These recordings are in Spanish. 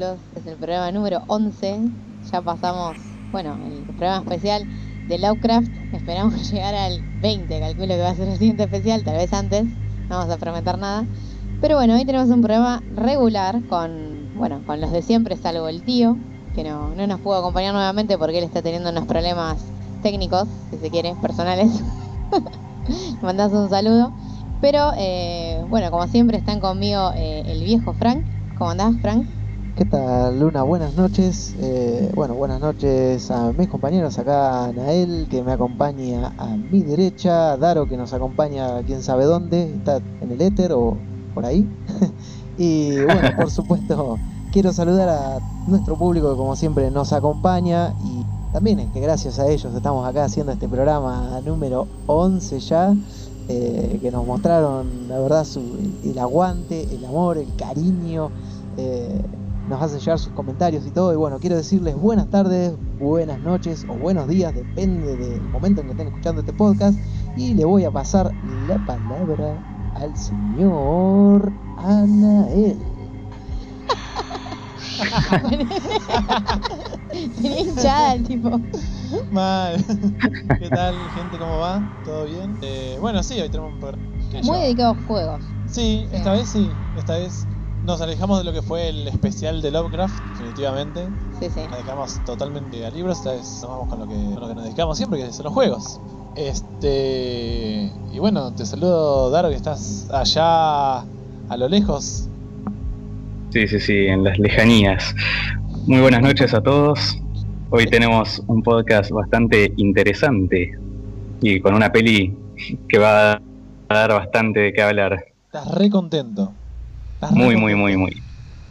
es el programa número 11. Ya pasamos, bueno, el programa especial de Lovecraft. Esperamos llegar al 20, calculo que va a ser el siguiente especial, tal vez antes, no vamos a prometer nada. Pero bueno, hoy tenemos un programa regular con, bueno, con los de siempre, salvo el tío, que no, no nos pudo acompañar nuevamente porque él está teniendo unos problemas técnicos, si se quiere, personales. Mandás un saludo. Pero eh, bueno, como siempre están conmigo eh, el viejo Frank. ¿Cómo andás, Frank? ¿Qué tal, Luna? Buenas noches. Eh, bueno, buenas noches a mis compañeros acá, Nael, que me acompaña a mi derecha, Daro, que nos acompaña quién sabe dónde, está en el éter o por ahí. y bueno, por supuesto, quiero saludar a nuestro público que como siempre nos acompaña y también es que gracias a ellos estamos acá haciendo este programa número 11 ya, eh, que nos mostraron la verdad el aguante, el amor, el cariño, eh, nos hacen llegar sus comentarios y todo. Y bueno, quiero decirles buenas tardes, buenas noches o buenos días, depende del momento en que estén escuchando este podcast. Y le voy a pasar la palabra al señor Anael. Tenía hinchada el tipo. Mal. ¿Qué tal, gente? ¿Cómo va? ¿Todo bien? Eh, bueno, sí, hoy tenemos un programa. que Muy dedicado a juegos. Sí, Sí. esta vez sí. Esta vez nos alejamos de lo que fue el especial de Lovecraft, definitivamente. Sí, sí. Nos dedicamos totalmente a libros. Esta vez nos vamos con lo que, con lo que nos dedicamos siempre, que son los juegos. Este. Y bueno, te saludo, Daro, que estás allá a lo lejos. Sí, sí, sí, en las lejanías. Muy buenas noches a todos. Hoy tenemos un podcast bastante interesante y con una peli que va a dar bastante de qué hablar. Estás re contento. Muy, muy, muy, muy.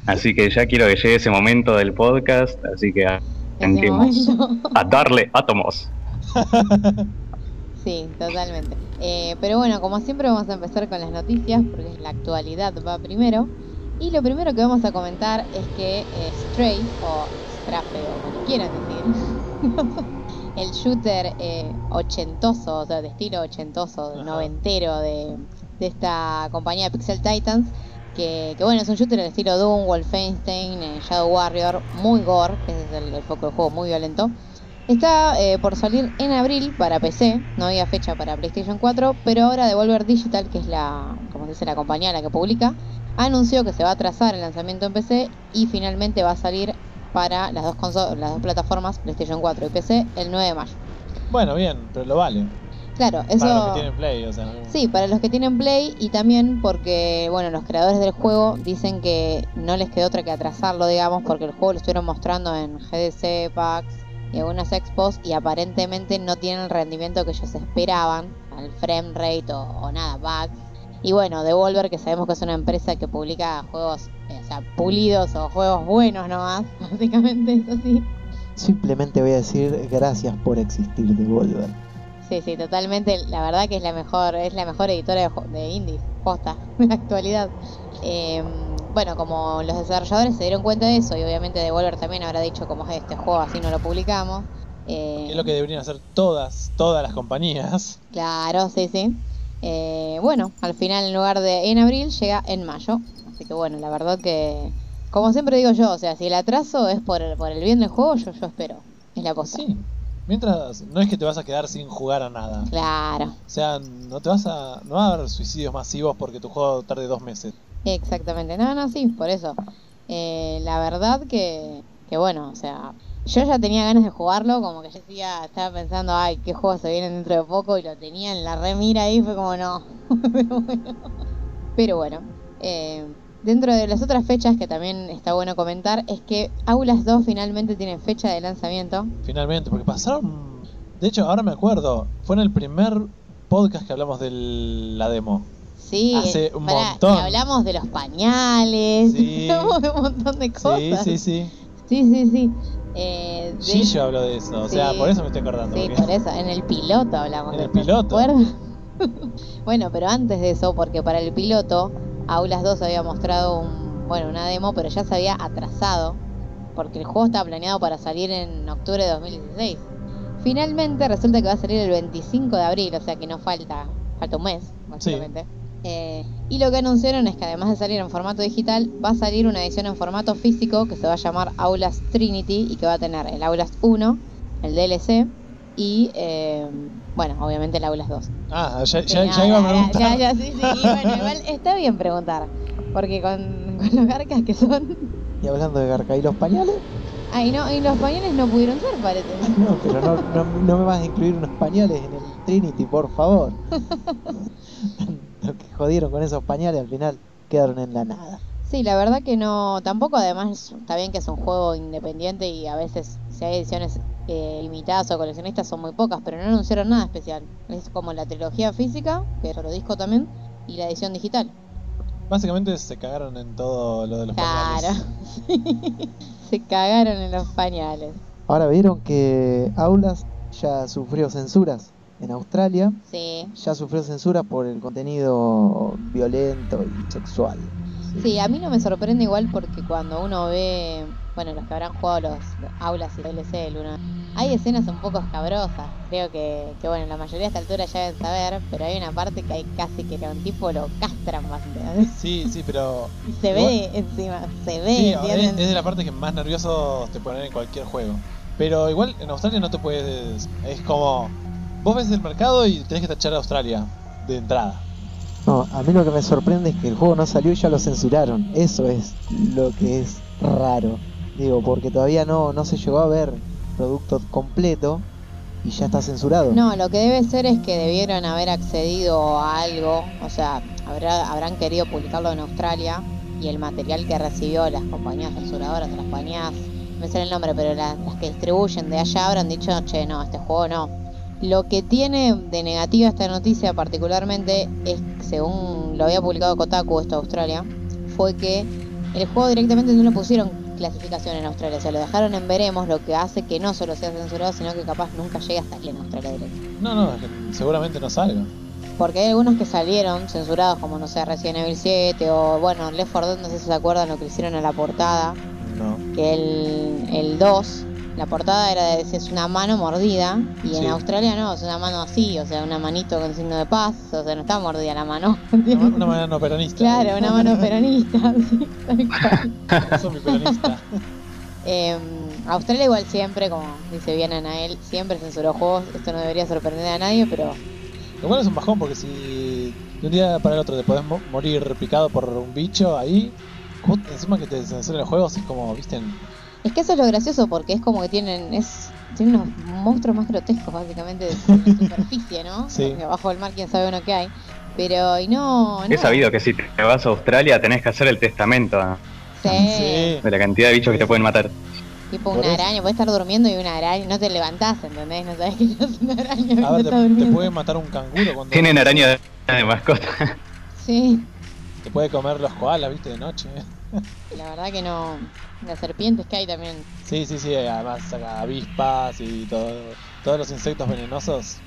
Así que ya quiero que llegue ese momento del podcast, así que arranquemos momento. a darle átomos. Sí, totalmente. Eh, pero bueno, como siempre vamos a empezar con las noticias, porque la actualidad va primero. Y lo primero que vamos a comentar es que eh, Stray, o Strafe, o como quieran decir, el shooter eh, ochentoso, o sea, de estilo ochentoso, Ajá. noventero de, de esta compañía Pixel Titans, que, que bueno, es un shooter de estilo Doom, Wolfenstein, eh, Shadow Warrior, muy gore, ese es el, foco del juego, muy violento. Está eh, por salir en abril para PC, no había fecha para PlayStation 4, pero ahora Devolver Digital, que es la, como se dice, la compañía la que publica, anunció que se va a atrasar el lanzamiento en PC y finalmente va a salir para las dos, las dos plataformas, PlayStation 4 y PC, el 9 de mayo. Bueno, bien, pero lo vale. Claro, eso... Para los que tienen Play, o sea. no- Sí, para los que tienen Play y también porque, bueno, los creadores del juego dicen que no les quedó otra que atrasarlo, digamos, porque el juego lo estuvieron mostrando en GDC, PAX y algunas expos y aparentemente no tienen el rendimiento que ellos esperaban, al frame rate o, o nada, bugs. Y bueno, Devolver, que sabemos que es una empresa que publica juegos, eh, o sea, pulidos o juegos buenos nomás, básicamente es así. Simplemente voy a decir gracias por existir, Devolver. Sí, sí, totalmente. La verdad que es la mejor, es la mejor editora de, de indies, posta, en la actualidad. Eh, bueno, como los desarrolladores se dieron cuenta de eso, y obviamente Devolver también habrá dicho como "Eh, este juego así no lo publicamos. Eh, es lo que deberían hacer todas, todas las compañías. Claro, sí, sí. Eh, bueno, al final en lugar de en abril llega en mayo. Así que bueno, la verdad que, como siempre digo yo, o sea, si el atraso es por el, por el bien del juego, yo, yo espero. Es la cosa. Sí. Mientras, no es que te vas a quedar sin jugar a nada. Claro, O sea, no te vas a. No va a haber suicidios masivos porque tu juego tarde dos meses. exactamente. No, no, sí, por eso. Eh, la verdad que, que bueno, o sea, yo ya tenía ganas de jugarlo, como que yo decía, estaba pensando, ay, qué juegos se vienen dentro de poco, y lo tenía en la remira ahí, fue como no. Pero bueno. Pero bueno, eh, dentro de las otras fechas que también está bueno comentar, es que Aulas 2 finalmente tiene fecha de lanzamiento. Finalmente, porque pasaron. De hecho, ahora me acuerdo. Fue en el primer podcast que hablamos de la demo. Sí, Hace un montón. hablamos de los pañales, Sí. hablamos de un montón de Sí, cosas. sí, sí. Sí, sí, sí. Eh, de- Gillo habló de eso. O sea, Sí. por eso me estoy acordando. Sí, porque- por eso, en el piloto hablamos En de el eso, ¿te piloto. bueno, pero antes de eso, porque para el piloto, Aulas 2 había mostrado un, bueno, una demo, pero ya se había atrasado, porque el juego estaba planeado para salir en octubre de 2016. Finalmente resulta que va a salir el 25 de abril, o sea que no falta falta un mes, básicamente. Eh, y lo que anunciaron es que además de salir en formato digital, va a salir una edición en formato físico que se va a llamar Aulas Trinity y que va a tener el Aulas 1, el DLC y, eh, bueno, obviamente el Aulas 2. Ah, ya, Sí, ya, ya iba a preguntar. Ya, ya, sí, sí. y bueno, igual está bien preguntar. Porque con, con los garcas que son. Y hablando de Garca, ¿y los pañales? Ah, y, no, y los pañales no pudieron ser, parece. No, pero no, no, no me vas a incluir unos pañales en el Trinity, por favor. Lo que jodieron con esos pañales al final quedaron en la nada. Sí, la verdad que no. Tampoco, además, está bien que es un juego independiente y a veces, si hay ediciones eh, limitadas o coleccionistas, son muy pocas, pero no anunciaron nada especial. Es como la trilogía física, que es otro disco también, y la edición digital. Básicamente se cagaron en todo lo de los Claro. pañales. Se cagaron en los pañales. Ahora vieron que Aulas ya sufrió censuras en Australia, Sí. ya sufrió censuras por el contenido violento y sexual. Sí, a mí no me sorprende igual porque cuando uno ve, bueno, los que habrán jugado los, los aulas y DLC del uno, hay escenas un poco escabrosas. Creo que, que, bueno, la mayoría a esta altura ya deben saber, pero hay una parte que hay casi que a un tipo lo castran básicamente. Sí, sí, pero se ve encima, se ve, sí, es de la parte que más nervioso te ponen en cualquier juego. Pero igual en Australia no te puedes. Es como. Vos ves el mercado y tenés que tachar a Australia de entrada. No, a mí lo que me sorprende es que el juego no salió y ya lo censuraron. Eso es lo que es raro. Digo, porque todavía no, no se llegó a ver producto completo y ya está censurado. No, lo que debe ser es que debieron haber accedido a algo, o sea, habrá, habrán querido publicarlo en Australia y el material que recibió las compañías censuradoras, las compañías, no me sé el nombre, pero la- las que distribuyen de allá habrán dicho, che, no, este juego no. Lo que tiene de negativa esta noticia particularmente es, según lo había publicado Kotaku, esto de Australia, fue que el juego directamente no lo pusieron clasificación en Australia, se lo dejaron en veremos, lo que hace que no solo sea censurado, sino que capaz nunca llegue hasta aquí en Australia directo. No, no, seguramente no salga. Porque hay algunos que salieron censurados, como no sé, Resident Evil 7 o bueno, Left 4 Dead, no sé si se acuerdan lo que hicieron en la portada, No. que el, el 2, la portada era de es una mano mordida y Sí. en Australia no, es una mano así, o sea, una manito con signo de paz, o sea, no está mordida la mano. Una, una manera no peronista. Claro, una mano peronista, sí, tal cual. Soy mi peronista. Eh, Australia igual siempre, como dice bien Anael, siempre censuró juegos, esto no debería sorprender a nadie, pero Lo cual es un bajón porque si de un día para el otro te podés mo- morir picado por un bicho ahí, encima que te censuren los juegos es como, viste, en- Es que eso es lo gracioso porque es como que tienen es tienen unos monstruos más grotescos básicamente de la superficie, ¿no? Sí. Porque abajo del mar quién sabe uno que hay. Pero y no, no. He sabido que si te vas a Australia tenés que hacer el testamento Sí, Sí. de la cantidad de bichos que te pueden matar. tipo una araña, puedes estar durmiendo y una araña, no te levantás, ¿entendés? No sabes que es una araña A ver, te, te puede matar un canguro cuando Tienen araña de, de mascota. Sí, te puede comer los koalas, viste, de noche. la verdad que no. Las serpientes que hay también. Sí, sí, sí, además saca avispas y todo, todos los insectos venenosos.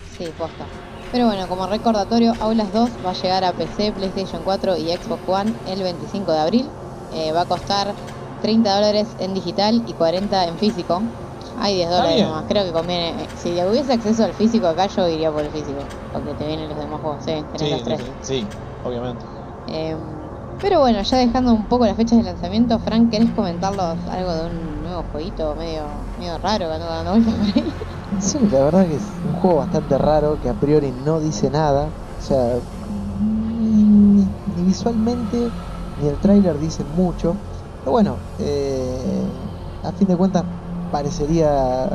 Sí, posta. Pero bueno, como recordatorio, Aulas 2 va a llegar a PC, PlayStation 4 y Xbox One el 25 de abril. Eh, va a costar 30 dólares en digital y 40 en físico. Hay 10 Está dólares nomás, creo que conviene. eh, Si hubiese acceso al físico acá, yo iría por el físico. Porque te vienen los demás juegos, sí, tenés Sí, los tres. sí, obviamente. Eh, pero bueno, ya dejando un poco las fechas de lanzamiento, Frank, ¿querés comentarnos algo de un nuevo jueguito medio, medio raro que anda dando vueltas por ahí? Sí, la verdad que es un juego bastante raro que a priori no dice nada. O sea, ni, ni visualmente ni el tráiler dicen mucho. Pero bueno, eh, a fin de cuentas parecería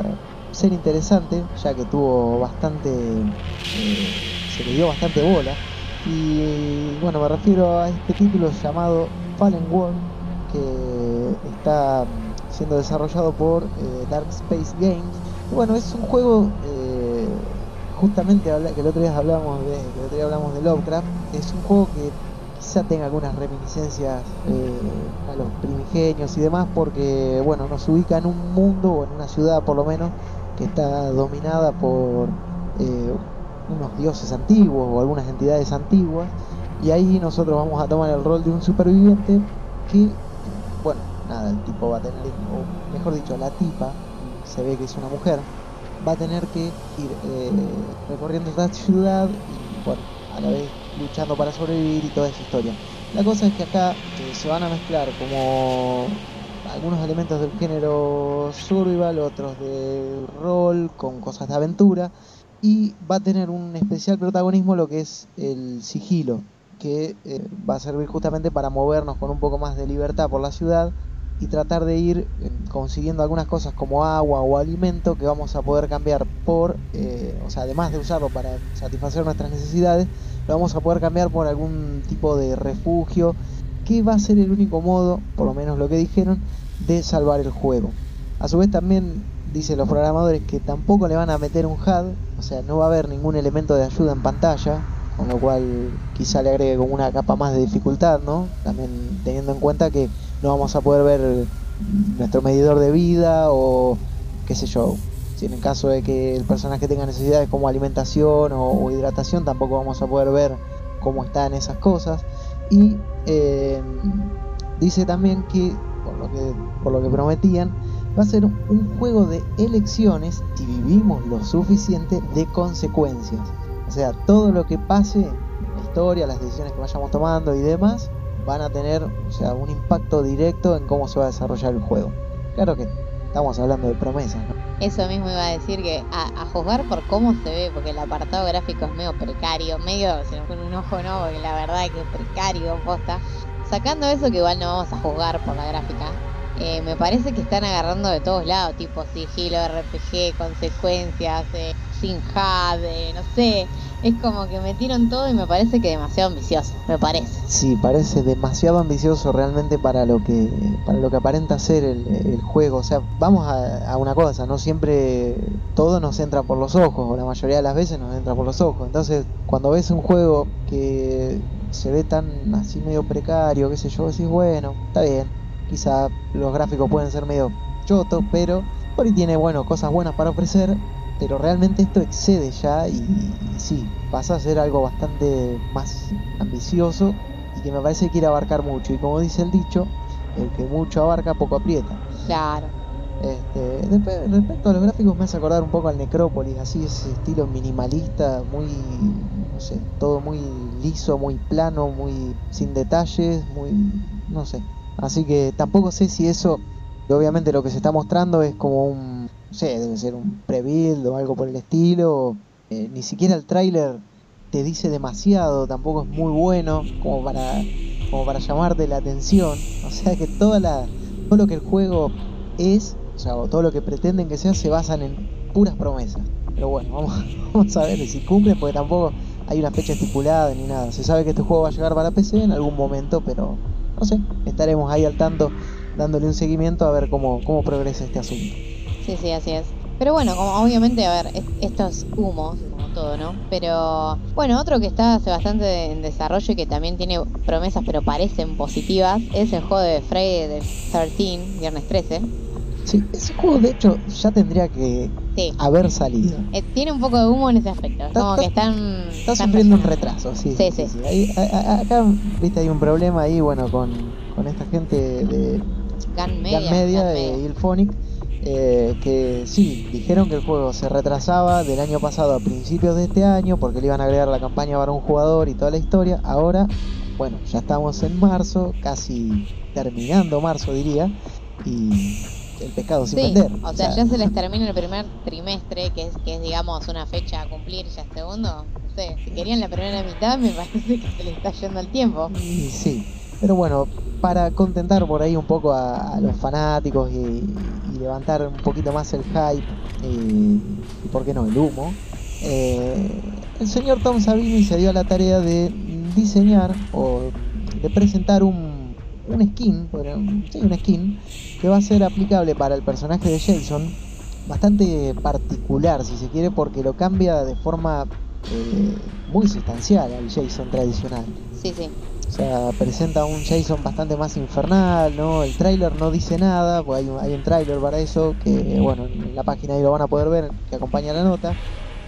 ser interesante, ya que tuvo bastante. eh, se le dio bastante bola. Y bueno, me refiero a este título llamado Fallen World, que está siendo desarrollado por eh, Dark Space Games. Bueno, es un juego, eh, justamente que el otro día hablábamos de, que el otro día hablamos de Lovecraft, es un juego que quizá tenga algunas reminiscencias eh, a los primigenios y demás, porque bueno, nos ubica en un mundo o en una ciudad por lo menos que está dominada por eh, unos dioses antiguos o algunas entidades antiguas, y ahí nosotros vamos a tomar el rol de un superviviente que, bueno, nada, el tipo va a tener, o mejor dicho, la tipa, se ve que es una mujer, va a tener que ir eh, recorriendo esta ciudad y bueno, a la vez luchando para sobrevivir y toda esa historia. La cosa es que acá eh, se van a mezclar como algunos elementos del género survival, otros de rol, con cosas de aventura, y va a tener un especial protagonismo lo que es el sigilo, que eh, va a servir justamente para movernos con un poco más de libertad por la ciudad y tratar de ir eh, consiguiendo algunas cosas como agua o alimento que vamos a poder cambiar por, eh, o sea, además de usarlo para satisfacer nuestras necesidades, lo vamos a poder cambiar por algún tipo de refugio que va a ser el único modo, por lo menos lo que dijeron, de salvar el juego. A su vez también dicen los programadores que tampoco le van a meter un HUD, o sea, no va a haber ningún elemento de ayuda en pantalla, con lo cual quizá le agregue como una capa más de dificultad, ¿no? También teniendo en cuenta que no vamos a poder ver nuestro medidor de vida o qué sé yo. Si en el caso de que el personaje tenga necesidades como alimentación o, hidratación, tampoco vamos a poder ver cómo están esas cosas. Y eh, dice también que por, lo que, por lo que prometían, va a ser un juego de elecciones y vivimos lo suficiente de consecuencias. O sea, todo lo que pase la historia, las decisiones que vayamos tomando y demás, van a tener o sea, un impacto directo en cómo se va a desarrollar el juego. Claro que estamos hablando de promesas, ¿no? Eso mismo iba a decir que a, juzgar por cómo se ve, porque el apartado gráfico es medio precario, medio, si no con un ojo no, porque la verdad es que es precario, posta. Sacando eso que igual no vamos a juzgar por la gráfica, eh, me parece que están agarrando de todos lados, tipo sigilo, RPG, consecuencias, eh, sin HUD, eh, no sé. Es como que metieron todo y me parece que demasiado ambicioso, me parece. Sí, parece demasiado ambicioso realmente para lo que para lo que aparenta ser el, juego. O sea, vamos a, una cosa, no siempre todo nos entra por los ojos, o la mayoría de las veces nos entra por los ojos. Entonces, cuando ves un juego que se ve tan así medio precario, qué sé yo, decís, bueno, está bien, quizá los gráficos pueden ser medio chotos, pero por ahí tiene, bueno, cosas buenas para ofrecer pero realmente esto excede ya y, sí, pasa a ser algo bastante más ambicioso y que me parece que quiere abarcar mucho. Y como dice el dicho, el que mucho abarca, poco aprieta. Claro. Este, después, respecto a los gráficos me hace acordar un poco al Necrópolis, así ese estilo minimalista, muy, no sé, todo muy liso, muy plano, muy sin detalles, muy, no sé. Así que tampoco sé si eso, obviamente lo que se está mostrando es como un no sé, debe ser un pre-build o algo por el estilo. Eh, ni siquiera el tráiler te dice demasiado, tampoco es muy bueno como para, como para llamarte la atención. O sea que la, todo lo que el juego es, o sea, todo lo que pretenden que sea, se basan en puras promesas. Pero bueno, vamos, vamos a ver si cumplen, porque tampoco hay una fecha estipulada ni nada. Se sabe que este juego va a llegar para PC en algún momento, pero no sé, estaremos ahí al tanto dándole un seguimiento a ver cómo, cómo progresa este asunto. Sí, sí, así es. Pero bueno, como obviamente, a ver, estos humos, como todo, ¿no? Pero bueno, otro que está hace bastante en desarrollo y que también tiene promesas, pero parecen positivas, es el juego de Friday the 13, viernes 13. Sí, ese juego de hecho ya tendría que haber salido. Eh, tiene un poco de humo en ese aspecto. Es como que están. Está sufriendo un retraso, sí. Sí, sí. sí. acá, viste, hay un problema ahí, bueno, con, con esta gente de. Gun Media, Gun Media de Ilphonic eh, que sí, dijeron que el juego se retrasaba del año pasado a principios de este año porque le iban a agregar la campaña para un jugador y toda la historia. Ahora, bueno, ya estamos en marzo, casi terminando marzo diría, y el pescado sin vender. O sea, ya se les termina el primer trimestre, que es, que es digamos una fecha a cumplir ya segundo. No sé, si querían la primera mitad me parece que se les está yendo el tiempo. Y sí, pero bueno, para contentar por ahí un poco a, los fanáticos y, levantar un poquito más el hype y, por qué no, el humo, eh, el señor Tom Savini se dio a la tarea de diseñar o de presentar un, un skin, sí, un skin que va a ser aplicable para el personaje de Jason, bastante particular si se quiere, porque lo cambia de forma eh, muy sustancial al Jason tradicional. Sí, sí. O sea, presenta un Jason bastante más infernal, ¿no? El tráiler no dice nada, pues hay un, hay un tráiler para eso, que bueno, en la página ahí lo van a poder ver, que acompaña la nota,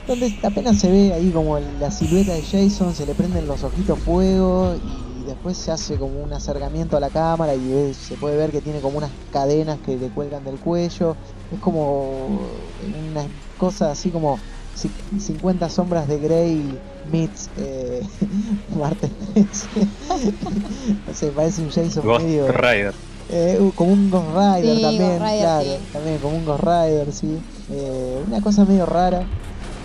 donde apenas se ve ahí como la silueta de Jason, se le prenden los ojitos fuego y después se hace como un acercamiento a la cámara y se puede ver que tiene como unas cadenas que le cuelgan del cuello, es como una cosa así como 50 sombras de Grey meets eh, Martes 13. no sé, parece un Jason Ghost medio. Rider. eh, como un Ghost Rider Sí, también, Ghost Rider, claro, sí. también como un Ghost Rider, sí. Eh, una cosa medio rara,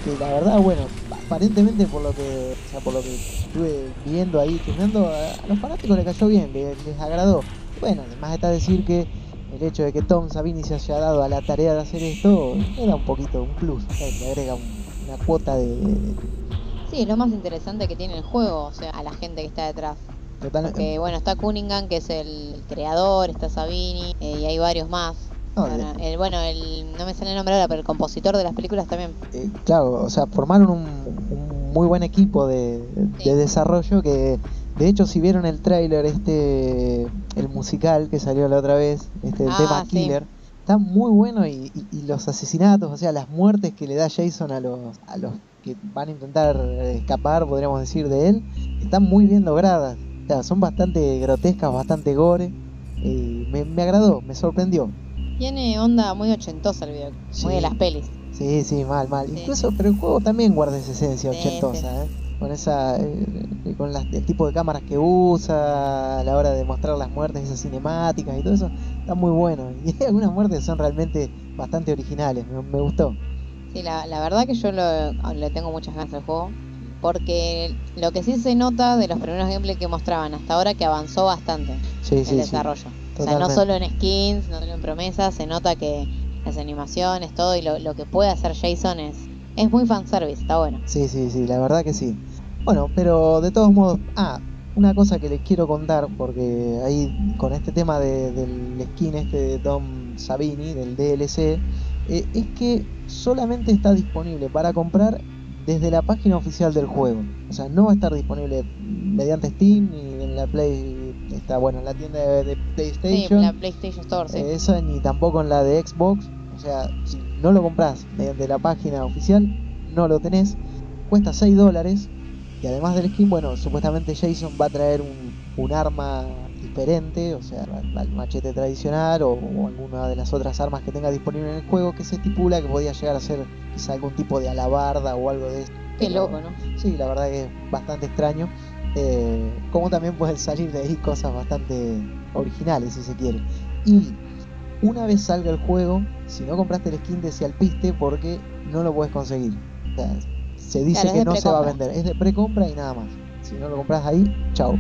que la verdad, bueno, aparentemente por lo que, o sea, por lo que estuve viendo ahí, chusmeando, a, los fanáticos les cayó bien, les, les agradó. Bueno, además está decir que el hecho de que Tom Savini se haya dado a la tarea de hacer esto era un poquito un plus, le agrega un- una cuota de, de- de- Sí, es lo más interesante que tiene el juego, o sea, a la gente que está detrás. total- Porque bueno, está Cunningham, que es el creador, está Sabini, eh, y hay varios más. No, Ahora, el, bueno, el, no me sale el nombre ahora, pero el compositor de las películas también. eh, claro, o sea, formaron un, un muy buen equipo de, de desarrollo que, de hecho, si vieron el tráiler, este, el musical que salió la otra vez, este, Ah, tema sí. Killer, está muy bueno y, y- y los asesinatos, o sea, las muertes que le da Jason a los, a los que van a intentar escapar, podríamos decir, de él, están muy bien logradas. O sea, son bastante grotescas, bastante gore. Y me, me agradó, me sorprendió. Tiene onda muy ochentosa el video, Sí. muy de las pelis. Sí, sí, mal, mal. Sí. Incluso, pero el juego también guarda esa esencia Sí, ochentosa, ¿eh? Con esa, eh, con las- el tipo de cámaras que usa a la hora de mostrar las muertes, esas cinemáticas y todo eso, está muy bueno. Y hay algunas muertes que son realmente bastante originales, me, me gustó. Sí, la, la verdad que yo lo- le tengo muchas ganas al juego. Porque lo que sí se nota de los primeros gameplays que mostraban hasta ahora que avanzó bastante Sí, el sí, O sea, no solo en skins, no solo en promesas, se nota que las animaciones, todo y lo, lo que puede hacer Jason es, es muy fanservice, está bueno. Sí, sí, sí, la verdad que sí. Bueno, pero de todos modos, ah, una cosa que les quiero contar, porque ahí con este tema de- del skin este de Tom Savini, del DLC, eh, es que solamente está disponible para comprar desde la página oficial del juego. O sea, no va a estar disponible mediante Steam ni en la Play, está bueno, en la tienda de, de Sí, PlayStation. la PlayStation Store, sí. Esa ni tampoco en la de Xbox. O sea, si no lo compras mediante la página oficial, no lo tenés. Cuesta 6 dólares. Y además del skin, bueno, supuestamente Jason va a traer un, un arma diferente, o sea, el el machete tradicional o, o alguna de las otras armas que tenga disponible en el juego que se estipula que podía llegar a ser quizá algún tipo de alabarda o algo de esto. Qué loco, ¿no? Sí, la verdad que es bastante extraño. Eh, como también pueden salir de ahí cosas bastante originales, si se quiere. Y una vez salga el juego, si no compraste el skin, alpiste porque no lo puedes conseguir. O sea, se dice Claro, que de no se va a vender. Es de precompra y nada más. Si no lo compras ahí, chao.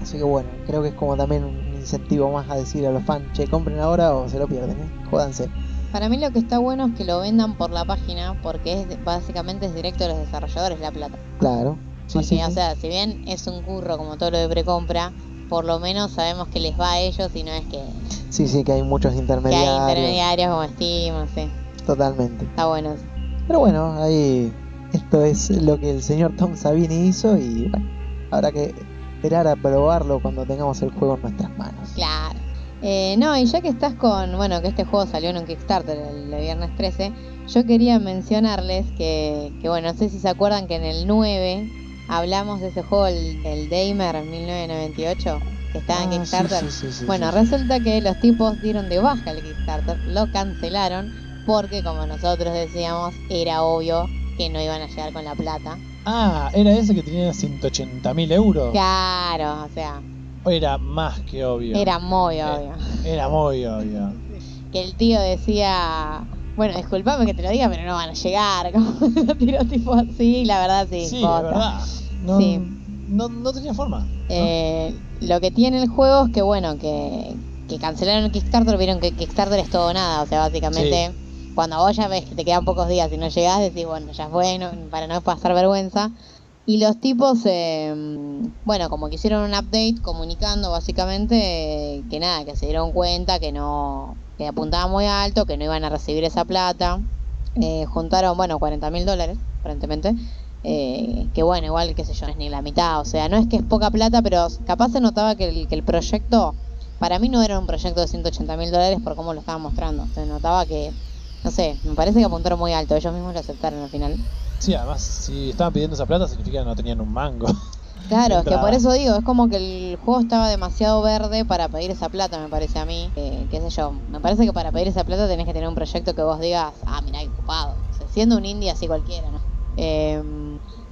Así que bueno, creo que es como también un incentivo más a decir a los fans, che, compren ahora o se lo pierden, ¿eh? Jódanse. Para mí lo que está bueno es que lo vendan por la página porque es de- básicamente es directo de los desarrolladores la plata. Claro. Sí, Porque, sí, o sí. sea, si bien es un curro como todo lo de precompra, por lo menos sabemos que les va a ellos y no es que, sí, sí, que hay muchos que hay intermediarios. intermediarios como Steam, no sé. Totalmente. Está bueno. Pero bueno, ahí esto es lo que el señor Tom Savini hizo y bueno, habrá que esperar a probarlo cuando tengamos el juego en nuestras manos. Claro. Eh, no, y ya que estás con, bueno, que este juego salió en un Kickstarter el, de viernes 13, yo quería mencionarles que, que, bueno, no sé si se acuerdan que en el 9 hablamos de ese juego, el, el Damer 1998, que estaba en Ah, Kickstarter. sí, sí, sí, Bueno, resulta que los tipos dieron de baja el Kickstarter, lo cancelaron porque como nosotros decíamos, era obvio que no iban a llegar con la plata. Ah, ¿era ese que tenía 180 mil euros? Claro, o sea, era más que obvio. era muy Eh. obvio. Era muy obvio. Que el tío decía, bueno, disculpame que te lo diga, pero no van a llegar. Como lo tiró tipo así, la verdad sí. Sí, posta. verdad. No, Sí. no, no tenía forma. ¿no? Eh, lo que tiene el juego es que, bueno, que, que cancelaron el Kickstarter, vieron que Kickstarter es todo o nada. O sea, básicamente, cuando vos ya ves que te quedan pocos días y no llegás, decís, bueno, ya fue, no- para no pasar vergüenza. Y los tipos, eh, bueno, como que hicieron un update comunicando básicamente eh, que nada, que se dieron cuenta que no, que apuntaban muy alto, que no iban a recibir esa plata. Eh, juntaron, bueno, 40 mil dólares, aparentemente. Eh, que bueno, igual, qué sé yo, es ni la mitad. O sea, no es que es poca plata, pero capaz se notaba que el, que el proyecto, para mí no era un proyecto de 180 mil dólares por cómo lo estaban mostrando. Se notaba que, no sé, me parece que apuntaron muy alto. Ellos mismos lo aceptaron al final. Sí, además, si estaban pidiendo esa plata, significa que no tenían un mango. Claro, es que por eso digo, es como que el juego estaba demasiado verde para pedir esa plata, me parece a mí. Eh, qué sé yo, me parece que para pedir esa plata tenés que tener un proyecto que vos digas, ah, mira, ocupado. O sea, siendo un indie así cualquiera, ¿no? Eh,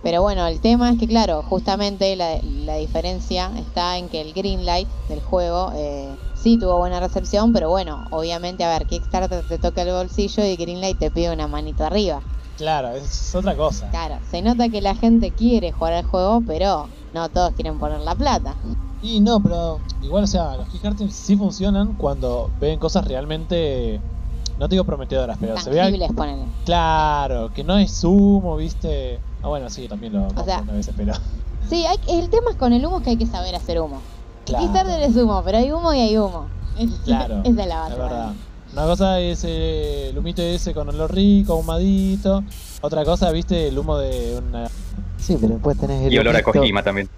Pero bueno, el tema es que, claro, justamente la, la diferencia está en que el Greenlight del juego eh, sí tuvo buena recepción, pero bueno, obviamente, a ver, Kickstarter te toca el bolsillo y Greenlight te pide una manito arriba. Claro, es otra cosa. Claro, se nota que la gente quiere jugar al juego, pero no todos quieren poner la plata. Y no, pero igual, o sea, los Kickstarter sí funcionan cuando ven cosas realmente, no te digo prometedoras, pero se vea... Tangibles, ponele. Claro, que no es humo, viste. Ah, bueno, sí, también lo compro sea, a veces, pero... Sí, hay, el tema es con el humo que hay que saber hacer humo. Claro. Kickstarter es humo, pero hay humo y hay humo. Claro, Esa es la base. es verdad. Una cosa es eh, el humito ese con olor rico, ahumadito. Otra cosa, viste, el humo de una... Sí, pero después tenés el Y olor a Kojima también.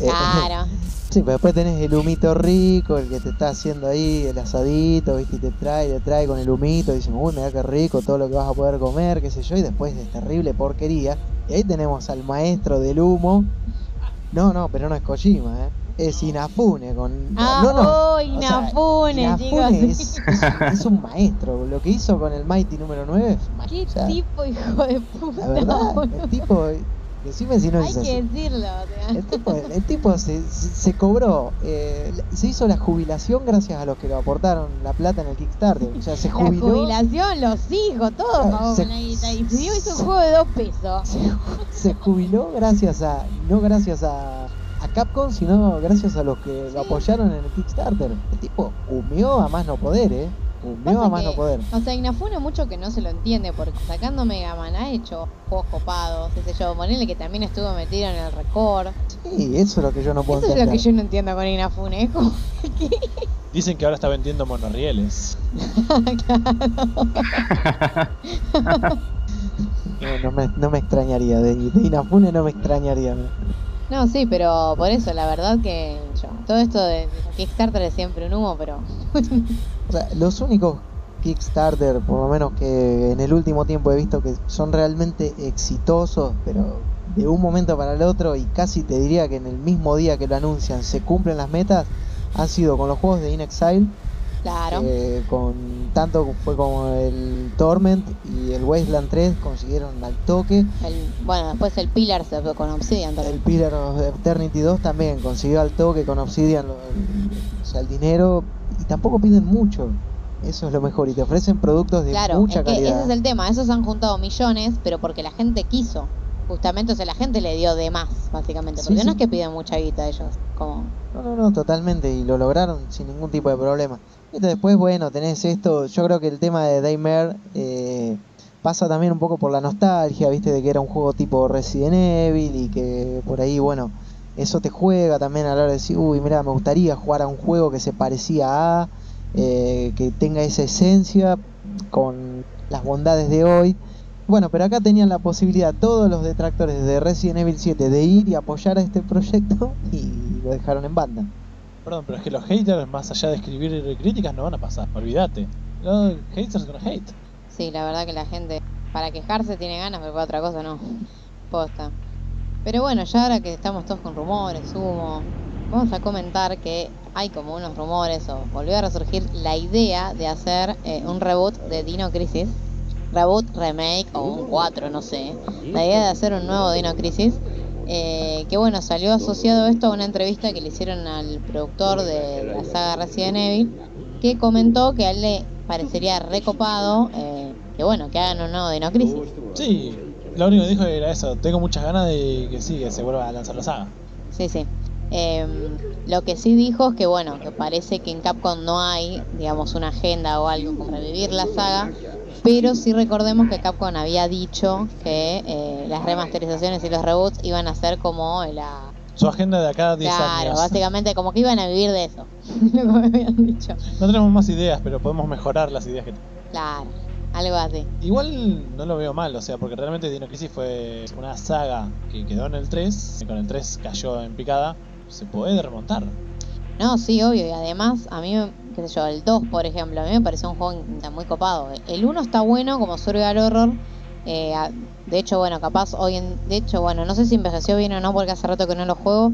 eh, Claro. Sí, pero después tenés el humito rico, el que te está haciendo ahí el asadito, ¿viste? Y te trae, te trae con el humito, y dicen, uy, mira qué rico, todo lo que vas a poder comer, qué sé yo, y después es terrible porquería. Y ahí tenemos al maestro del humo. No, no, pero no es Kojima, ¿eh? Es Inafune con... Ah, no, no. oh, O sea, Inafune, Inafune chicos. es, un maestro. Lo que hizo con el Mighty número 9 es Qué o sea, tipo, hijo de puta. La verdad, boludo. el tipo... Decime si no Hay es que así. decirlo. o sea. El tipo, el tipo se, se- se cobró, eh, se hizo la jubilación gracias a los que lo aportaron la plata en el Kickstarter. O sea, se La jubiló. jubilación, los hijos, todo pagó se- con la guita. Y si hizo un juego de dos pesos. Se, se jubiló gracias a. No gracias a Capcom, sino gracias a los que lo apoyaron en el Kickstarter. El tipo humeó a más no poder, eh. Humeó Pasa a más que- no poder. O sea, Inafune mucho que no se lo entiende, porque sacando Mega Man ha hecho juegos copados, qué sé yo, ponele que también estuvo metido en el record. Sí, eso es lo que yo no puedo Eso es lo entender. que yo no entiendo con Inafune, que... Dicen que ahora está vendiendo monorrieles. No, no me, no me extrañaría. De, de Inafune no me extrañaría. No, sí, pero por eso, la verdad que yo, todo esto de Kickstarter es siempre un humo, pero los únicos Kickstarter, por lo menos que en el último tiempo he visto que son realmente exitosos, pero de un momento para el otro y casi te diría que en el mismo día que lo anuncian se cumplen las metas, han sido con los juegos de In Exile, claro. eh, con tanto fue como el Torment y el Wasteland 3 consiguieron al toque. El- bueno, después el Pillar se fue con Obsidian El también. Pillar of Eternity 2 también consiguió al toque con Obsidian lo- el, o sea, el dinero y tampoco piden mucho. Eso es lo mejor y te ofrecen productos de Claro, mucha es que calidad. ese es el tema, esos han juntado millones, pero porque la gente quiso. Justamente, o sea, la gente le dio de más, básicamente. Sí, Porque sí. no es que piden mucha guita ellos, como... No, no, no, totalmente y lo lograron sin ningún tipo de problema. Después, bueno, tenés esto, yo creo que el tema de Daymare eh, pasa también un poco por la nostalgia, viste, de que era un juego tipo Resident Evil y que por ahí, bueno, eso te juega también a la hora de decir, uy, mira, me gustaría jugar a un juego que se parecía a, eh, que tenga esa esencia con las bondades de hoy. Bueno, pero acá tenían la posibilidad todos los detractores de Resident Evil 7 de ir y apoyar a este proyecto y lo dejaron en banda. Perdón, pero es que los haters, más allá de escribir críticas, no van a pasar. Olvídate. Los haters gonna hate. Sí, la verdad que la gente, para quejarse tiene ganas, pero para otra cosa no. Posta. Pero bueno, ya ahora que estamos todos con rumores, humo, vamos a comentar que hay como unos rumores o volvió a resurgir la idea de hacer eh, un reboot de Dino Crisis. Reboot, remake o un 4, no sé. La idea de hacer un nuevo Dino Crisis. Eh, que bueno, salió asociado esto a una entrevista que le hicieron al productor de la saga Resident Evil, que comentó que a él le parecería recopado eh, que bueno, que hagan un nuevo Dino Crisis. Sí, lo único que dijo era eso. Tengo muchas ganas de que sí, que se vuelva a lanzar la saga. Sí, sí. Em, lo que sí dijo es que bueno, que parece que en Capcom no hay, digamos, una agenda o algo como revivir la saga, pero sí recordemos que Capcom había dicho que eh, las remasterizaciones y los reboots iban a ser como la... Su agenda de acá a 10 Claro, años. básicamente como que iban a vivir de eso, lo que me habían dicho. No tenemos más ideas, pero podemos mejorar las ideas que Claro, algo así. Igual no lo veo mal, o sea, porque realmente Dino Crisis fue una saga que quedó en el 3, y con el 3 cayó en picada, se puede remontar. No, sí, obvio. Y además, a mí, qué sé yo, el 2, por ejemplo, a mí me pareció un juego muy copado. El 1 está bueno como survival horror. eh, de hecho, bueno, capaz hoy en... De hecho, bueno, no sé si envejeció bien o no porque hace rato que no lo juego.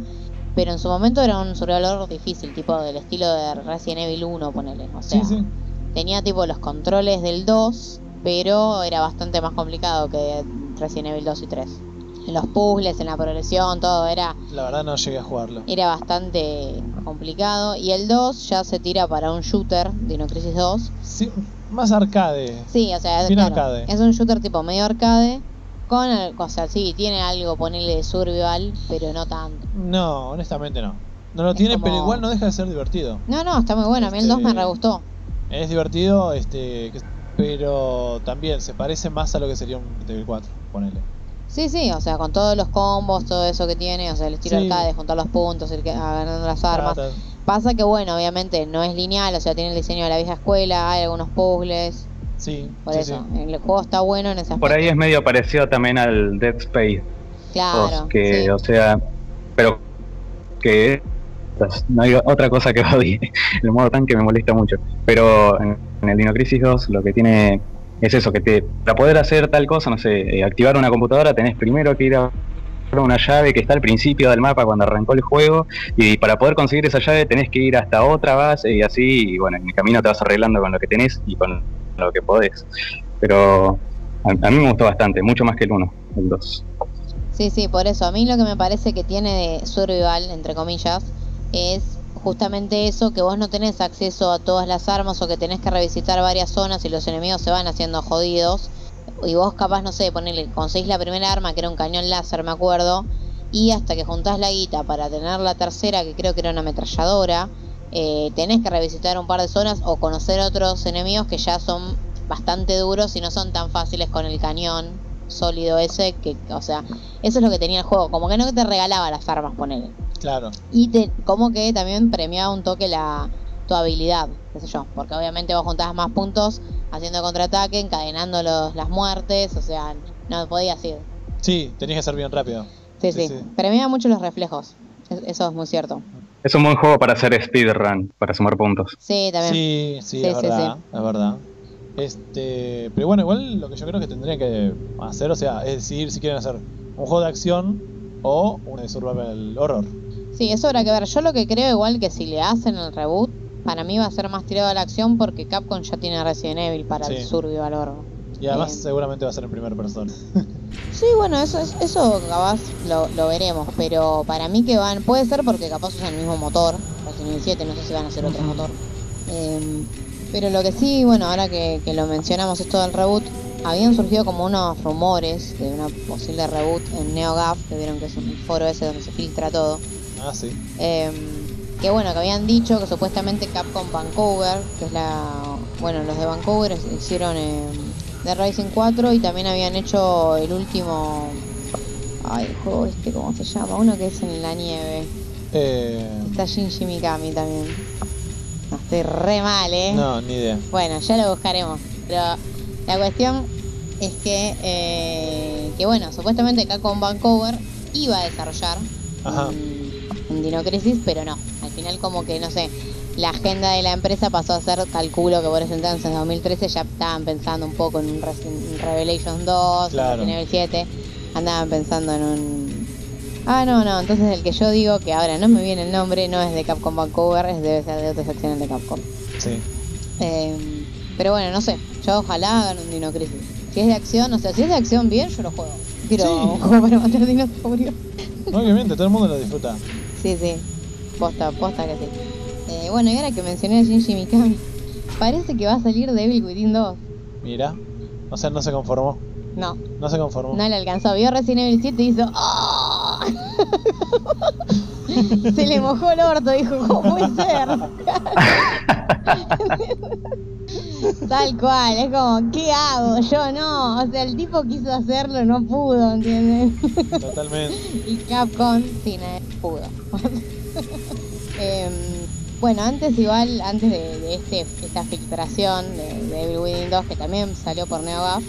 Pero en su momento era un survival horror difícil, tipo del estilo de Resident Evil 1, ponele. O sea, Sí, sí. tenía tipo los controles del 2, pero era bastante más complicado que Resident Evil 2 y 3. En los puzzles, en la progresión, todo era, La verdad no llegué a jugarlo. era bastante complicado. Y el 2 ya se tira para un shooter, Dino Crisis 2. Sí, más arcade. Sí, o sea, Bien claro, arcade. es un shooter tipo medio arcade. Con, el- o sea, sí, tiene algo, ponerle de survival, pero no tanto. No, honestamente no. No lo Es tiene, como- pero igual no deja de ser divertido. No, no, está muy bueno. A mí el 2 me Este, re gustó. Es divertido, este, pero también se parece más a lo que sería un Devil 4, ponele. Sí, sí, o sea, con todos los combos, todo eso que tiene, o sea, el estilo Sí. arcade, juntar los puntos, ir que- ganando las armas. Pasa que, bueno, obviamente no es lineal, o sea, tiene el diseño de la vieja escuela, hay algunos puzzles, Sí, por sí, eso. sí. El juego está bueno en ese aspecto. Por ahí es medio parecido también al Dead Space Claro, 2, que, sí. o sea, pero que pues, no hay otra cosa que odie. El modo tanque me molesta mucho. Pero en, en el Dino Crisis 2 lo que tiene es eso, que te para poder hacer tal cosa, no sé, eh, activar una computadora tenés primero que ir a una llave que está al principio del mapa cuando arrancó el juego y para poder conseguir esa llave tenés que ir hasta otra base y así y bueno, en el camino te vas arreglando con lo que tenés y con lo que podés. Pero a, mí me gustó bastante, mucho más que el 1, el 2. Sí, sí, por eso. A mí lo que me parece que tiene de survival, entre comillas, es justamente eso, que vos no tenés acceso a todas las armas o que tenés que revisitar varias zonas y los enemigos se van haciendo jodidos. Y vos capaz, no sé, ponele, conseguís la primera arma, que era un cañón láser, me acuerdo, y hasta que juntás la guita para tener la tercera, que creo que era una ametralladora, eh, tenés que revisitar un par de zonas o conocer otros enemigos que ya son bastante duros y no son tan fáciles con el cañón sólido ese, que, o sea, eso es lo que tenía el juego, como que no te regalaba las armas, ponele. Claro. Y te, como que también premiaba un toque la tu habilidad, qué sé yo, porque obviamente vos juntabas más puntos haciendo contraataque, encadenando los, las muertes, o sea, no podías ir. Sí, tenías que ser bien rápido. Sí, Sí, sí, sí. premiaba mucho los reflejos, es- eso es muy cierto. Es un buen juego para hacer speedrun, para sumar puntos. Sí, también. Sí, sí, Sí, es sí, verdad, es verdad. Este, pero bueno, igual lo que yo creo que tendrían que hacer, o sea, es decidir si quieren hacer un juego de acción o un survival horror. Sí, eso habrá que ver. Yo lo que creo igual que si le hacen el reboot, para mí va a ser más tirado a la acción porque Capcom ya tiene Resident Evil para el Sí. survival horror. Y además Bien. seguramente va a ser en primera persona. Sí, bueno, eso es- eso capaz lo, lo veremos, pero para mí que van, puede ser porque capaz usan el mismo motor, Resident Evil 7, no sé si van a hacer otro motor. Em, pero lo que sí, bueno, ahora que, que lo mencionamos esto del reboot, habían surgido como unos rumores de una posible reboot en NeoGAF, que vieron que es un foro ese donde se filtra todo. Ah, sí. Em, que bueno, que habían dicho que supuestamente Capcom Vancouver, que es la. Bueno, los de Vancouver hicieron em, The Rising 4 y también habían hecho el último. Ay, el juego este, ¿cómo se llama? Uno que es en la nieve. Eh, Está Shinji Mikami también. Estoy re mal, ¿eh? no, ni idea. Bueno, ya lo buscaremos. Pero la cuestión es que, eh, que bueno, supuestamente Capcom Vancouver iba a desarrollar Ajá. un, un Dino Crisis, pero no. Al final como que, no sé, la agenda de la empresa pasó a ser, calculo que por ese entonces, en 2013, ya estaban pensando un poco en un Revelations 2, Claro. en Resident Evil 7. Andaban pensando en un... Ah, no, no, entonces el que yo digo, que ahora no me viene el nombre, no es de Capcom Vancouver, es debe ser de otras secciones de Capcom. Sí. Eh, pero bueno, no sé. Yo ojalá hagan un Dino Crisis. Si es de acción, o sea, si es de acción bien, yo lo juego. Quiero Sí. un juego para matar dinosaurios. Obviamente, todo el mundo lo disfruta. Sí, sí. Posta, posta que sí. Eh, bueno, y ahora que mencioné a Shinji Mikami, parece que va a salir Devil Within 2. Mira. O sea, no se conformó. No, No se conformó. no le alcanzó. Vio Resident Evil 7 y hizo. ¡Oh! Se le mojó el orto, dijo, ¿cómo puede ser? Tal cual, es como, ¿qué hago? Yo no. O sea, el tipo quiso hacerlo, no pudo, ¿entiendes? Totalmente. y Capcom sí, no pudo. Em, bueno, antes igual, antes de, de este, esta filtración de, de Evil Within 2, que también salió por NeoGAF,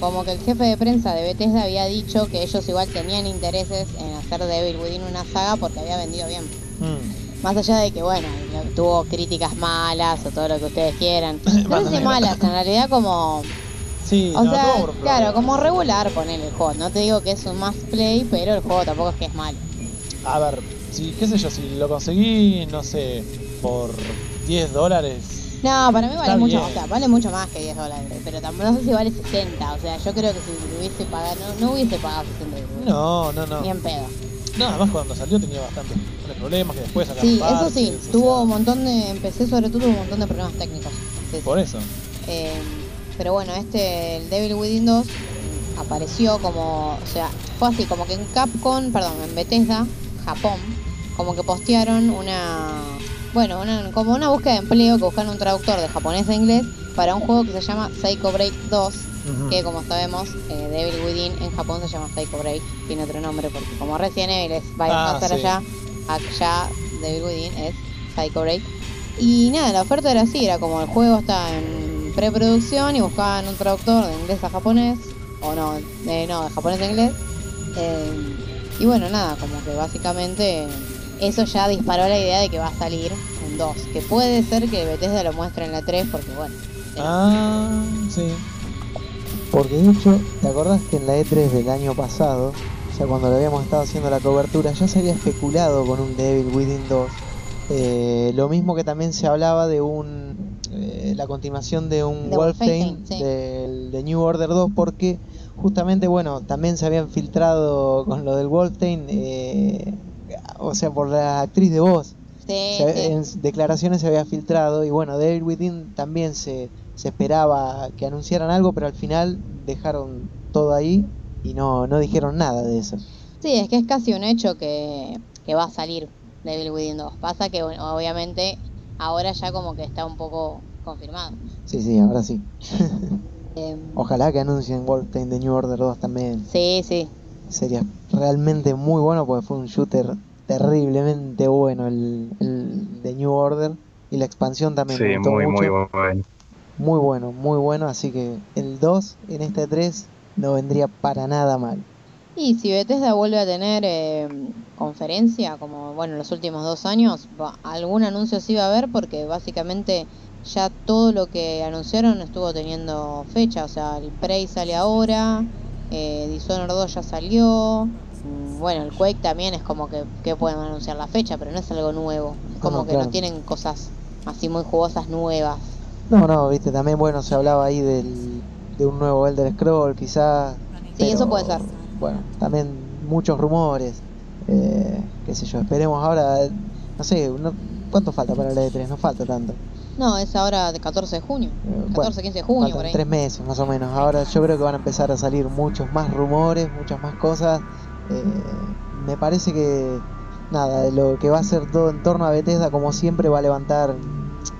como que el jefe de prensa de Bethesda había dicho que ellos igual tenían intereses en hacer de Evil Within una saga porque había vendido bien. Mm. Más allá de que, bueno, tuvo críticas malas o todo lo que ustedes quieran. No sé si malas, en realidad como... Sí, O no, sea, claro, como regular poner el juego. No te digo que es un must play, pero el juego tampoco es que es malo. A ver, si, qué sé yo, si lo conseguí, no sé, por 10 dólares. No, para mí vale Está mucho, bien. o sea, vale mucho más que 10 dólares, pero tampoco no sé si vale 60, o sea, yo creo que si hubiese pagado, no, no hubiese pagado 60 euros, No, no, no. Ni en pedo. No, además cuando salió tenía bastantes problemas que después sacaron Sí, eso sí, tuvo sea, un montón de. Empecé sobre todo tuvo un montón de problemas técnicos. Sí, sí. Por eso. Eh, pero bueno, este, el Devil Within 2 apareció como, o sea, fue así, como que en Capcom, perdón, en Bethesda, Japón, como que postearon una, bueno, una, como una búsqueda de empleo que buscaron un traductor de japonés a inglés para un juego que se llama Psycho Break 2, Ujú. que como sabemos, eh, Devil Within en Japón se llama Psycho Break, tiene otro nombre, porque como Resident Evil es Biohazard Ah, sí. allá, allá Devil Within es Psycho Break. Y nada, la oferta era así, era como el juego está en preproducción y buscaban un traductor de inglés a japonés, o no, de, no, de japonés a inglés. Eh, y bueno, nada, como que básicamente eso ya disparó la idea de que va a salir un 2, que puede ser que Bethesda lo muestre en la 3, porque bueno, Ah, sí. Porque de hecho, ¿te acordás que en la E3 del año pasado, o sea, cuando le habíamos estado haciendo la cobertura, ya se había especulado con un Devil Within 2? Eh, lo mismo que también se hablaba de un eh, la continuación de un De Wolfenstein Wolfenstein, sí. del de New Order 2 porque justamente bueno también se habían filtrado con lo del Wolfenstein eh, o sea por la actriz de voz sí, se- sí. en declaraciones se había filtrado y bueno, Devil Within también se, se esperaba que anunciaran algo, pero al final dejaron todo ahí y no, no dijeron nada de eso. Sí, es que es casi un hecho que, que va a salir Devil Within 2. Pasa que bueno, obviamente ahora ya como que está un poco confirmado. Sí, sí, ahora sí. Em, Ojalá que anuncien Wolfenstein de New Order 2 también. sí, sí. Sería realmente muy bueno porque fue un shooter terriblemente bueno el, el de New Order y la expansión también. me Sí, gustó muy, muy mucho. bueno. Muy bueno, muy bueno, así que el 2 en este 3 no vendría para nada mal. Y si Bethesda vuelve a tener eh, conferencia, como bueno, en los últimos dos años, va- algún anuncio sí va a haber porque básicamente ya todo lo que anunciaron estuvo teniendo fecha. O sea, el Prey sale ahora, eh, Dishonored 2 ya salió. Bueno, el Quake también es como que, que pueden anunciar la fecha, pero no es algo nuevo. Es como no, que claro. no tienen cosas así muy jugosas nuevas. No, no, viste, también bueno, se hablaba ahí del, de un nuevo Elder Scroll, quizás. Sí, eso puede ser. Bueno, también muchos rumores, eh, qué sé yo, esperemos ahora, eh, no sé, no- ¿cuánto falta para la E3? No falta tanto. No, es ahora de 14 de junio. Eh, 14, bueno, 15 de junio, por ahí. tres meses más o menos. Ahora yo creo que van a empezar a salir muchos más rumores, muchas más cosas. Eh, me parece que nada, lo que va a ser todo en torno a Bethesda, como siempre, va a levantar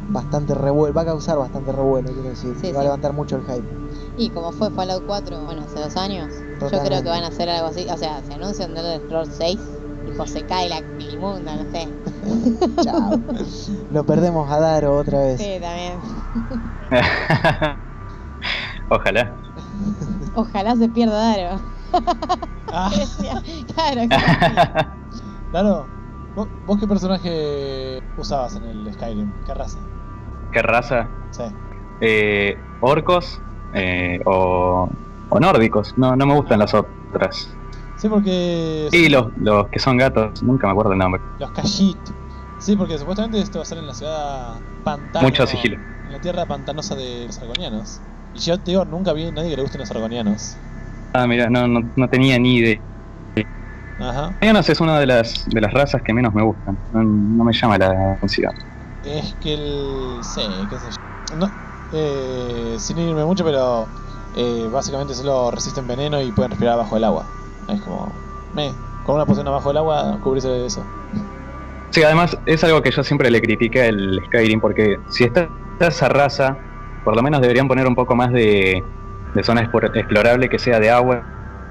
bastante revuelo, va a causar bastante revuelo, quiero decir, Sí, va a levantar mucho el hype. Y como fue Fallout 4, bueno, hace dos años, yo creo que van a hacer algo así. O sea, se anuncian de Elder Scrolls 6, tipo se cae la, el mundo, no sé. Chao. Lo perdemos a Daro otra vez. Sí, también. Ojalá. Ojalá se pierda Daro. Ah, claro, claro. claro. ¿Vos, vos qué personaje usabas en el Skyrim? ¿Qué raza? ¿Qué raza? Sí. Eh, ¿Orcos eh, o, o nórdicos? No, no me gustan las otras. Sí, porque. Y los, los que son gatos, nunca me acuerdo el nombre. Los Kashit. Sí, porque supuestamente esto va a ser en la ciudad pantano. Mucho sigilo. En la tierra pantanosa de los argonianos. Y yo te digo, nunca vi a nadie que le gusten los argonianos. Ah, mira, no, no, no tenía ni idea. Ajá. Argonianos es una de las, de las razas que menos me gustan. No, no me llama la atención. Es que el. Sí, qué sé yo. No, eh, sin irme mucho, pero. eh, básicamente solo resisten veneno y pueden respirar bajo el agua. Es como. Me, con una poción abajo del agua, cubrirse de eso. Sí, además es algo que yo siempre le critiqué al Skyrim, porque si está esa raza, por lo menos deberían poner un poco más de, de zona explor- explorable que sea de agua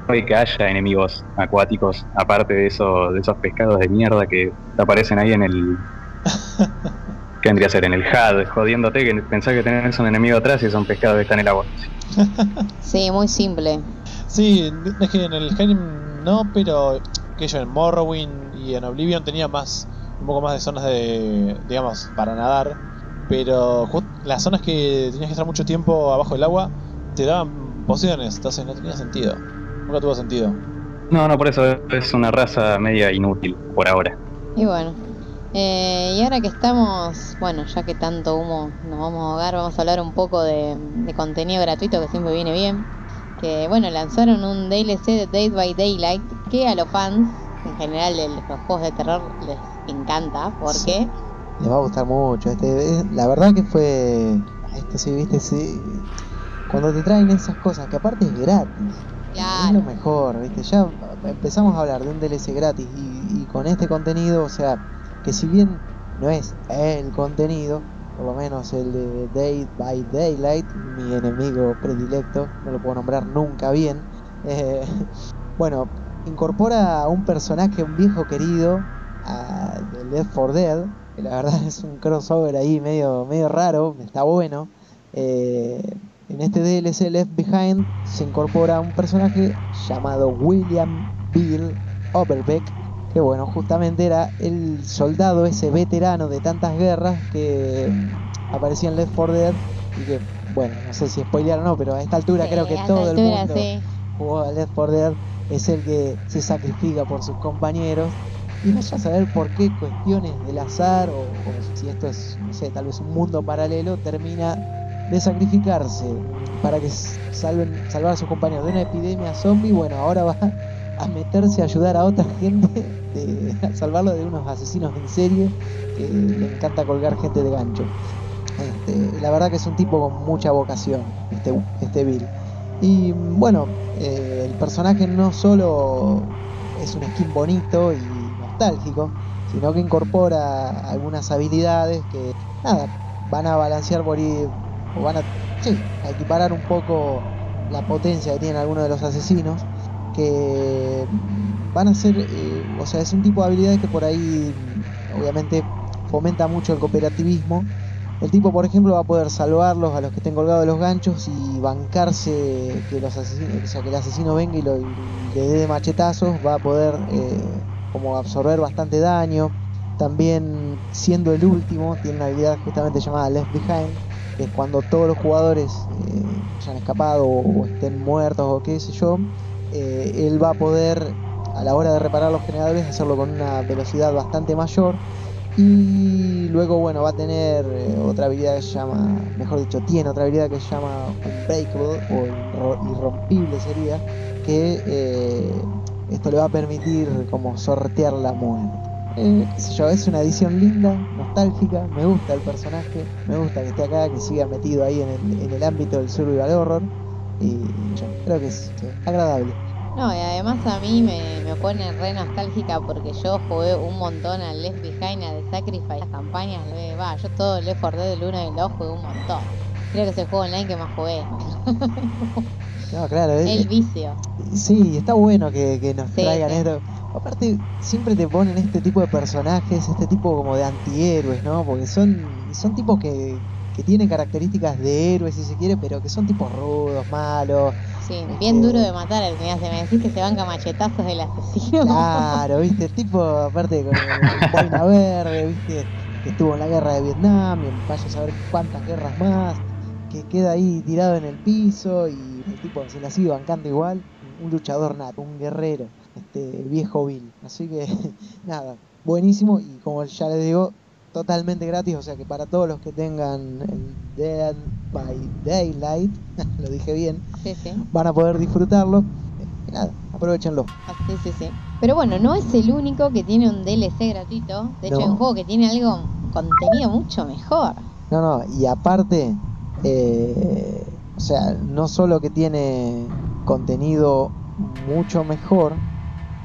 y que haya enemigos acuáticos, aparte de, eso, de esos pescados de mierda que aparecen ahí en el... ¿Qué vendría a ser? En el HUD, jodiéndote que pensás que tenés un enemigo atrás y son pescados que están en el agua. Sí, muy simple. Sí, es que en el Skyrim no, pero que yo en Morrowind y en Oblivion tenía más un poco más de zonas de digamos para nadar, pero las zonas que tenías que estar mucho tiempo abajo del agua te daban pociones, entonces no tenía sentido. Nunca tuvo sentido. No, no, por eso es una raza media inútil por ahora. Y bueno. Eh, y ahora que estamos, bueno, ya que tanto humo nos vamos a ahogar, vamos a hablar un poco de, de contenido gratuito que siempre viene bien. Que bueno, lanzaron un DLC de Dead by Daylight que a los fans en general de los juegos de terror les encanta porque Les va a gustar mucho. Este, es- la verdad que fue. Esto sí, viste, sí. Cuando te traen esas cosas, que aparte es gratis. Es lo mejor, ¿viste? Ya empezamos a hablar de un DLC gratis y, y con este contenido, o sea, que si bien no es el contenido, por lo menos el de Day by Daylight, mi enemigo predilecto, no lo puedo nombrar nunca bien, eh, bueno, incorpora a un personaje, un viejo querido a, de Left 4 Dead, que la verdad es un crossover ahí medio, medio raro, está bueno. Eh, en este DLC Left Behind se incorpora un personaje llamado William Bill Overbeck, que bueno, justamente era el soldado ese veterano de tantas guerras que aparecía en Left 4 Dead y que, bueno, no sé si spoilear o no, pero a esta altura Sí, creo que todo el mundo sí. jugó a Left 4 Dead es el que se sacrifica por sus compañeros y vaya a saber por qué cuestiones del azar o, o si esto es, no sé, tal vez un mundo paralelo, termina de sacrificarse para que salven, salvar a sus compañeros de una epidemia zombie. Bueno, ahora va a meterse a ayudar a otra gente, a salvarlo de unos asesinos en serie que le encanta colgar gente de gancho. Este, la verdad que es un tipo con mucha vocación, este, este Bill. Y bueno, eh, el personaje no solo es un skin bonito y nostálgico, sino que incorpora algunas habilidades que, nada, van a balancear por o van a, equiparar un poco la potencia que tienen algunos de los asesinos, que van a ser, eh, o sea, es un tipo de habilidades que por ahí, obviamente, fomenta mucho el cooperativismo. El tipo, por ejemplo, va a poder salvarlos a los que estén colgados de los ganchos y bancarse que los o sea, que el asesino venga y, lo, y le dé de machetazos, va a poder eh, como absorber bastante daño. También siendo el último, tiene una habilidad justamente llamada Left Behind, que cuando todos los jugadores eh, hayan escapado o, estén muertos o qué sé yo, eh, él va a poder a la hora de reparar los generadores hacerlo con una velocidad bastante mayor. Y luego bueno va a tener eh, otra habilidad que se llama mejor dicho tiene otra habilidad que se llama unbreakable o irro- irrompible sería que eh, esto le va a permitir como sortear la muerte Eh, yo, es una edición linda, nostálgica, me gusta el personaje, me gusta que esté acá, que siga metido ahí en el, en el ámbito del survival horror y yo creo que es sí, agradable. No, y además a mí me, me pone re nostálgica porque yo jugué un montón al Left Behind, a The Sacrifice, las campañas, va, yo todo el Left 4 Dead del 1 y el 2 jugué un montón. Creo que es el juego online que más jugué. No, claro, es- El vicio. Sí, está bueno que, que nos Sí, traigan sí. esto. Aparte, siempre te ponen este tipo de personajes, este tipo como de antihéroes, ¿no? Porque son, son tipos que, que tienen características de héroes, si se quiere, pero que son tipos rudos, malos. Sí, bien duro de matar el mira, se me decís que se banca machetazos del asesino. Claro, ¿viste? Tipo, aparte, con el boina verde, ¿viste? Que estuvo en la guerra de Vietnam, y vaya a saber cuántas guerras más, que queda ahí tirado en el piso y el tipo se la sigue bancando igual. Un luchador nato, un guerrero, este viejo Bill. Así que, nada, buenísimo y como ya les digo, totalmente gratis, o sea que para todos los que tengan el Dead by Daylight, lo dije bien, Sí, sí. van a poder disfrutarlo. Y nada, aprovechenlo. Ah, Sí, sí, sí. Pero bueno, no es el único que tiene un DLC gratuito. De hecho, No. hay un juego que tiene algo, contenido mucho mejor. No, no, y aparte, eh, o sea, no solo que tiene contenido mucho mejor,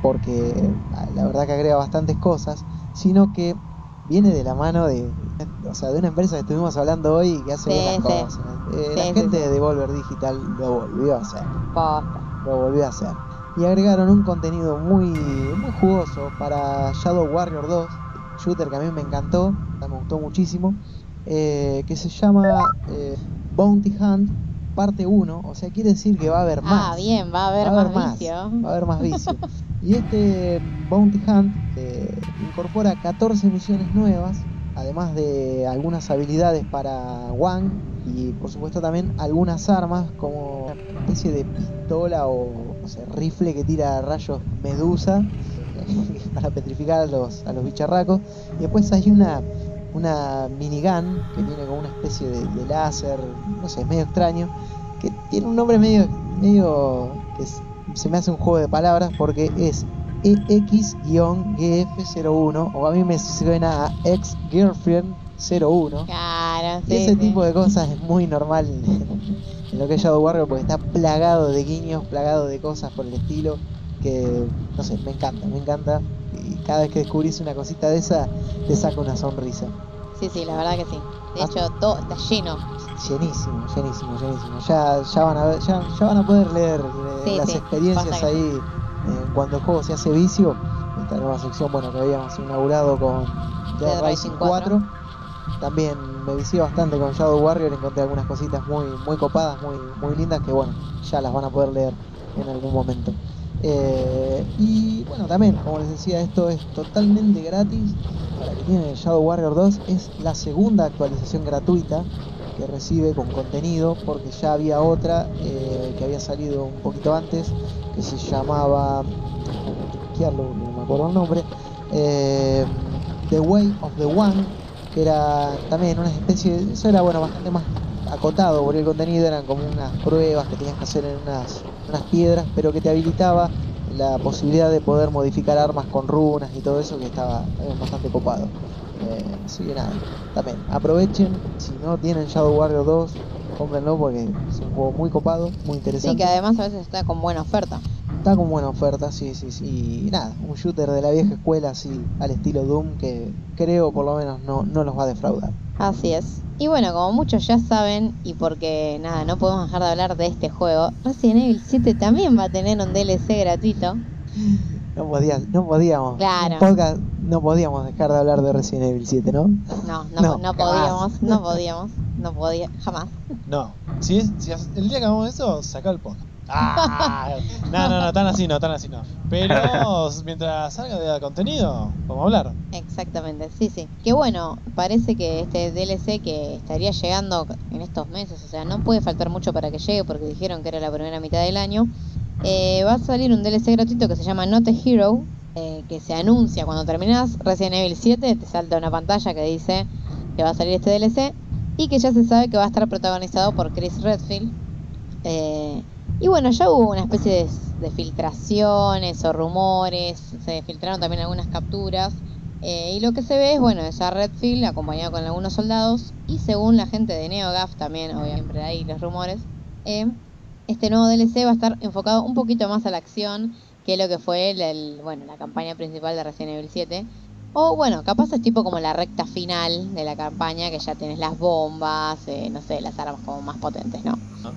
porque ah, la verdad que agrega bastantes cosas, sino que viene de la mano de, o sea, de una empresa que estuvimos hablando hoy y que hace Sí, bien las sí. cosas. Eh, Sí, la gente de Devolver Digital lo volvió a hacer Posta. lo volvió a hacer. Y agregaron un contenido muy, muy jugoso para Shadow Warrior 2, shooter que a mí me encantó, me gustó muchísimo, eh, que se llama eh, Bounty Hunt parte 1, o sea, quiere decir que va a haber más. Ah, bien, va a haber, Va a haber más, más. vicio. Va a haber más vicio. y este Bounty Hunt eh, incorpora 14 misiones nuevas, además de algunas habilidades para Wang y por supuesto también algunas armas como una especie de pistola o rifle que tira rayos medusa para petrificar a los, a los bicharracos. Y después hay una, una minigun que tiene como una especie de, de láser, no sé, es medio extraño, que tiene un nombre medio, medio que es se me hace un juego de palabras porque es EX-GF01 o a mí me suena a ex girlfriend 01. Claro, sí, Ese sí. tipo de cosas es muy normal en, en lo que es Shadow Warrior porque está plagado de guiños, plagado de cosas por el estilo que, no sé, me encanta, me encanta. Y cada vez que descubrís una cosita de esa, te saca una sonrisa. Sí, sí, la verdad que sí. De Ah. hecho, todo está lleno. Llenísimo, llenísimo, llenísimo. Ya, ya, van, a ver, ya, ya van a poder leer eh, Sí, las sí, experiencias ahí eh, cuando el juego se hace vicio. Esta nueva sección, bueno, que habíamos inaugurado con Dead Rising Rising 4. También me vicié bastante con Shadow Warrior, encontré algunas cositas muy, muy copadas, muy, muy lindas que bueno, ya las van a poder leer en algún momento. Eh, y bueno, también, como les decía, esto es totalmente gratis para que tiene Shadow Warrior 2. Es la segunda actualización gratuita que recibe con contenido, porque ya había otra eh, que había salido un poquito antes, que se llamaba, no me acuerdo el nombre, eh, The Way of the One, que era también una especie, de- eso era bueno bastante más acotado por el contenido, eran como unas pruebas que tenías que hacer en unas, unas piedras, pero que te habilitaba la posibilidad de poder modificar armas con runas y todo eso que estaba eh, bastante copado. Eh, así que nada, también aprovechen, si no tienen Shadow Warrior 2, cómprenlo porque es un juego muy copado, muy Sí, interesante. que además a veces está con buena oferta. Está con buena oferta, sí, sí, sí. Y nada, un shooter de la vieja escuela así al estilo Doom que creo por lo menos no, no los va a defraudar. Así es. Y bueno, como muchos ya saben, y porque nada, no podemos dejar de hablar de este juego, Resident Evil 7 también va a tener un DLC gratuito. No, podía, no podíamos. Claro. podcast no podíamos dejar de hablar de Resident Evil 7, ¿no? No, no, No, podíamos, no podíamos, no podía, jamás. No. Si es, si es- el día que hagamos eso, saca el podcast. Ah, no, no, no, tan así no, tan así no. Pero mientras salga de contenido, vamos a hablar. Exactamente, sí, sí. Que bueno, parece que este DLC que estaría llegando en estos meses, o sea, no puede faltar mucho para que llegue porque dijeron que era la primera mitad del año. Eh, va a salir un DLC gratuito que se llama Not a Hero, eh, que se anuncia cuando terminas Resident Evil 7, te salta una pantalla que dice que va a salir este DLC y que ya se sabe que va a estar protagonizado por Chris Redfield. Eh, y bueno, ya hubo una especie de, filtraciones o rumores, se filtraron también algunas capturas. eh, y lo que se ve es, bueno, es a Redfield acompañado con algunos soldados. Y según la gente de NeoGAF también, obviamente ahí los rumores, eh, este nuevo DLC va a estar enfocado un poquito más a la acción que lo que fue el, el- bueno, la campaña principal de Resident Evil 7. O bueno, capaz es tipo como la recta final de la campaña, que ya tienes las bombas, eh, no sé, las armas como más potentes, ¿no? Ah.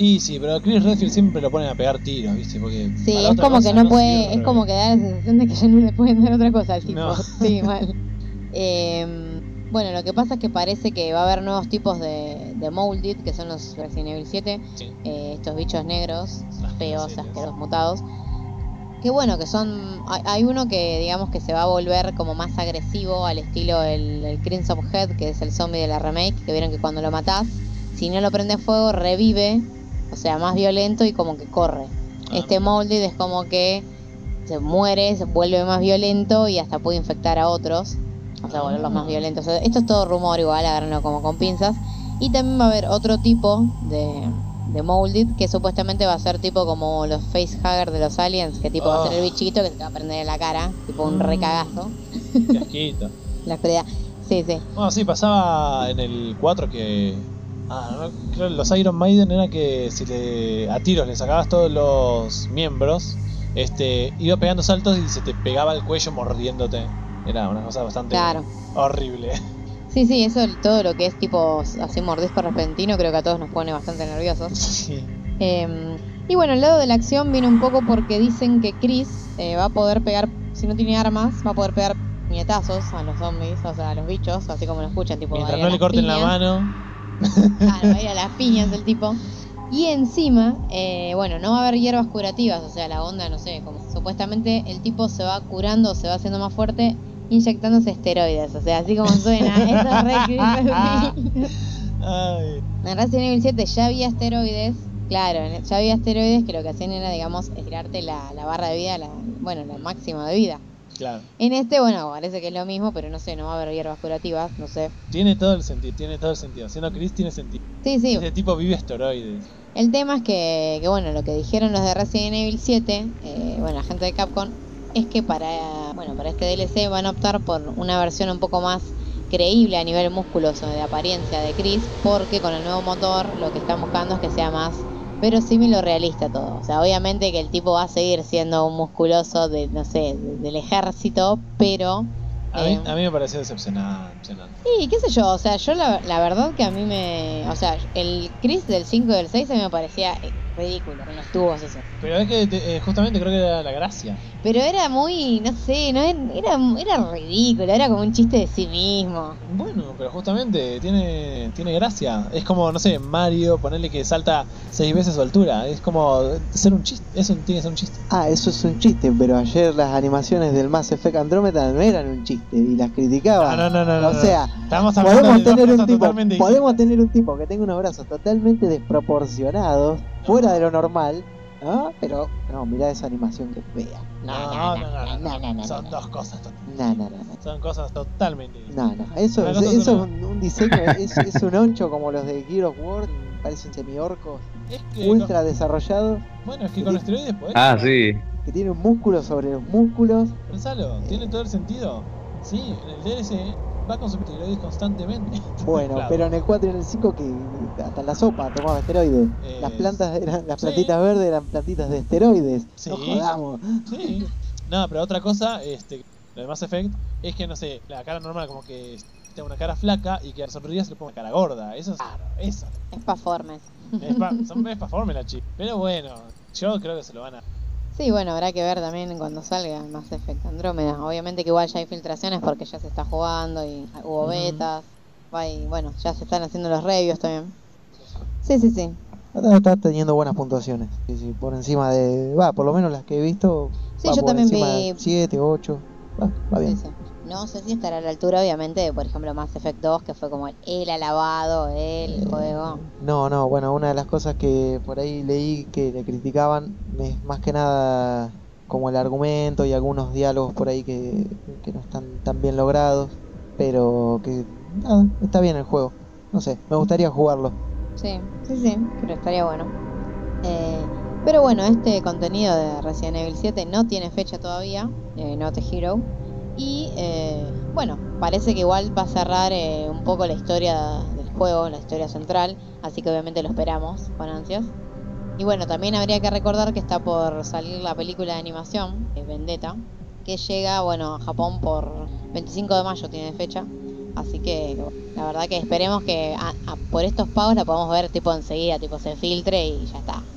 Y sí, pero a Chris Redfield siempre lo ponen a pegar tiros, ¿viste? Porque Sí, es como cosa que no puede, es como que da la sensación de que ya no le pueden dar otra cosa al tipo. No. Sí, mal. Em, bueno, lo que pasa es que parece que va a haber nuevos tipos de, de Molded, que son los Resident Evil 7, Sí. eh, estos bichos negros, feos, asquerosos, mutados. Que bueno, que son. Hay, hay uno que digamos que se va a volver como más agresivo al estilo el, el Crimson Head, que es el zombie de la remake, que vieron que cuando lo matás, si no lo prende fuego, revive, o sea, más violento y como que corre. Ah, Este. Molded es como que se muere, se vuelve más violento y hasta puede infectar a otros. O sea, volverlos más violentos. O sea, esto es todo rumor igual, agárrenlo como con pinzas. Y también va a haber otro tipo de, de Molded que supuestamente va a ser tipo como los facehugger de los aliens, que tipo va a ser el bichito que se te va a prender en la cara, tipo un recagazo. Qué asquito. La oscuridad. Sí, sí. Bueno, sí, pasaba en el 4 que. Ah, no, creo que los Iron Maiden era que si le a tiros le sacabas todos los miembros, este iba pegando saltos y se te pegaba el cuello mordiéndote. Era una cosa bastante Claro. horrible. Sí, sí, eso todo lo que es tipo así mordisco repentino creo que a todos nos pone bastante nerviosos. Sí. Eh, y bueno, el lado de la acción viene un poco porque dicen que Chris eh, va a poder pegar, si no tiene armas, va a poder pegar puñetazos a los zombies, o sea, a los bichos, así como lo escuchan, tipo. Mientras no le corten la mano. Claro, va a ir a las piñas el tipo. Y encima, eh, bueno, no va a haber hierbas curativas, o sea, la onda, no sé, como supuestamente el tipo se va curando, se va haciendo más fuerte, inyectándose esteroides, o sea, así como suena, eso es re. En Resident Evil 7 ya había esteroides, claro, ya había esteroides que lo que hacían era, digamos, estirarte la, la barra de vida, la, bueno, la máxima de vida. Claro. En este, bueno, parece que es lo mismo, pero no sé, no va a haber hierbas curativas, no sé. Tiene todo el sentido, tiene todo el sentido. Siendo Chris tiene sentido. Sí, sí. Ese tipo vive esteroides. El tema es que, que, bueno, lo que dijeron los de Resident Evil 7, eh, bueno, la gente de Capcom, es que para, bueno, para este DLC van a optar por una versión un poco más creíble a nivel musculoso de apariencia de Chris, porque con el nuevo motor lo que están buscando es que sea más verosímil o realista todo. O sea, obviamente que el tipo va a seguir siendo un musculoso de, no sé, del ejército, pero... A mí, eh, a mí me pareció decepcionante. Sí, qué sé yo, o sea, yo la, la verdad que a mí me... O sea, el Chris del 5 y del 6 a mí me parecía ridículo, con los tubos eso. Pero es que te- eh, justamente creo que era la gracia. Pero era muy, no sé, no era, era, era ridículo, era como un chiste de sí mismo. Bueno, pero justamente tiene, tiene gracia. Es como, no sé, Mario, ponerle que salta seis veces su altura. Es como ser un chiste. Eso tiene que ser un chiste. Ah, eso es un chiste, pero ayer las animaciones del Mass Effect Andromeda no eran un chiste y las criticaban. No, no, no, no, o no. sea, Estamos hablando podemos tener un tipo, podemos tener un tipo que tenga unos brazos totalmente desproporcionados, fuera de lo normal, ¿no? Pero no, mirá esa animación que fea. No, no, no, no, no, no, no, Son no. dos cosas. No, no, no, no. Son cosas totalmente. No, no, eso, es, eso es un, un diseño, es, es un oncho como los de Gear of War, parecen semi-orcos, Es que, ultra desarrollados, con- bueno, es que con esteroides podés. Ah, sí. que tienen músculos sobre los músculos. Pensalo, tiene todo el sentido. Sí, en el DLC va esteroides constantemente. Bueno, Claro. pero en el 4 y en el 5 que hasta la sopa tomaba esteroides. Eh, Las plantas eran, las sí. plantitas verdes eran plantitas de esteroides. Sí. No jodamos. Sí. No, pero otra cosa, este, lo de Mass Effect, es que no sé, la cara normal como que tenga una cara flaca y que al sonreír se le ponga cara gorda. Eso es raro, eso. Es. Es pa, son es pa' forma la chica. Pero bueno, yo creo que se lo van a. Sí, bueno, habrá que ver también cuando salga el Mass Effect Andrómeda. Obviamente que igual ya hay filtraciones porque ya se está jugando y hubo betas. va y bueno, ya se están haciendo los reviews también. Sí, sí, sí. Está, teniendo buenas puntuaciones. Sí, sí, por encima de. Va, por lo menos las que he visto. Sí, va yo por también vi- de 7, 8. Va, va bien. Sí, sí. No sé si estará a la altura, obviamente, de por ejemplo Mass Effect 2, que fue como el, el alabado, el juego. No, no, bueno, una de las cosas que por ahí leí que le criticaban es más que nada como el argumento y algunos diálogos por ahí que, que no están tan bien logrados, pero que nada, está bien el juego. No sé, me gustaría jugarlo. Sí, sí, sí, pero estaría bueno. Eh, pero bueno, este contenido de Resident Evil 7 no tiene fecha todavía, eh, Not a Hero. Y eh, bueno, parece que igual va a cerrar eh, un poco la historia del juego, la historia central, así que obviamente lo esperamos con ansias. Y bueno, también habría que recordar que está por salir la película de animación, Vendetta, que llega, bueno, a Japón por 25 de mayo tiene fecha. Así que la verdad que esperemos que a- por estos pagos la podamos ver tipo enseguida, tipo se filtre y ya está.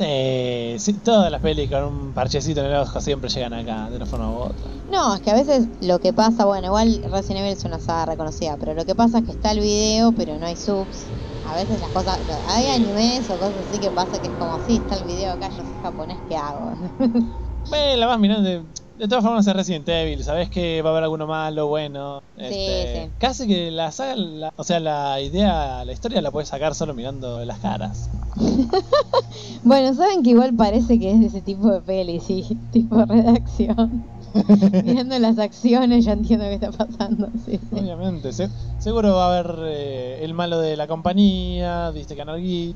Sí, sí, todas las pelis con un parchecito en el ojo siempre llegan acá, de una forma u otra. No, es que a veces lo que pasa, bueno, igual Resident Evil es una saga reconocida, pero lo que pasa es que está el video, pero no hay subs. A veces las cosas, hay animes o cosas así que pasa que es como, sí, está el video acá, yo soy japonés, ¿qué hago? Bueno, la vas mirando. De, todas formas es Resident Evil, sabes que va a haber alguno malo, bueno. este, sí. Casi que la saga, la- o sea, la idea, la historia la puedes sacar solo mirando las caras. bueno, saben que igual parece que es de ese tipo de peli, sí, tipo redacción. Viendo las acciones ya entiendo qué está pasando, sí, sí. Obviamente, se- seguro va a haber eh, el malo de la compañía, viste que.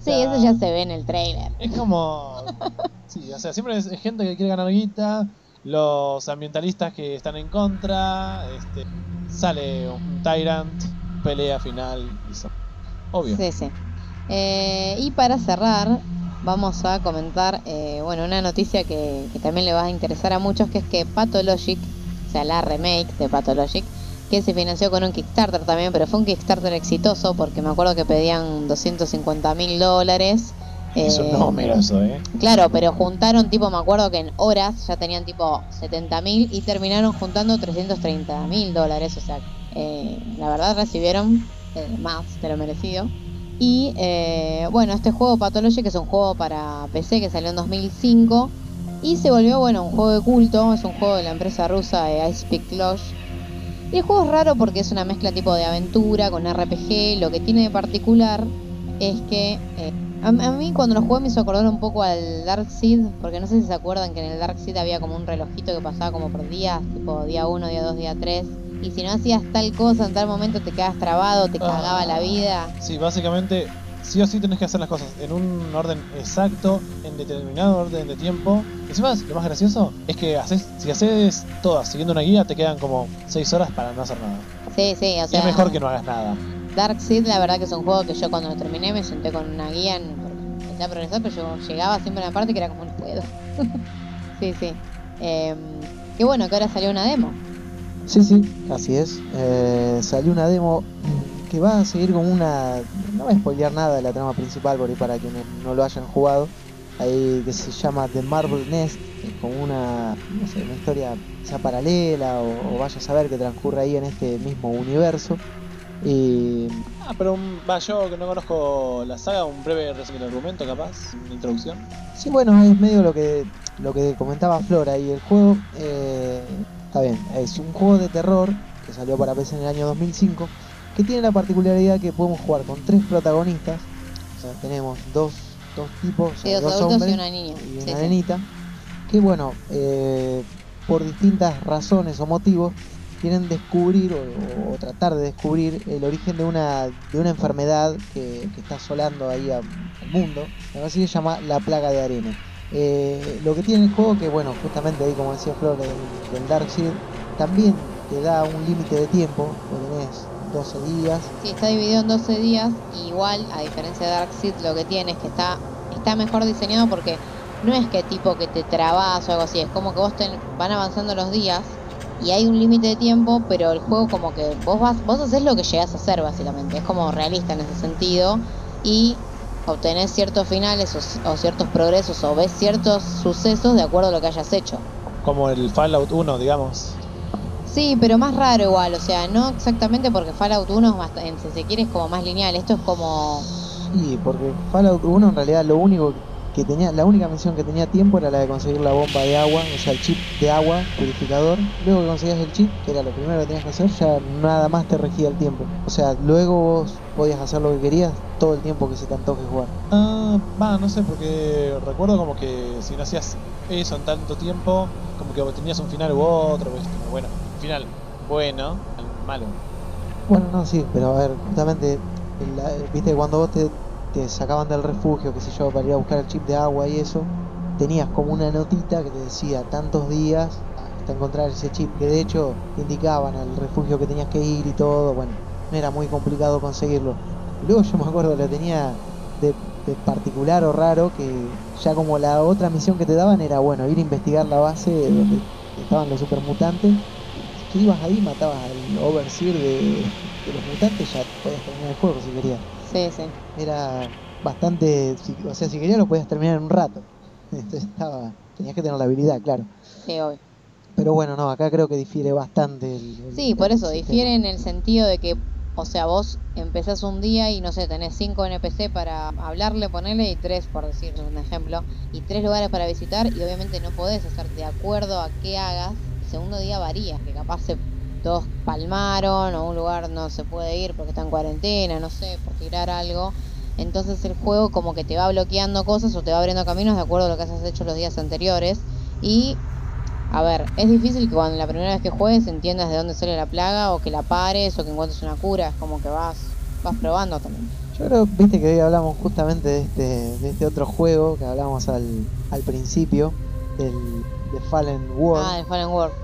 Sí, eso ya se ve en el trailer. Es como. Sí, o sea, siempre es gente que quiere ganar guita, los ambientalistas que están en contra, este, sale un Tyrant, pelea final, listo. Obvio. Sí, sí. Eh, y para cerrar, vamos a comentar, eh, bueno, una noticia que, que también le va a interesar a muchos, que es que Pathologic, o sea, la remake de Pathologic, que se financió con un Kickstarter también, pero fue un Kickstarter exitoso porque me acuerdo que pedían 250 mil dólares. Es un eh, ¿eh? Claro, pero juntaron tipo, me acuerdo que en horas ya tenían tipo 70 mil y terminaron juntando 330 mil dólares. O sea, eh, la verdad recibieron eh, más de lo merecido. Y eh, bueno, este juego Pathology, que es un juego para PC que salió en 2005 y se volvió, bueno, un juego de culto. Es un juego de la empresa rusa de Ice Peak Lodge. Y el juego es raro porque es una mezcla tipo de aventura con RPG. Lo que tiene de particular es que A, a mí cuando lo jugué me hizo acordar un poco al Dark Seed, porque no sé si se acuerdan que en el Dark Seed había como un relojito que pasaba como por días, tipo día 1, día 2, día 3. Y si no hacías tal cosa en tal momento te quedabas trabado, te Ah. cagaba la vida. Sí, básicamente, sí o sí tenés que hacer las cosas en un orden exacto, en determinado orden de tiempo. Y encima, lo más gracioso es que haces, si haces todas siguiendo una guía, te quedan como 6 horas para no hacer nada. Sí, sí, o Y sea. es mejor que no hagas nada. Dark Seed, la verdad que es un juego que yo cuando lo terminé me senté con una guía en, a progresar, pero yo llegaba siempre a una parte que era como no puedo. sí, sí. Em, qué bueno que ahora salió una demo. Sí, sí, así es. Eh, salió una demo que va a seguir con una... No voy a spoilear nada de la trama principal por ahí para quienes no lo hayan jugado. Ahí que se llama The Marble Nest, que es como una, no sé, una historia quizá paralela o, o vaya a saber que transcurre ahí en este mismo universo. Y Ah, pero un- va, yo que no conozco la saga, un breve resumen del argumento, capaz, una introducción. Sí, bueno, es medio lo que lo que comentaba Flora y el juego eh, está bien, es un juego de terror que salió para PC en el año 2005 que tiene la particularidad que podemos jugar con tres protagonistas, o sea, tenemos dos, dos tipos, o Sí, sea, dos dos adultos hombres y una niña. y una sí. nenita, que bueno, eh, por distintas razones o motivos quieren descubrir o, tratar de descubrir el origen de una, de una enfermedad que, está asolando ahí al mundo, así se llama la plaga de arena. Eh, lo que tiene el juego que bueno, justamente ahí como decía Flor del, Dark Seed, también te da un límite de tiempo, que tenés 12 días, Sí, está dividido en 12 días. igual, a diferencia de Dark Seed, lo que tiene es que está, está mejor diseñado porque no es que tipo que te trabas o algo así. Es como que vos ten- van avanzando los días y hay un límite de tiempo, pero el juego como que vos vas, vos haces lo que llegas a hacer básicamente. Es como realista en ese sentido y obtenés ciertos finales o, o ciertos progresos o ves ciertos sucesos de acuerdo a lo que hayas hecho. Como el Fallout 1, digamos. Sí, pero más raro igual, o sea, no exactamente porque Fallout 1 es bastante, si se quiere es como más lineal, esto es como... Sí, porque Fallout 1 en realidad lo único que tenía, la única misión que tenía tiempo era la de conseguir la bomba de agua, o sea, el chip de agua purificador. Luego que conseguías el chip, que era lo primero que tenías que hacer, ya nada más te regía el tiempo. O sea, luego vos podías hacer lo que querías todo el tiempo que se te antoje jugar. Ah, va, no sé, porque recuerdo como que si no hacías eso en tanto tiempo, como que tenías un final u otro, ¿viste? bueno, final bueno, malo. Bueno, no, sí, pero a ver, justamente, viste, cuando vos te, te sacaban del refugio, qué sé yo, para ir a buscar el chip de agua y eso, tenías como una notita que te decía tantos días hasta encontrar ese chip, que de hecho te indicaban al refugio que tenías que ir y todo, bueno, no era muy complicado conseguirlo. Luego yo me acuerdo, lo tenía de, particular o raro, que ya como la otra misión que te daban era, bueno, ir a investigar la base donde estaban los supermutantes tú ibas ahí, matabas al overseer de, de los mutantes, ya podías terminar el juego si querías. Sí, sí. Era bastante, o sea, si querías lo podías terminar en un rato. Entonces estaba, tenías que tener la habilidad, claro. Sí, obvio. Pero bueno, no, acá creo que difiere bastante el, el- Sí, por el eso, sistema. difiere en el sentido de que, o sea, vos empezás un día y no sé, tenés 5 NPC para hablarle, ponerle y 3, por decir un ejemplo, y 3 lugares para visitar y obviamente no podés hacer de acuerdo a qué hagas. El segundo día varía, que capaz se todos palmaron o un lugar no se puede ir porque está en cuarentena, no sé, por tirar algo. Entonces el juego como que te va bloqueando cosas o te va abriendo caminos de acuerdo a lo que has hecho los días anteriores. Y a ver, es difícil que cuando la primera vez que juegues entiendas de dónde sale la plaga o que la pares o que encuentres una cura. Es como que vas, vas probando también. Yo creo, viste que hoy hablamos justamente de este, de este otro juego que hablamos al, al principio, del de Fallen World. Ah, el Fallen World.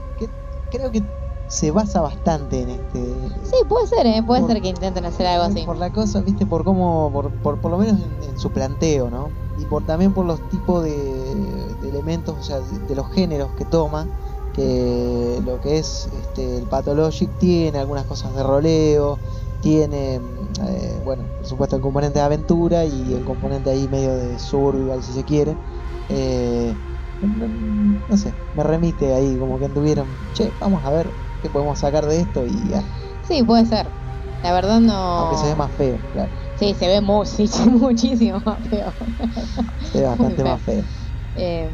Creo que se basa bastante en este, Sí, puede ser, ¿eh? Puede Por- ser que intenten hacer algo así. Por la cosa, viste, por cómo, por, por, por lo menos en, en su planteo, ¿no? Y por también por los tipos de, de elementos, o sea, de, de los géneros que toma, que lo que es este, el Pathologic tiene algunas cosas de roleo, tiene, eh, bueno, por supuesto el componente de aventura y el componente ahí medio de survival, si se quiere. Eh, no, no sé, me remite ahí como que anduvieron, che, vamos a ver qué podemos sacar de esto y ya, Sí, puede ser. La verdad no. aunque se ve más feo, claro. Sí, se ve sí, muchísimo más feo. Se ve bastante más feo. Eh,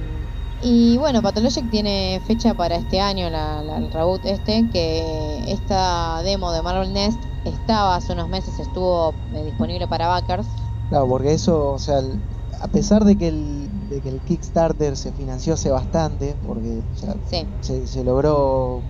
y bueno, Pathologic tiene fecha para este año, la, la- el reboot este, que esta demo de Marvel Nest estaba hace unos meses, estuvo eh, disponible para backers, Claro, porque eso, o sea, el- a pesar de que el, de que el Kickstarter se financió hace bastante, porque o sea, Sí, se, se logró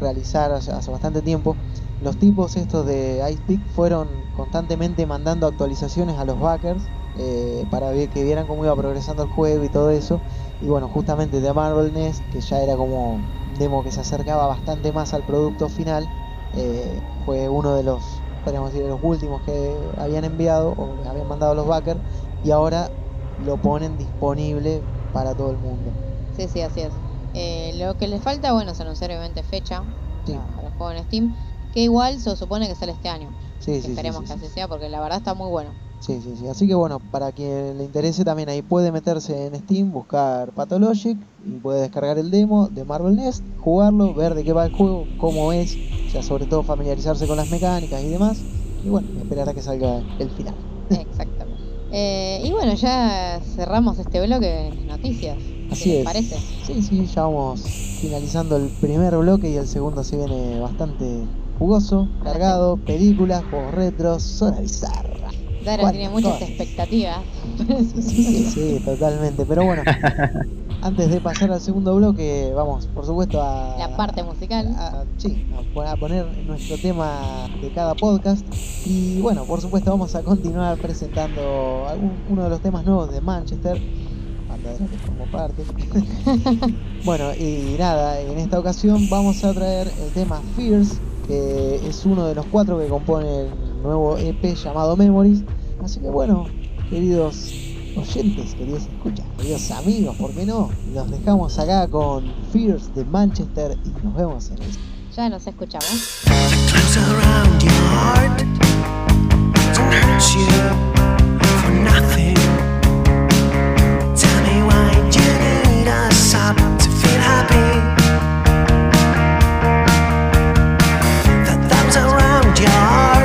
realizar hace, hace bastante tiempo, los tipos estos de Icepeak fueron constantemente mandando actualizaciones a los backers eh, para que vieran cómo iba progresando el juego y todo eso. Y bueno, justamente de Marvel Nest, que ya era como un demo que se acercaba bastante más al producto final, eh, fue uno de los, podríamos decir, de los últimos que habían enviado o habían mandado los backers y ahora lo ponen disponible para todo el mundo. sí, sí, así es. Eh, lo que les falta, bueno, es anunciar obviamente fecha Sí. para, para el juego en Steam, que igual se supone que sale este año. Sí, Que sí, sí, esperemos que sí. así sea, porque la verdad está muy bueno. Sí, sí, sí. Así que bueno, para quien le interese también ahí puede meterse en Steam, buscar Pathologic y puede descargar el demo de Marvel Nest, jugarlo, ver de qué va el juego, cómo es, o sea, sobre todo familiarizarse con las mecánicas y demás. Y bueno, esperar a que salga el final. Exactamente. Eh, y bueno, ya cerramos este bloque de noticias. Así ¿Qué les es. parece? Sí, sí, ya vamos finalizando el primer bloque y el segundo se viene bastante jugoso, cargado, películas, juegos retros, zona bizarra. Dara Bueno, tiene muchas todas. expectativas. Sí, sí, sí, totalmente. Pero bueno, antes de pasar al segundo bloque, vamos, por supuesto, a. La parte musical. a- sí, a poner nuestro tema de cada podcast. Y bueno, por supuesto, vamos a continuar presentando algún, uno de los temas nuevos de Manchester. Banda de la que formo parte. bueno, y nada, en esta ocasión vamos a traer el tema Fears, que es uno de los cuatro que compone el nuevo EP llamado Memories. Así que bueno, queridos oyentes, queridos escuchas, queridos amigos, ¿por qué no? Los dejamos acá con Fears de Manchester y nos vemos en el Ya nos escuchamos. A sub to feel happy. The thumbs around your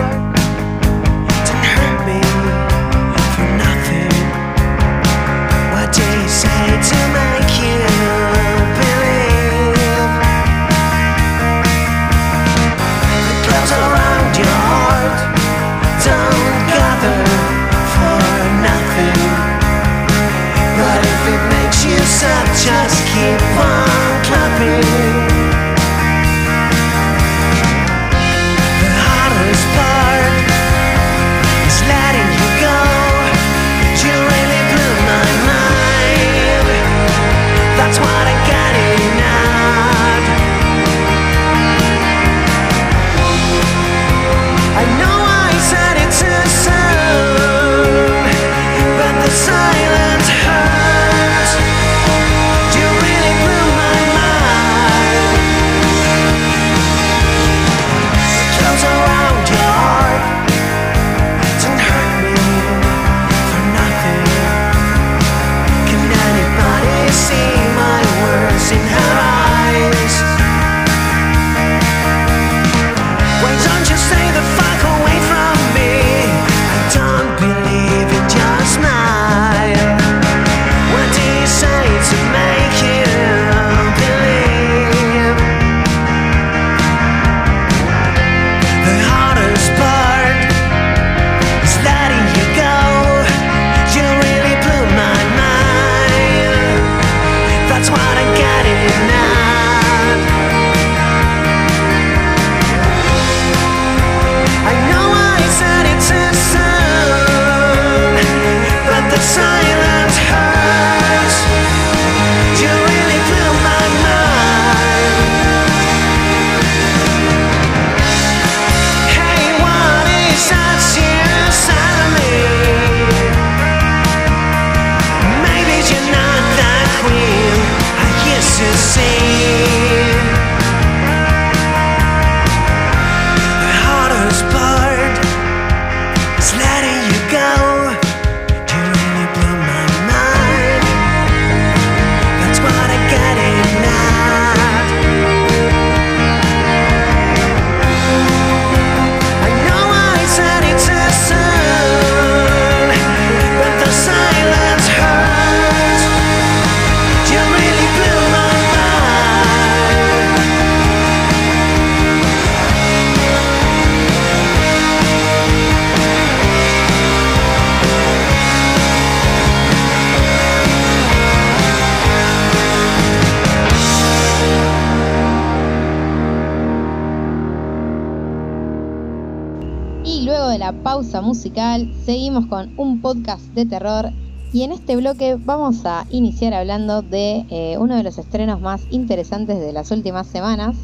de terror. Y en este bloque vamos a iniciar hablando de eh, uno de los estrenos más interesantes de las últimas semanas,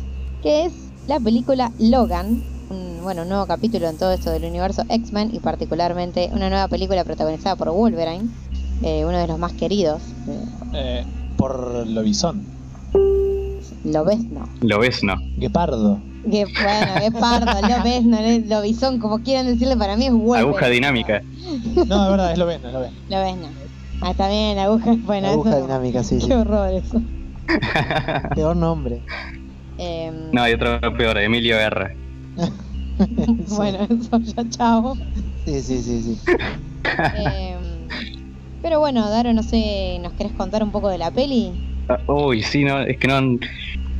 que es la película Logan, un bueno, un nuevo capítulo en todo esto del universo X-Men y particularmente una nueva película protagonizada por Wolverine, eh, uno de los más queridos. eh, Eh, por Lobizón. lo ves, no. Lo ves, no. Guepardo. Que bueno, es pardo, lo ves, no, lo bisón, como quieran decirle, para mí es Wolverine. Aguja dinámica. No, es verdad, es Lobezno, es Lobezno. Lo ves, no. Ah, está bien, aguja, bueno, Aguja eso- dinámica, sí, sí. Qué horror eso. Peor nombre. Em, No, hay otro peor, Emilio. Sí. Bueno, eso ya chao. Sí, sí, sí, sí. Em, pero bueno, Daro, no sé, ¿nos querés contar un poco de la peli? Ah, Uy, sí, no, es que no,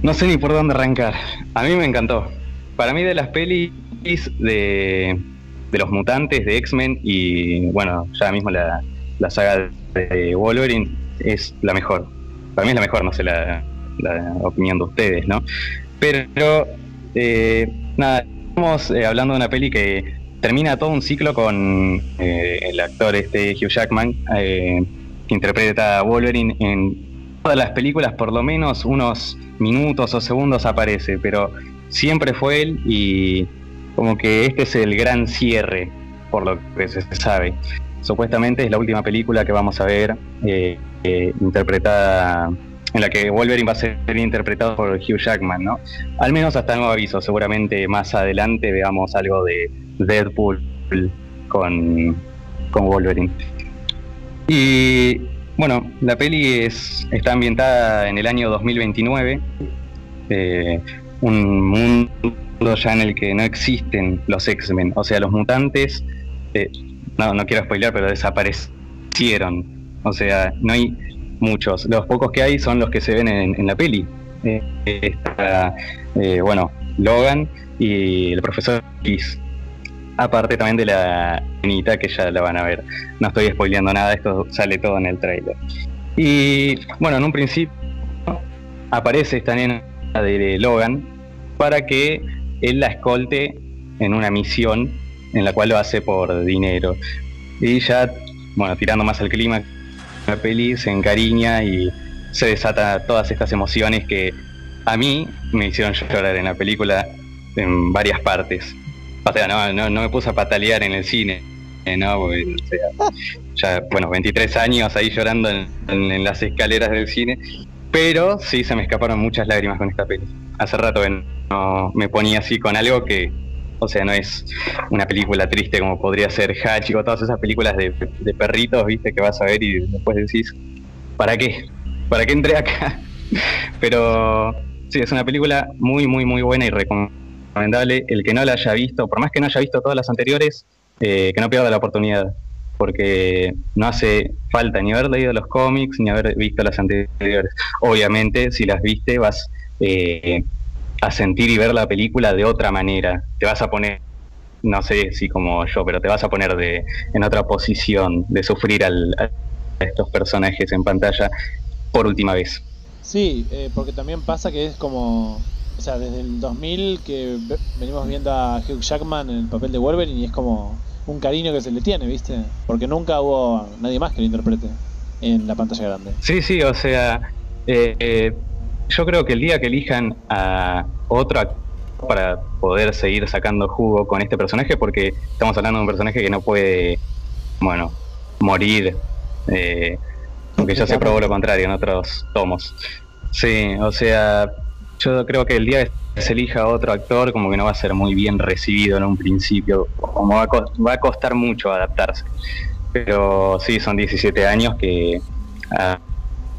no sé ni por dónde arrancar. A mí me encantó. Para mí de las pelis de, de los mutantes, de X-Men y bueno, ya mismo la, la saga de Wolverine es la mejor. Para mí es la mejor, no sé la, la opinión de ustedes, ¿no? Pero, eh, nada, estamos eh, hablando de una peli que termina todo un ciclo con eh, el actor este Hugh Jackman, que interpreta a Wolverine en todas las películas, por lo menos unos minutos o segundos aparece, pero siempre fue él y como que este es el gran cierre, por lo que se sabe. Supuestamente es la última película que vamos a ver eh, eh, interpretada, en la que Wolverine va a ser interpretado por Hugh Jackman, ¿no? Al menos hasta nuevo aviso, seguramente más adelante veamos algo de Deadpool con, con Wolverine. Y bueno, la peli es, está ambientada en el año 2029, eh, un mundo ya en el que no existen los X-Men, o sea, los mutantes, eh, no, no quiero spoiler, pero desaparecieron, o sea, no hay muchos, los pocos que hay son los que se ven en, la peli. Eh, eh, bueno, Logan y el profesor X. Aparte también de la niñita que ya la van a ver. No estoy spoileando nada, esto sale todo en el trailer. Y bueno, en un principio aparece esta nena de Logan para que él la escolte en una misión en la cual lo hace por dinero. Y ya, bueno, tirando más al clima, la peli se encariña y se desata todas estas emociones que a mí me hicieron llorar en la película en varias partes. O sea, no, no, me puse a patalear en el cine, eh, ¿no? Porque, bueno, 23 años ahí llorando en, en- en las escaleras del cine, pero sí se me escaparon muchas lágrimas con esta peli. Hace rato que no me ponía así con algo que, o sea, no es una película triste como podría ser Hachiko, todas esas películas de, de perritos, viste, que vas a ver y después decís, ¿para qué? ¿Para qué entré acá? Pero sí, es una película muy, muy, muy buena y recomendable. El que no la haya visto, por más que no haya visto todas las anteriores, eh, que no pierda la oportunidad. Porque no hace falta ni haber leído los cómics ni haber visto las anteriores. Obviamente, si las viste, vas eh, a sentir y ver la película de otra manera. Te vas a poner, no sé si como yo, pero te vas a poner de, en otra posición de sufrir al- a estos personajes en pantalla por última vez. Sí, eh, porque también pasa que es como. O sea, desde el 2000 que ve- venimos viendo a Hugh Jackman en el papel de Wolverine y es como un cariño que se le tiene, ¿viste? Porque nunca hubo nadie más que lo interprete en la pantalla grande. Sí, sí, o sea, eh, eh, yo creo que el día que elijan a actor para poder seguir sacando jugo con este personaje, porque estamos hablando de un personaje que no puede, bueno, morir, eh, aunque ya se probó lo contrario en otros tomos. Sí, o sea, yo creo que el día que se elija otro actor, como que no va a ser muy bien recibido en un principio, como va a, va a costar mucho adaptarse. Pero sí, son 17 años que ah,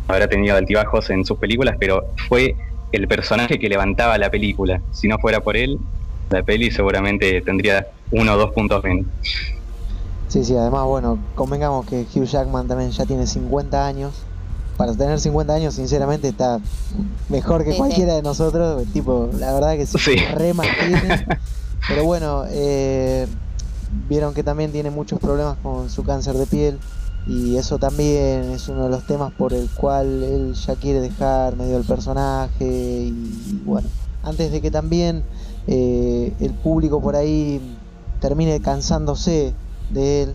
habrá tenido altibajos en sus películas, pero fue el personaje que levantaba la película. Si no fuera por él, la peli seguramente tendría uno o dos puntos menos. Sí, sí, además, bueno, convengamos que Hugh Jackman también ya tiene 50 años. Para tener 50 años, sinceramente, está mejor que Sí, cualquiera de nosotros. Tipo, la verdad que se Sí. re mantiene. Pero bueno, eh, vieron que también tiene muchos problemas con su cáncer de piel. Y eso también es uno de los temas por el cual él ya quiere dejar medio el personaje. Y bueno, antes de que también eh, el público por ahí termine cansándose de él.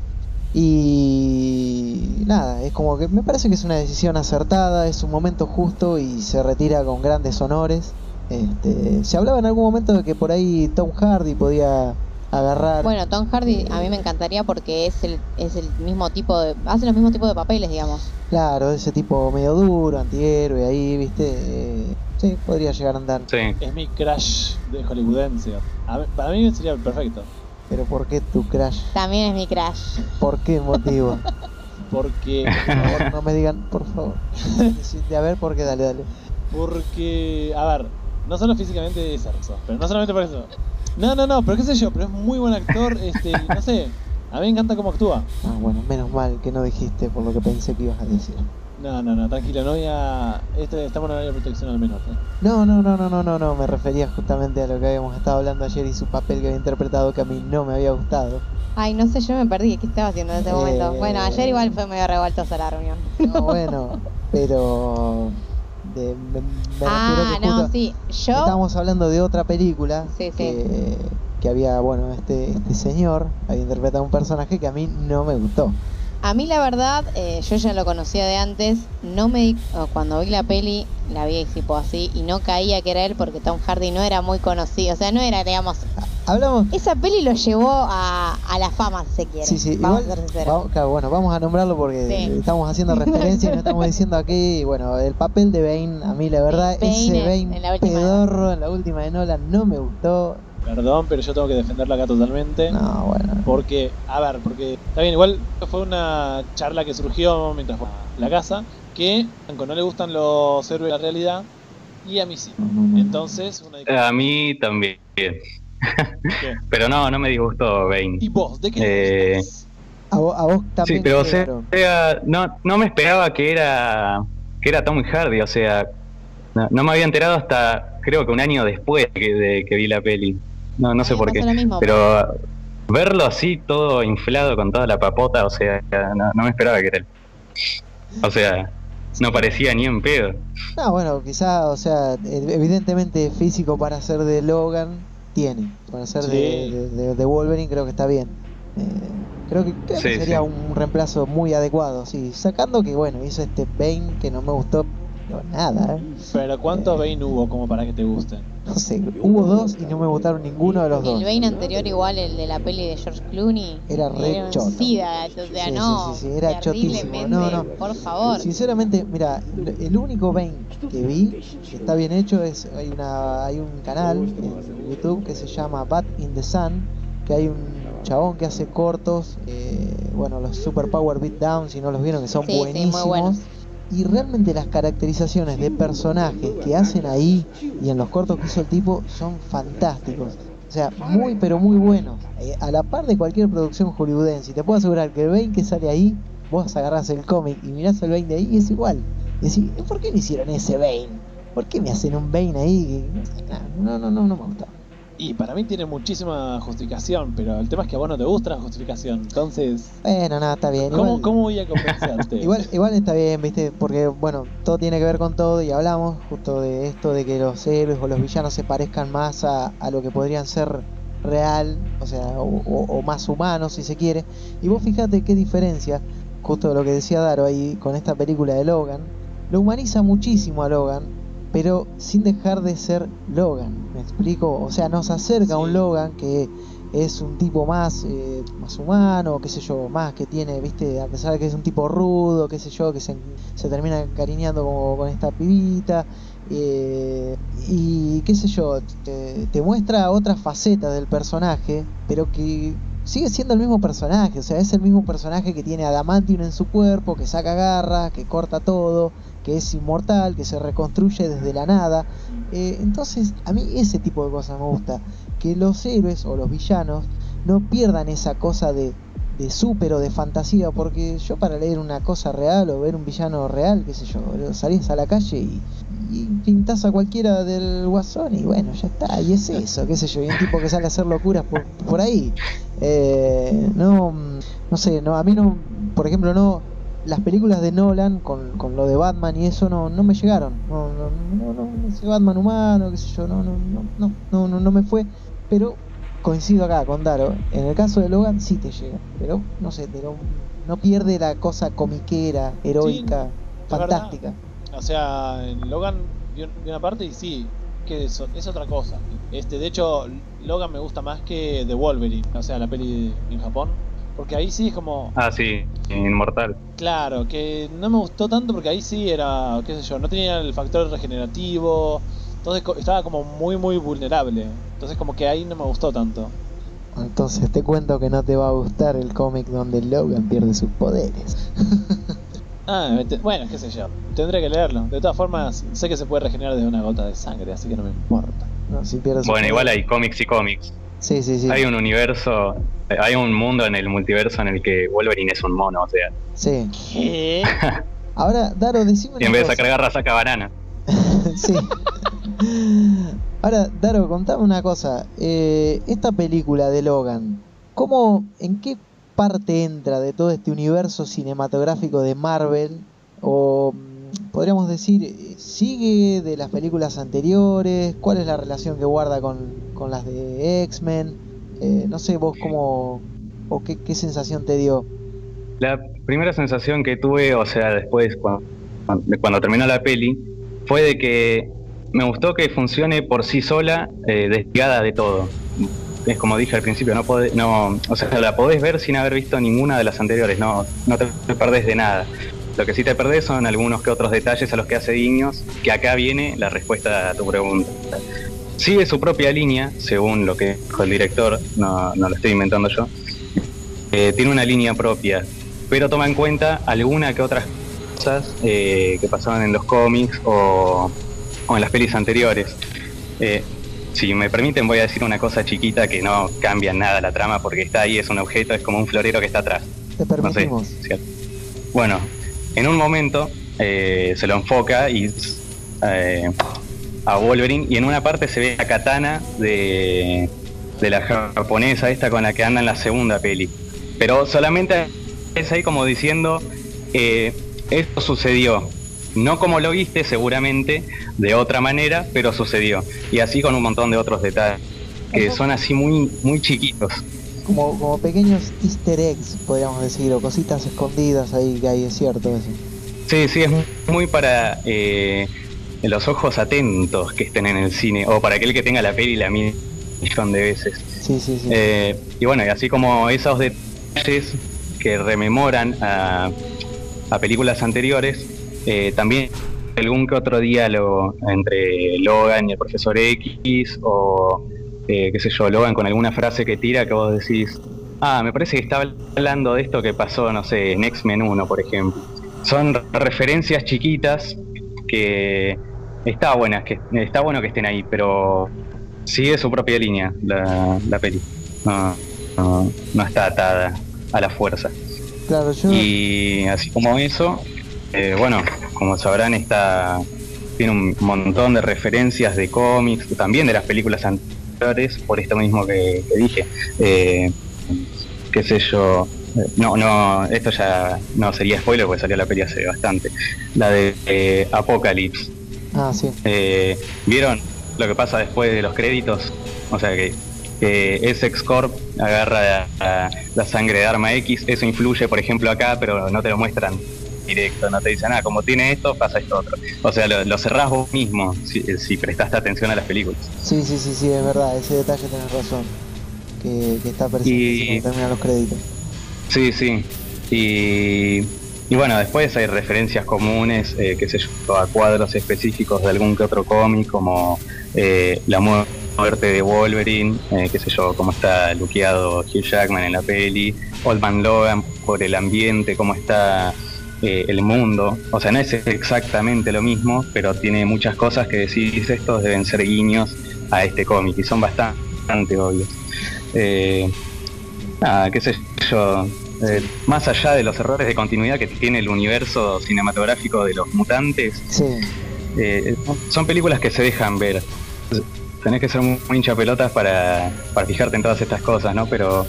Y nada, es como que me parece que es una decisión acertada, es un momento justo y se retira con grandes honores. Este, se hablaba en algún momento de que por ahí Tom Hardy podía agarrar. Bueno, Tom Hardy a mí me encantaría porque es el, es el mismo tipo de... Hace los mismos tipos de papeles, digamos. Claro, ese tipo medio duro, antihéroe ahí, viste. Eh, sí, podría llegar a andar. Sí. Es mi crash de hollywoodense. A para mí sería perfecto. Pero ¿por qué tu crash? También es mi crash. ¿Por qué motivo? Porque. Por favor, no me digan, por favor. A ver, ¿por qué? Dale, dale. Porque. A ver, no solo físicamente es hermoso, pero no solamente por eso. No, no, no, pero qué sé yo, pero es muy buen actor, este, no sé. A mí me encanta cómo actúa. Ah, bueno, menos mal que no dijiste por lo que pensé que ibas a decir. No, no, no, tranquilo, no voy a. Este, estamos en horario de protección al menos. ¿eh? No, no, no, no, no, no, no, me refería justamente a lo que habíamos estado hablando ayer y su papel que había interpretado que a mí no me había gustado. Ay, no sé, yo me perdí. ¿Qué estaba haciendo en ese momento? Bueno, ayer igual fue medio revoltosa la reunión. No, bueno, pero de- me, me ah, que no, sí. Yo... estábamos hablando de otra película Sí, sí. que, había, bueno, este, este señor había interpretado un personaje que a mí no me gustó. A mí la verdad, eh, yo ya lo conocía de antes, no me cuando vi la peli, la vi tipo así, y no caía que era él porque Tom Hardy no era muy conocido, o sea, no era, digamos, Hablamos esa peli lo llevó a, a la fama, si se quiere. Sí, sí, Vamos igual, a ser sinceros. vamos- claro, bueno, vamos a nombrarlo porque Sí. estamos haciendo referencia y no estamos diciendo aquí, bueno, el papel de Bane, a mí la verdad, Bane ese en- Bane en la última de- pedorro en la última de Nolan no me gustó. Perdón, pero yo tengo que defenderla acá totalmente. No, bueno. Porque, a ver, porque está bien, igual fue una charla que surgió mientras fue a la casa, que no le gustan los héroes de la realidad y a mí sí. Entonces, una A mí también. Pero no, no me disgustó Bane. ¿Y vos? ¿De qué Eh? A, vos, a vos también. Sí, pero o sea, no, no me esperaba que era que era Tom Hardy, o sea, no, no me había enterado hasta creo que un año después que, de que vi la peli. No, no sé por qué. mismo. Pero verlo así, todo inflado con toda la papota, o sea, no, no me esperaba que era él. O sea, no parecía ni en pedo. No, bueno, quizá, o sea, evidentemente físico para ser de Logan tiene. Para ser Sí. de, de- Wolverine creo que está bien. Eh, creo que, creo que sería sí. un reemplazo muy adecuado, sí. Sacando que, bueno, hizo este Bane que no me gustó pero nada, ¿eh? Pero ¿cuántos Bane hubo como para que te gusten? No sé, hubo dos y no me gustaron ninguno de los El dos. Bane anterior igual, el de la peli de George Clooney, Era re un choto. sida, o sea, Sí, no, sí, sí, sí, era chotísimo. No, no. por favor. Sinceramente, mira, el único Bane que vi que está bien hecho es hay una hay un canal en YouTube que se llama Bat in the Sun, que hay un chabón que hace cortos, eh, bueno, los Super Power Beatdown, si no los vieron, que son Sí, sí, muy buenísimos. buenos. Y realmente las caracterizaciones de personajes que hacen ahí y en los cortos que hizo el tipo son fantásticos. O sea, muy pero muy buenos. Eh, a la par de cualquier producción hollywoodense. Y te puedo asegurar que el Bane que sale ahí, vos agarrás el cómic y mirás el Bane de ahí y es igual. Y decís, ¿por qué no hicieron ese Bane? ¿Por qué me hacen un Bane ahí? que- No, no, no, no me gusta. Y para mí tiene muchísima justificación, pero el tema es que a vos no te gusta la justificación. Entonces, Bueno, nada, está bien. ¿cómo, Igual- cómo voy a convencerte? Igual, igual está bien, viste, porque bueno, todo tiene que ver con todo y hablamos justo de esto de que los héroes o los villanos se parezcan más a, a lo que podrían ser real, o sea, o, o- o más humanos si se quiere. Y vos fíjate qué diferencia, justo lo que decía Daro ahí con esta película de Logan, lo humaniza muchísimo a Logan, pero sin dejar de ser Logan, ¿me explico? O sea, nos acerca a un. Logan que es un tipo más, eh, más humano, qué sé yo, más que tiene, viste, a pesar de que es un tipo rudo, qué sé yo, que se, se termina encariñando como con esta pibita, eh, y qué sé yo, te, te muestra otra faceta del personaje, pero que sigue siendo el mismo personaje, o sea, es el mismo personaje que tiene adamantium en su cuerpo, que saca garras, que corta todo, que es inmortal, que se reconstruye desde la nada. Eh, entonces, a mí ese tipo de cosas me gusta, que los héroes o los villanos no pierdan esa cosa de, de súper o de fantasía, porque yo para leer una cosa real o ver un villano real, qué sé yo, salís a la calle y, y a cualquiera del guasón y bueno, ya está, y es eso, qué sé yo, y un tipo que sale a hacer locuras por, por ahí. Eh, no, no sé, no, a mí no, por ejemplo, no, las películas de Nolan con, con lo de Batman y eso no, no me llegaron. No, no, no, no, ese Batman humano, qué sé yo, no, no, no, no, no, no, me fue. Pero coincido acá con Daro. En el caso de Logan sí te llega, pero no sé, pero no pierde la cosa comiquera, heroica, fantástica. O sea, en Logan vi una parte y sí, que es, es otra cosa. Este, de hecho, Logan me gusta más que The Wolverine, o sea, la peli en Japón. Porque ahí sí es como, Ah, sí, Inmortal. claro, que no me gustó tanto porque ahí sí era, qué sé yo, no tenía el factor regenerativo. Entonces estaba como muy, muy vulnerable. Entonces como que ahí no me gustó tanto. Entonces te cuento que no te va a gustar el cómic donde Logan pierde sus poderes. Ah, bueno, qué sé yo. Tendré que leerlo. De todas formas, sé que se puede regenerar desde una gota de sangre, así que no me importa. No, si Bueno, igual hay cómics y cómics. Sí, sí, sí. Hay un universo, hay un mundo en el multiverso en el que Wolverine es un mono, o sea, Sí. ¿Qué? Ahora, Daro, decime y en vez de sacar garra saca banana. sí. Ahora, Daro, contame una cosa. Eh, esta película de Logan, ¿cómo, en qué parte entra de todo este universo cinematográfico de Marvel? O mm, podríamos decir, ¿sigue de las películas anteriores? ¿Cuál es la relación que guarda con, con las de X-Men? Eh, no sé, vos cómo, o qué, sensación te dio. La primera sensación que tuve, o sea, después cuando, terminó la peli, fue de que me gustó que funcione por sí sola, eh, desligada de todo. Es como dije al principio, no podés, no, o sea, la podés ver sin haber visto ninguna de las anteriores, no, no te perdés de nada. Lo que sí te perdés son algunos que otros detalles a los que hace guiños, que acá viene la respuesta a tu pregunta. Sigue su propia línea, según lo que dijo el director, no, no lo estoy inventando yo. Eh, tiene una línea propia, pero toma en cuenta alguna que otras cosas eh, que pasaban en los cómics o, o en las pelis anteriores. Eh, si me permiten voy a decir una cosa chiquita que no cambia nada la trama porque está ahí, es un objeto, es como un florero que está atrás. Te No sé, permitimos. Bueno, en un momento eh, se lo enfoca y eh, a Wolverine y en una parte se ve la katana de, de la japonesa esta con la que anda en la segunda peli. Pero solamente es ahí como diciendo, eh, esto sucedió. No como lo viste seguramente, de otra manera, pero sucedió. Y así con un montón de otros detalles, que son así muy, muy chiquitos. Como, como pequeños easter eggs, podríamos decir, o cositas escondidas ahí que hay, es cierto eso. Sí, sí, es muy para eh, los ojos atentos que estén en el cine, o para aquel que tenga la peli la mil millón de veces. Sí, sí, sí. Eh, y bueno, y así como esos detalles que rememoran a, a películas anteriores, eh, también algún que otro diálogo entre Logan y el profesor X, o eh, qué sé yo, Logan con alguna frase que tira que vos decís, ah, me parece que está hablando de esto que pasó, no sé, en X-Men 1, por ejemplo. Son referencias chiquitas que está buenas, que está bueno que estén ahí, pero sigue su propia línea la, la peli. No, no, no está atada a la fuerza. claro, yo. Y así como eso, eh, bueno, como sabrán, está tiene un montón de referencias de cómics, también de las películas por esto mismo que, que dije. Eh, qué sé yo. eh, No, no, esto ya no sería spoiler porque salió la peli hace bastante. La de eh, Apocalypse. Ah, sí. Eh, ¿Vieron lo que pasa después de los créditos? O sea que, que Essex Corp agarra la, la sangre de Arma X, eso influye, por ejemplo, acá, pero no te lo muestran directo, no te dicen, ah, como tiene esto, pasa esto otro. O sea, lo, lo cerrás vos mismo si, si prestaste atención a las películas. Sí, sí, sí, sí, es verdad, ese detalle tenés razón. Que, que está presente Y- cuando terminan los créditos. Sí, sí. Y, y bueno, después hay referencias comunes, eh, qué sé yo, a cuadros específicos de algún que otro cómic, como eh, la mu- muerte de Wolverine, eh, qué sé yo, cómo está luqueado Hugh Jackman en la peli, Old Man Logan por el ambiente, cómo está eh, el mundo. O sea, no es exactamente lo mismo, pero tiene muchas cosas que decís, estos deben ser guiños a este cómic y son bastante obvios. Eh, nada, qué sé yo, eh, más allá de los errores de continuidad que tiene el universo cinematográfico de los mutantes, Sí, eh, son películas que se dejan ver. Tenés que ser muy, muy hincha pelotas para, para fijarte en todas estas cosas, ¿no? Pero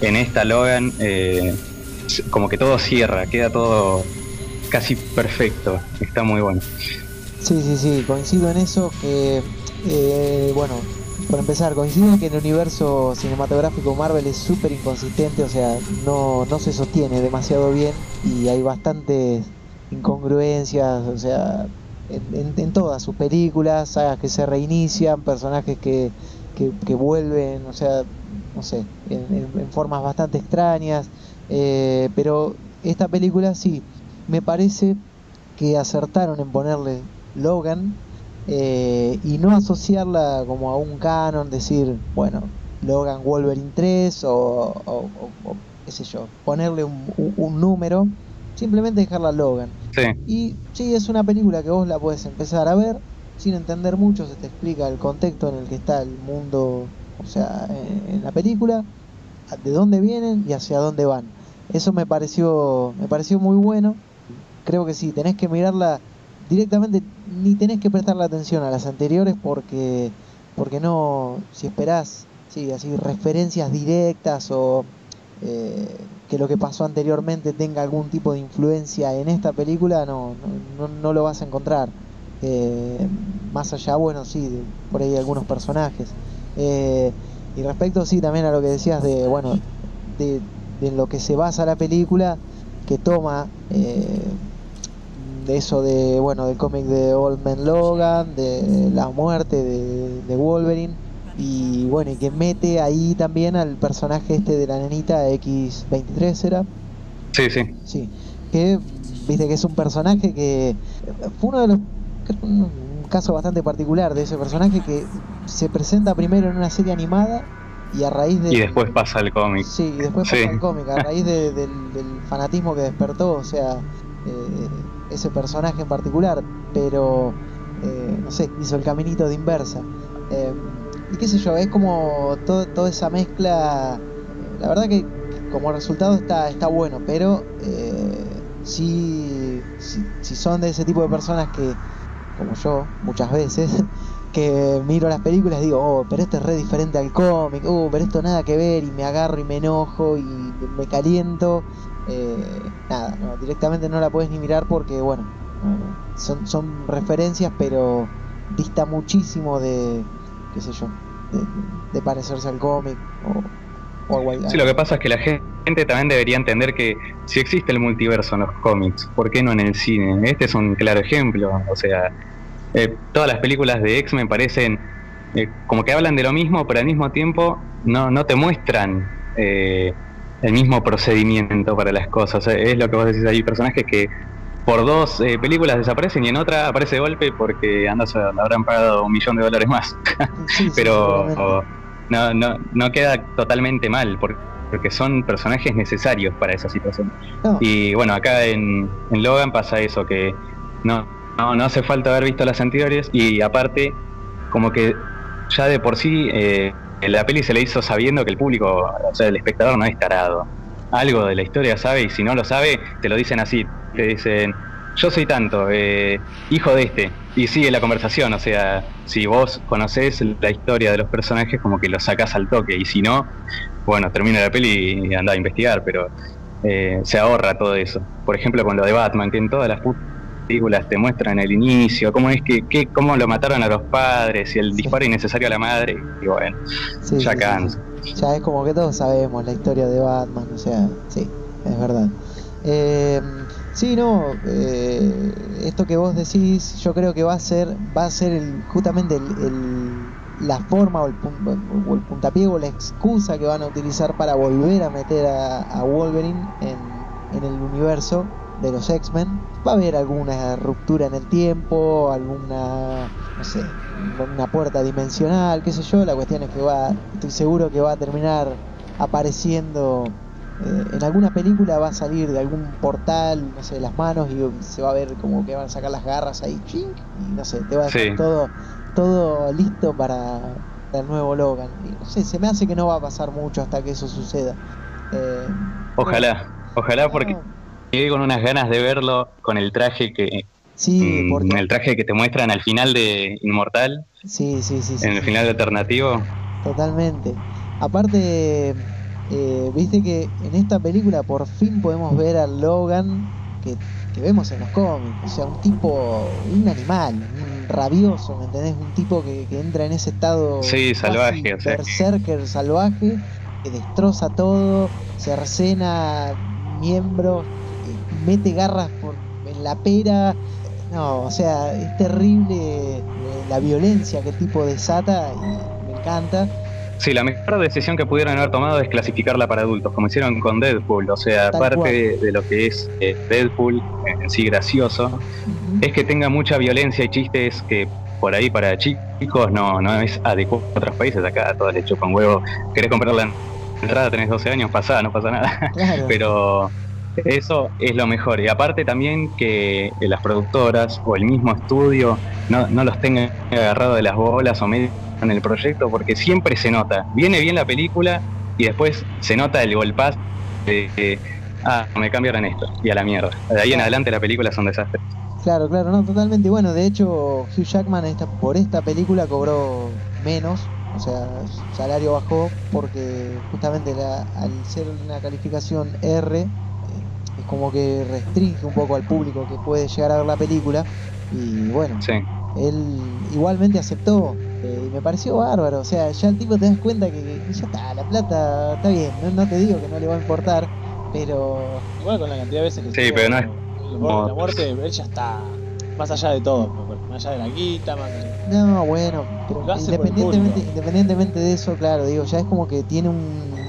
en esta Logan, eh, como que todo cierra, queda todo casi perfecto, está muy bueno. sí, sí, sí, coincido en eso que, eh, bueno, por empezar, coincido en que el universo cinematográfico Marvel es súper inconsistente, o sea, no, no se sostiene demasiado bien y hay bastantes incongruencias, o sea, en, todas sus películas, sagas que se reinician, personajes que, que, vuelven, o sea, no sé, en formas bastante extrañas, eh, pero esta película sí, me parece que acertaron en ponerle Logan eh, y no asociarla como a un canon, decir, bueno, Logan Wolverine 3 o, o- o- o qué sé yo, ponerle un, un- un número, simplemente dejarla Logan. Sí, Y sí, es una película que vos la puedes empezar a ver sin entender mucho, se te explica el contexto en el que está el mundo, o sea, en, en la película, de dónde vienen y hacia dónde van. Eso me pareció, me pareció muy bueno. Creo que sí, tenés que mirarla directamente, ni tenés que prestarle atención a las anteriores porque, porque no, si esperás, sí, así referencias directas o eh, que lo que pasó anteriormente tenga algún tipo de influencia en esta película, no, no, no, lo vas a encontrar. Eh, más allá, bueno, sí, por ahí algunos personajes. Eh, y respecto, sí, también a lo que decías de, bueno, de, de lo que se basa la película, que toma eh, de eso de, bueno, del cómic de Old Man Logan, de la muerte de, de Wolverine, y bueno, y que mete ahí también al personaje este de la nenita X23 era, sí, sí. sí, que viste que es un personaje que fue uno de los un caso bastante particular de ese personaje que se presenta primero en una serie animada y a raíz de Y después pasa el cómic. Sí, y después Sí. pasa el cómic, a raíz de- del, del fanatismo que despertó, o sea, eh, ese personaje en particular, pero, eh, no sé, hizo el caminito de inversa. Eh, y qué sé yo, es como todo- toda esa mezcla, la verdad que como resultado está, está bueno, pero eh, si, si son de ese tipo de personas que, como yo, muchas veces, que miro las películas y digo, oh, pero esto es re diferente al cómic, oh, pero esto nada que ver, y me agarro y me enojo y me caliento. eh, nada, no, directamente no la puedes ni mirar porque, bueno, no, no, son, son referencias, pero dista muchísimo de, qué sé yo, de, de parecerse al cómic o, o algo así. Sí, lo que pasa es que la gente también debería entender que si existe el multiverso en los cómics, ¿por qué no en el cine? Este es un claro ejemplo. O sea, eh, todas las películas de X-Men parecen eh, como que hablan de lo mismo, pero al mismo tiempo no, no te muestran eh, el mismo procedimiento para las cosas. Eh, Es lo que vos decís, hay personajes que por dos eh, películas desaparecen y en otra aparece de golpe porque andas a, habrán pagado un millón de dólares más. Sí, sí, pero no, no, no queda totalmente mal por- porque son personajes necesarios para esa situación. No, Y bueno, acá en, en Logan pasa eso, que no, no, no hace falta haber visto las anteriores y aparte como que ya de por sí eh, la peli se le hizo sabiendo que el público, o sea, el espectador no es tarado. Algo de la historia sabe y si no lo sabe, te lo dicen así, te dicen, yo soy tanto, eh, hijo de este, y sigue la conversación, o sea, si vos conocés la historia de los personajes, como que lo sacás al toque, y si no, bueno, termina la peli y anda a investigar, pero eh, se ahorra todo eso. Por ejemplo, con lo de Batman, que en todas las películas te muestran el inicio, cómo es que, que- cómo lo mataron a los padres y el disparo innecesario a la madre, y bueno, sí, ya sí, sí, cansa. sí. Ya es como que todos sabemos la historia de Batman, o sea, sí, es verdad. Eh, sí, no, eh, esto que vos decís, yo creo que va a ser, va a ser el, justamente el, el- la forma o el, o el puntapié o la excusa que van a utilizar para volver a meter a, a Wolverine en, en el universo de los X-Men. Va a haber alguna ruptura en el tiempo, alguna, no sé, una puerta dimensional, qué sé yo. La cuestión es que va, estoy seguro que va a terminar apareciendo eh, en alguna película va a salir de algún portal, no sé, de las manos y se va a ver como que van a sacar las garras ahí, chink, y no sé, te va a dejar Sí. todo, todo listo para, el nuevo Logan. Y no sé, se me hace que no va a pasar mucho hasta que eso suceda. Eh, Ojalá, ojalá porque quedé con unas ganas de verlo con el traje que sí, mm, porque, el traje que te muestran al final de Inmortal, sí, sí, sí, sí, en el sí. final alternativo. Totalmente. Aparte, eh, viste que en esta película por fin podemos ver a Logan, que que vemos en los cómics. O sea, un tipo, un animal, un rabioso, ¿me entendés? Un tipo que, que entra en ese estado Sí, salvaje, o sea. berserker salvaje, que destroza todo, cercena miembros, mete garras por, en la pera. No, o sea, es terrible eh, la violencia que el tipo desata y me encanta. Sí, la mejor decisión que pudieron haber tomado es clasificarla para adultos, como hicieron con Deadpool. O sea, Tal aparte de, de lo que es eh, Deadpool en sí gracioso, es que tenga mucha violencia y chistes que por ahí para chicos no, no es adecuado a otros países. Acá a todos les chupan huevo. Querés comprar la entrada, tenés 12 años, pasá, no pasa nada. Claro. Pero eso es lo mejor. Y aparte también que las productoras o el mismo estudio no, no los tengan agarrado de las bolas o medio en el proyecto, porque siempre se nota. Viene bien la película y después se nota el golpazo de que, ah, me cambiaron esto y a la mierda. De ahí en adelante la película es un desastre. Claro, claro, no, totalmente. Bueno, de hecho, Hugh Jackman esta, por esta película cobró menos, o sea, su salario bajó porque justamente la- al ser una calificación R, como que restringe un poco al público que puede llegar a ver la película. Y bueno, Sí. él igualmente aceptó eh, y me pareció bárbaro. O sea, ya el tipo te das cuenta que, que ya está, la plata está bien, no, no te digo que no le va a importar, pero Igual con la cantidad de veces que Sí, pero no es- el borde de la muerte, él ya está más allá de todo, más allá de la guita, más No, bueno, pero independientemente, independientemente de eso, claro, digo, ya es como que tiene un,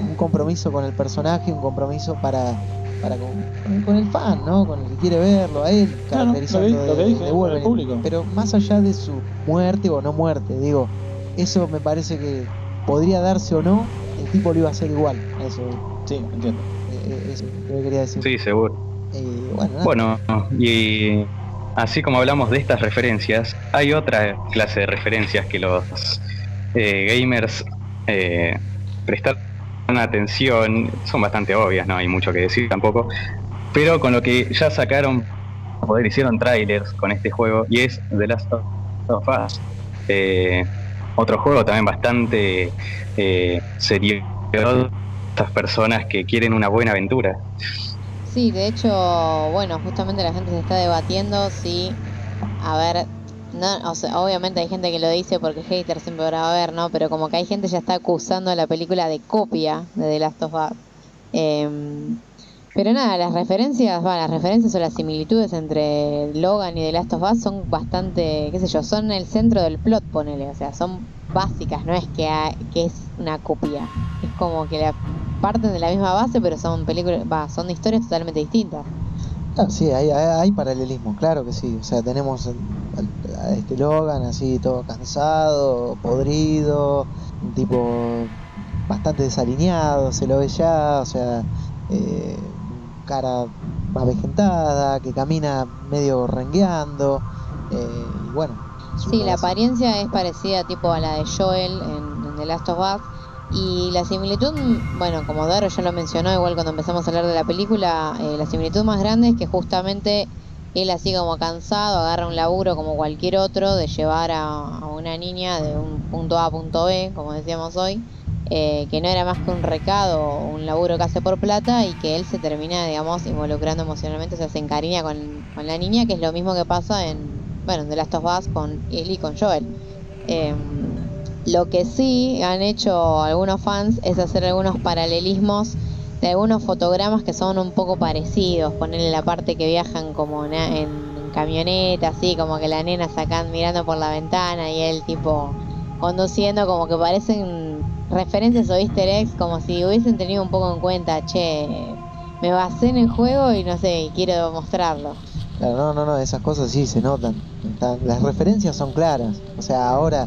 un compromiso con el personaje, un compromiso para, para con, con el fan, ¿no? Con el que quiere verlo, a él, caracterizando de- dije, de Wolverine. público. Pero más allá de su muerte o no muerte, digo, eso me parece que podría darse o no, el tipo lo iba a hacer igual, eso, Sí, entiendo. eh, eh, eso es lo que quería decir. Sí, seguro. Eh, bueno, nada. Bueno, y así como hablamos de estas referencias, hay otra clase de referencias que los eh, gamers eh, prestaron atención, son bastante obvias, no hay mucho que decir tampoco, pero con lo que ya sacaron, poder hicieron trailers con este juego y es The Last of Us. Eh, otro juego también bastante eh, serio, estas personas que quieren una buena aventura. Sí, de hecho, bueno, justamente la gente se está debatiendo si, a ver, no, o sea, obviamente hay gente que lo dice porque haters siempre habrá a haber, ¿no? Pero como que hay gente ya está acusando a la película de copia de The Last of Us. Em, pero nada, las referencias, va, las referencias o las similitudes entre Logan y The Last of Us son bastante, qué sé yo, son el centro del plot, ponele, o sea, son básicas, no es que, que es una copia, es como que la parten de la misma base, pero son películas, va, son historias totalmente distintas. Ah, sí, hay, hay, hay paralelismo, claro que sí. O sea, tenemos a este Logan así todo cansado, podrido, un tipo bastante desalineado, se lo ve ya, o sea, eh, cara avejentada, que camina medio rengueando, eh, y bueno. Sí, la apariencia es parecida tipo a la de Joel en, en The Last of Us. Y la similitud, bueno, como Daro ya lo mencionó, igual cuando empezamos a hablar de la película, eh, la similitud más grande es que justamente él así como cansado agarra un laburo como cualquier otro de llevar a, una niña de un punto A a punto B, como decíamos hoy, eh, que no era más que un recado un laburo que hace por plata y que él se termina, digamos, involucrando emocionalmente, o sea, se encariña con, con la niña, que es lo mismo que pasa en, bueno, en The Last of con él y con Joel. Em, lo que sí han hecho algunos fans es hacer algunos paralelismos de algunos fotogramas que son un poco parecidos. Ponerle la parte que viajan como en, en camioneta, así como que la nena sacan mirando por la ventana y él tipo conduciendo, como que parecen referencias o easter eggs, como si hubiesen tenido un poco en cuenta, che, me basé en el juego y no sé, quiero mostrarlo. Claro, no, no, no, esas cosas sí se notan. Las referencias son claras. O sea, ahora,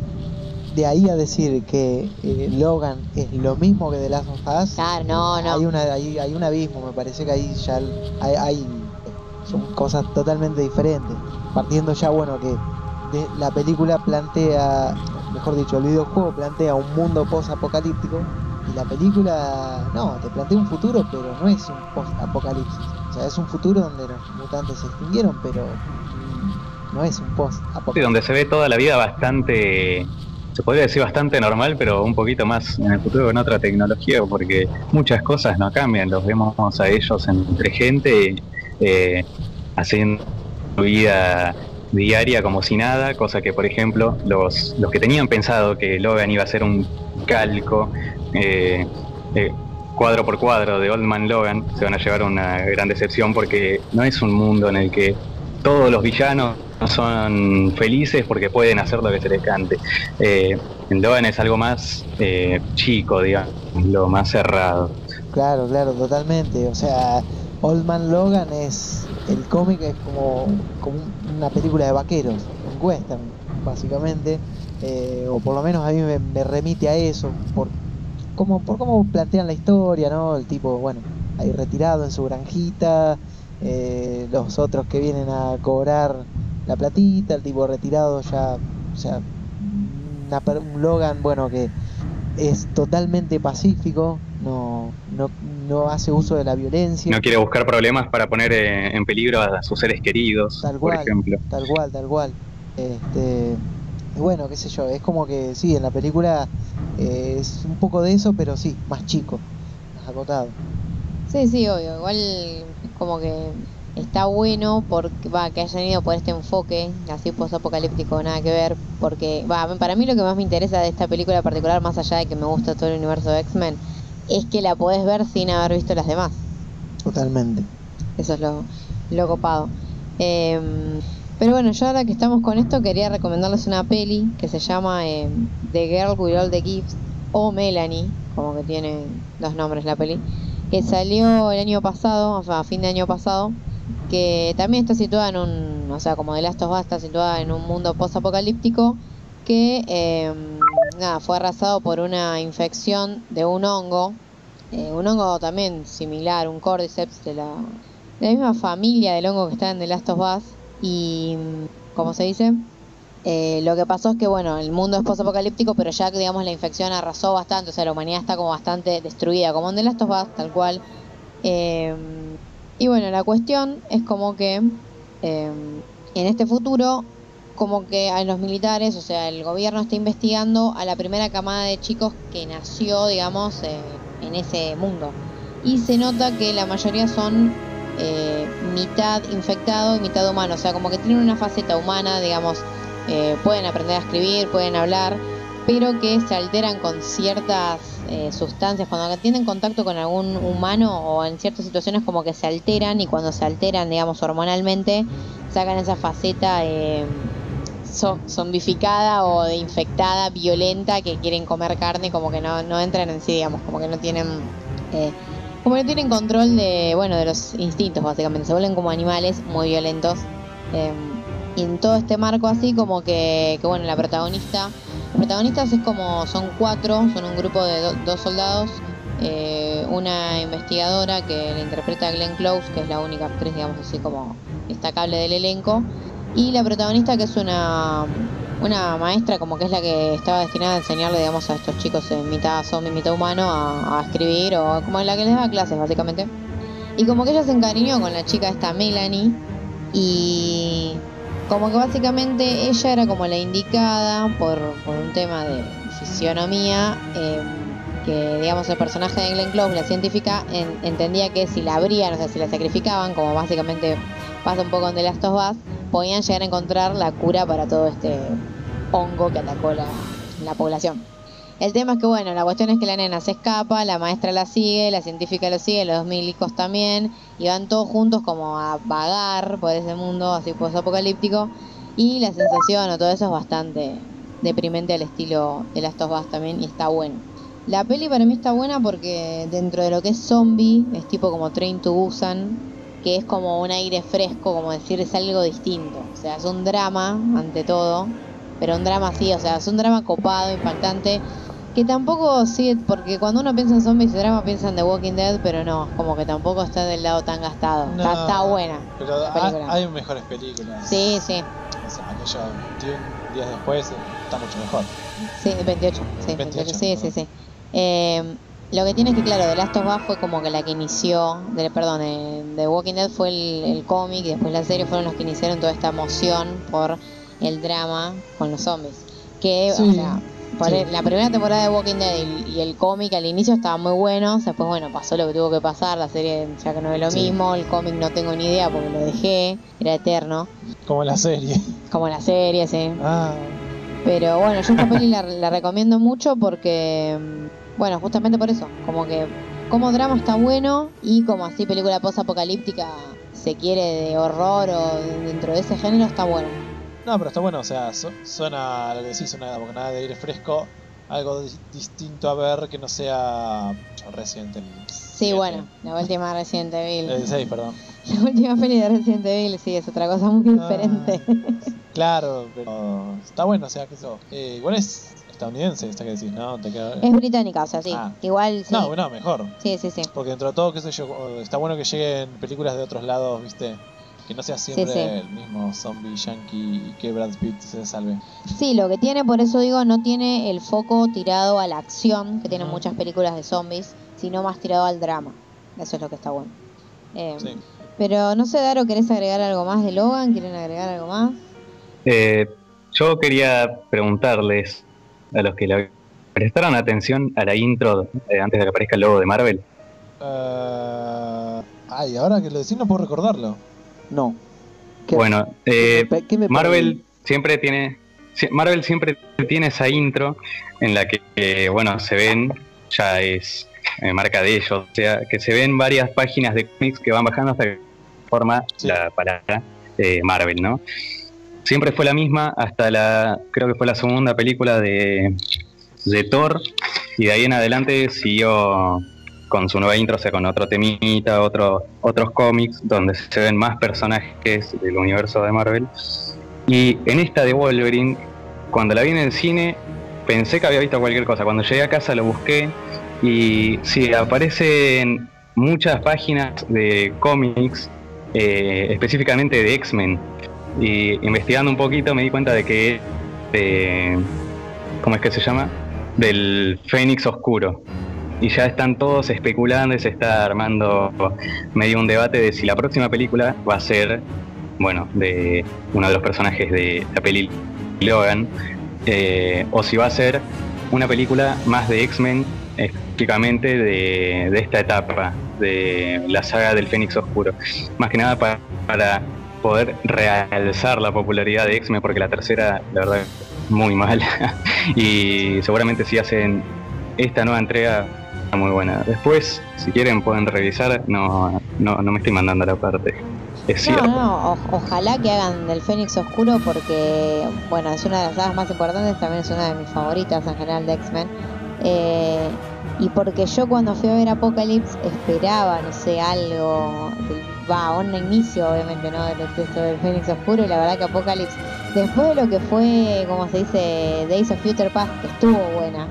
de ahí a decir que eh, Logan es lo mismo que The Last of Us, Claro, no, no. Hay, una, hay, hay un abismo, me parece que ahí ya hay, hay- son cosas totalmente diferentes. Partiendo ya, bueno, que de- la película plantea, mejor dicho, el videojuego plantea un mundo post-apocalíptico y la película, no, te plantea un futuro, pero no es un post-apocalipsis. O sea, es un futuro donde los mutantes se extinguieron, pero no es un Sí, post-apocalipsis. donde se ve toda la vida bastante, se podría decir bastante normal, pero un poquito más en el futuro con otra tecnología, porque muchas cosas no cambian, los vemos a ellos entre gente, eh, haciendo vida diaria como si nada, cosa que por ejemplo los, los que tenían pensado que Logan iba a ser un calco eh, eh, cuadro por cuadro de Old Man Logan se van a llevar una gran decepción porque no es un mundo en el que todos los villanos son felices porque pueden hacer lo que se les cante. Eh, Logan es algo más eh, chico, digamos, lo más cerrado. Claro, claro, totalmente. O sea, Old Man Logan es. El cómic es como, como una película de vaqueros, un western, básicamente. Eh, o por lo menos a mí me, me remite a eso, por cómo, por cómo plantean la historia, ¿no? El tipo, bueno, ahí retirado en su granjita, eh, los otros que vienen a cobrar la platita, el tipo retirado ya, o sea, una un Logan, bueno, que es totalmente pacífico, no, no, no hace uso de la violencia. No quiere buscar problemas para poner eh, en peligro a sus seres queridos, Tal por ejemplo. Tal cual, tal cual. Este, y bueno, qué sé yo, es como que sí, en la película eh, es un poco de eso, pero sí, más chico, más acotado. Sí, sí, obvio. Igual como que está bueno porque va que hayan ido por este enfoque así post-apocalíptico, nada que ver, porque va, para mí lo que más me interesa de esta película en particular, más allá de que me gusta todo el universo de X-Men, es que la podés ver sin haber visto las demás. Totalmente. Eso es lo, lo copado. Em, pero bueno, yo ahora que estamos con esto quería recomendarles una peli que se llama em, The Girl with All the Gifts o Melanie, como que tiene dos nombres la peli, que salió el año pasado, o sea, a fin de año pasado, que también está situada en un, o sea, como The Last of Us está situada en un mundo post-apocalíptico que em, nada, fue arrasado por una infección de un hongo, eh, un hongo también similar, un cordyceps de la, de la misma familia del hongo que está en The Last of Us y, como se dice, eh, lo que pasó es que, bueno, el mundo es post-apocalíptico, pero ya que, digamos, la infección arrasó bastante, o sea, la humanidad está como bastante destruida, como en The Last of Us, tal cual. Eh, y bueno, la cuestión es como que eh, en este futuro, como que a los militares, o sea, el gobierno está investigando a la primera camada de chicos que nació, digamos, eh, en ese mundo. Y se nota que la mayoría son eh, mitad infectado y mitad humano, o sea, como que tienen una faceta humana, digamos, eh, pueden aprender a escribir, pueden hablar, pero que se alteran con ciertas eh, sustancias. Cuando tienen contacto con algún humano o en ciertas situaciones como que se alteran y cuando se alteran, digamos, hormonalmente, sacan esa faceta eh, zo- zombificada o de infectada, violenta, que quieren comer carne, como que no, no entran en sí, digamos, como que no tienen... eh, como no tienen control de, bueno, de los instintos, básicamente. Se vuelven como animales muy violentos. eh, y en todo este marco así como que, que bueno, la protagonista, protagonistas es como, son cuatro, son un grupo de do- dos soldados, eh, una investigadora que la interpreta Glenn Close, que es la única actriz, digamos así como destacable del elenco, y la protagonista que es una, una maestra como que es la que estaba destinada a enseñarle, digamos, a estos chicos en mitad zombie, mitad humano a, a escribir, o como la que les da clases básicamente. Y como que ella se encariñó con la chica esta Melanie, y como que básicamente ella era como la indicada por, por un tema de fisionomía, eh, que digamos el personaje de Glenn Close, la científica, en- entendía que si la abrían, o sea, si la sacrificaban, como básicamente pasa un poco en The Last of Us, podían llegar a encontrar la cura para todo este hongo que atacó la, la población. El tema es que, bueno, la cuestión es que la nena se escapa, la maestra la sigue, la científica lo sigue, los milicos también, y van todos juntos como a vagar por ese mundo así post-apocalíptico, y la sensación o todo eso es bastante deprimente al estilo de Last of Us también, y está bueno. La peli para mí está buena porque dentro de lo que es zombie, es tipo como Train to Busan, que es como un aire fresco, como decir, es algo distinto. O sea, es un drama ante todo, pero un drama así, o sea, es un drama copado, impactante, que tampoco sigue, porque cuando uno piensa en zombies y drama piensa en The Walking Dead, pero no, como que tampoco está del lado tan gastado. Está, No, está buena. Pero la ha- película. hay mejores películas. Sí, sí, O sea, aquello 21 días después está mucho mejor. sí, 28, sí, 28, 28, sí, sí, perdón. sí. Eh, lo que tiene es que, claro, The Last of Us fue como que la que inició, de, perdón, The Walking Dead fue el, el cómic y después la serie fueron los que iniciaron toda esta emoción por el drama con los zombies. Que, o Sí. sea, Por Sí. el- la primera temporada de Walking Dead y, y el cómic al inicio estaban muy buenos, después bueno, pasó lo que tuvo que pasar, la serie ya que no es lo Sí. mismo, el cómic no tengo ni idea porque lo dejé, era eterno, Como la serie. como la serie, sí. Ah, Pero bueno, yo esta peli la, la recomiendo mucho porque, bueno, justamente por eso, como que como drama está bueno y como así película post-apocalíptica se quiere de horror o dentro de ese género está bueno. No, pero está bueno, o sea, su- suena lo que decís, que nada de aire fresco, algo di- distinto a ver que no sea Resident Evil. Sí, bueno, la última Resident Evil. El 6, perdón. La última peli de Resident Evil sí es otra cosa muy Ah. diferente. Claro, pero está bueno, o sea, que eso. Eh, igual es estadounidense, esta que decís, ¿no? Te queda- Es británica, o sea, sí. Ah. Igual sí. No, bueno, mejor. Sí, sí, sí. Porque dentro de todo, qué sé yo, está bueno que lleguen películas de otros lados, ¿viste? Que no sea siempre sí. el mismo zombie yankee y que Brad Pitt se salve. Sí, lo que tiene, por eso digo, no tiene el foco tirado a la acción, que tienen muchas películas de zombies, sino más tirado al drama. Eso es lo que está bueno. Eh, Sí. Pero no sé, Daro, ¿querés agregar algo más de Logan? ¿Quieren agregar algo más? Eh, yo quería preguntarles a los que le prestaron atención a la intro eh, antes de que aparezca el logo de Marvel. Eh, ay, ahora que lo decís no puedo recordarlo. No. ¿Qué- Bueno, eh, qué me- Marvel siempre tiene Marvel siempre tiene esa intro en la que eh, bueno se ven ya es eh, marca de ellos o sea que se ven varias páginas de cómics que van bajando hasta que forma la palabra eh, Marvel no siempre fue la misma hasta la creo que fue la segunda película de de Thor y de ahí en adelante siguió con su nueva intro, o sea, con otro temita, otro, otros cómics, donde se ven más personajes del universo de Marvel. Y en esta de Wolverine, cuando la vi en el cine, pensé que había visto cualquier cosa. Cuando llegué a casa lo busqué y sí, aparecen muchas páginas de cómics, eh, específicamente de X-Men. Y investigando un poquito me di cuenta de que de- ¿cómo es que se llama? Del Fénix Oscuro. Y ya están todos especulando y se está armando medio un debate de si la próxima película va a ser, bueno, de uno de los personajes de la peli Logan, eh, o si va a ser una película más de X-Men, específicamente de, de esta etapa, de la saga del Fénix Oscuro. Más que nada para, para poder realzar la popularidad de X-Men, porque la tercera, la verdad, muy mala. y seguramente si hacen esta nueva entrega, muy buena. Después, si quieren, pueden revisar. No, no, no me estoy mandando la parte. Es No, cierto. no, o- ojalá que hagan del Fénix Oscuro porque, bueno, es una de las sagas más importantes, también es una de mis favoritas en general de X-Men. Eh, y porque yo cuando fui a ver Apocalypse esperaba, no sé, algo, va, un inicio obviamente, ¿no? Del texto del Fénix Oscuro y la verdad que Apocalypse, después de lo que fue, como se dice, Days of Future Past, que estuvo buena,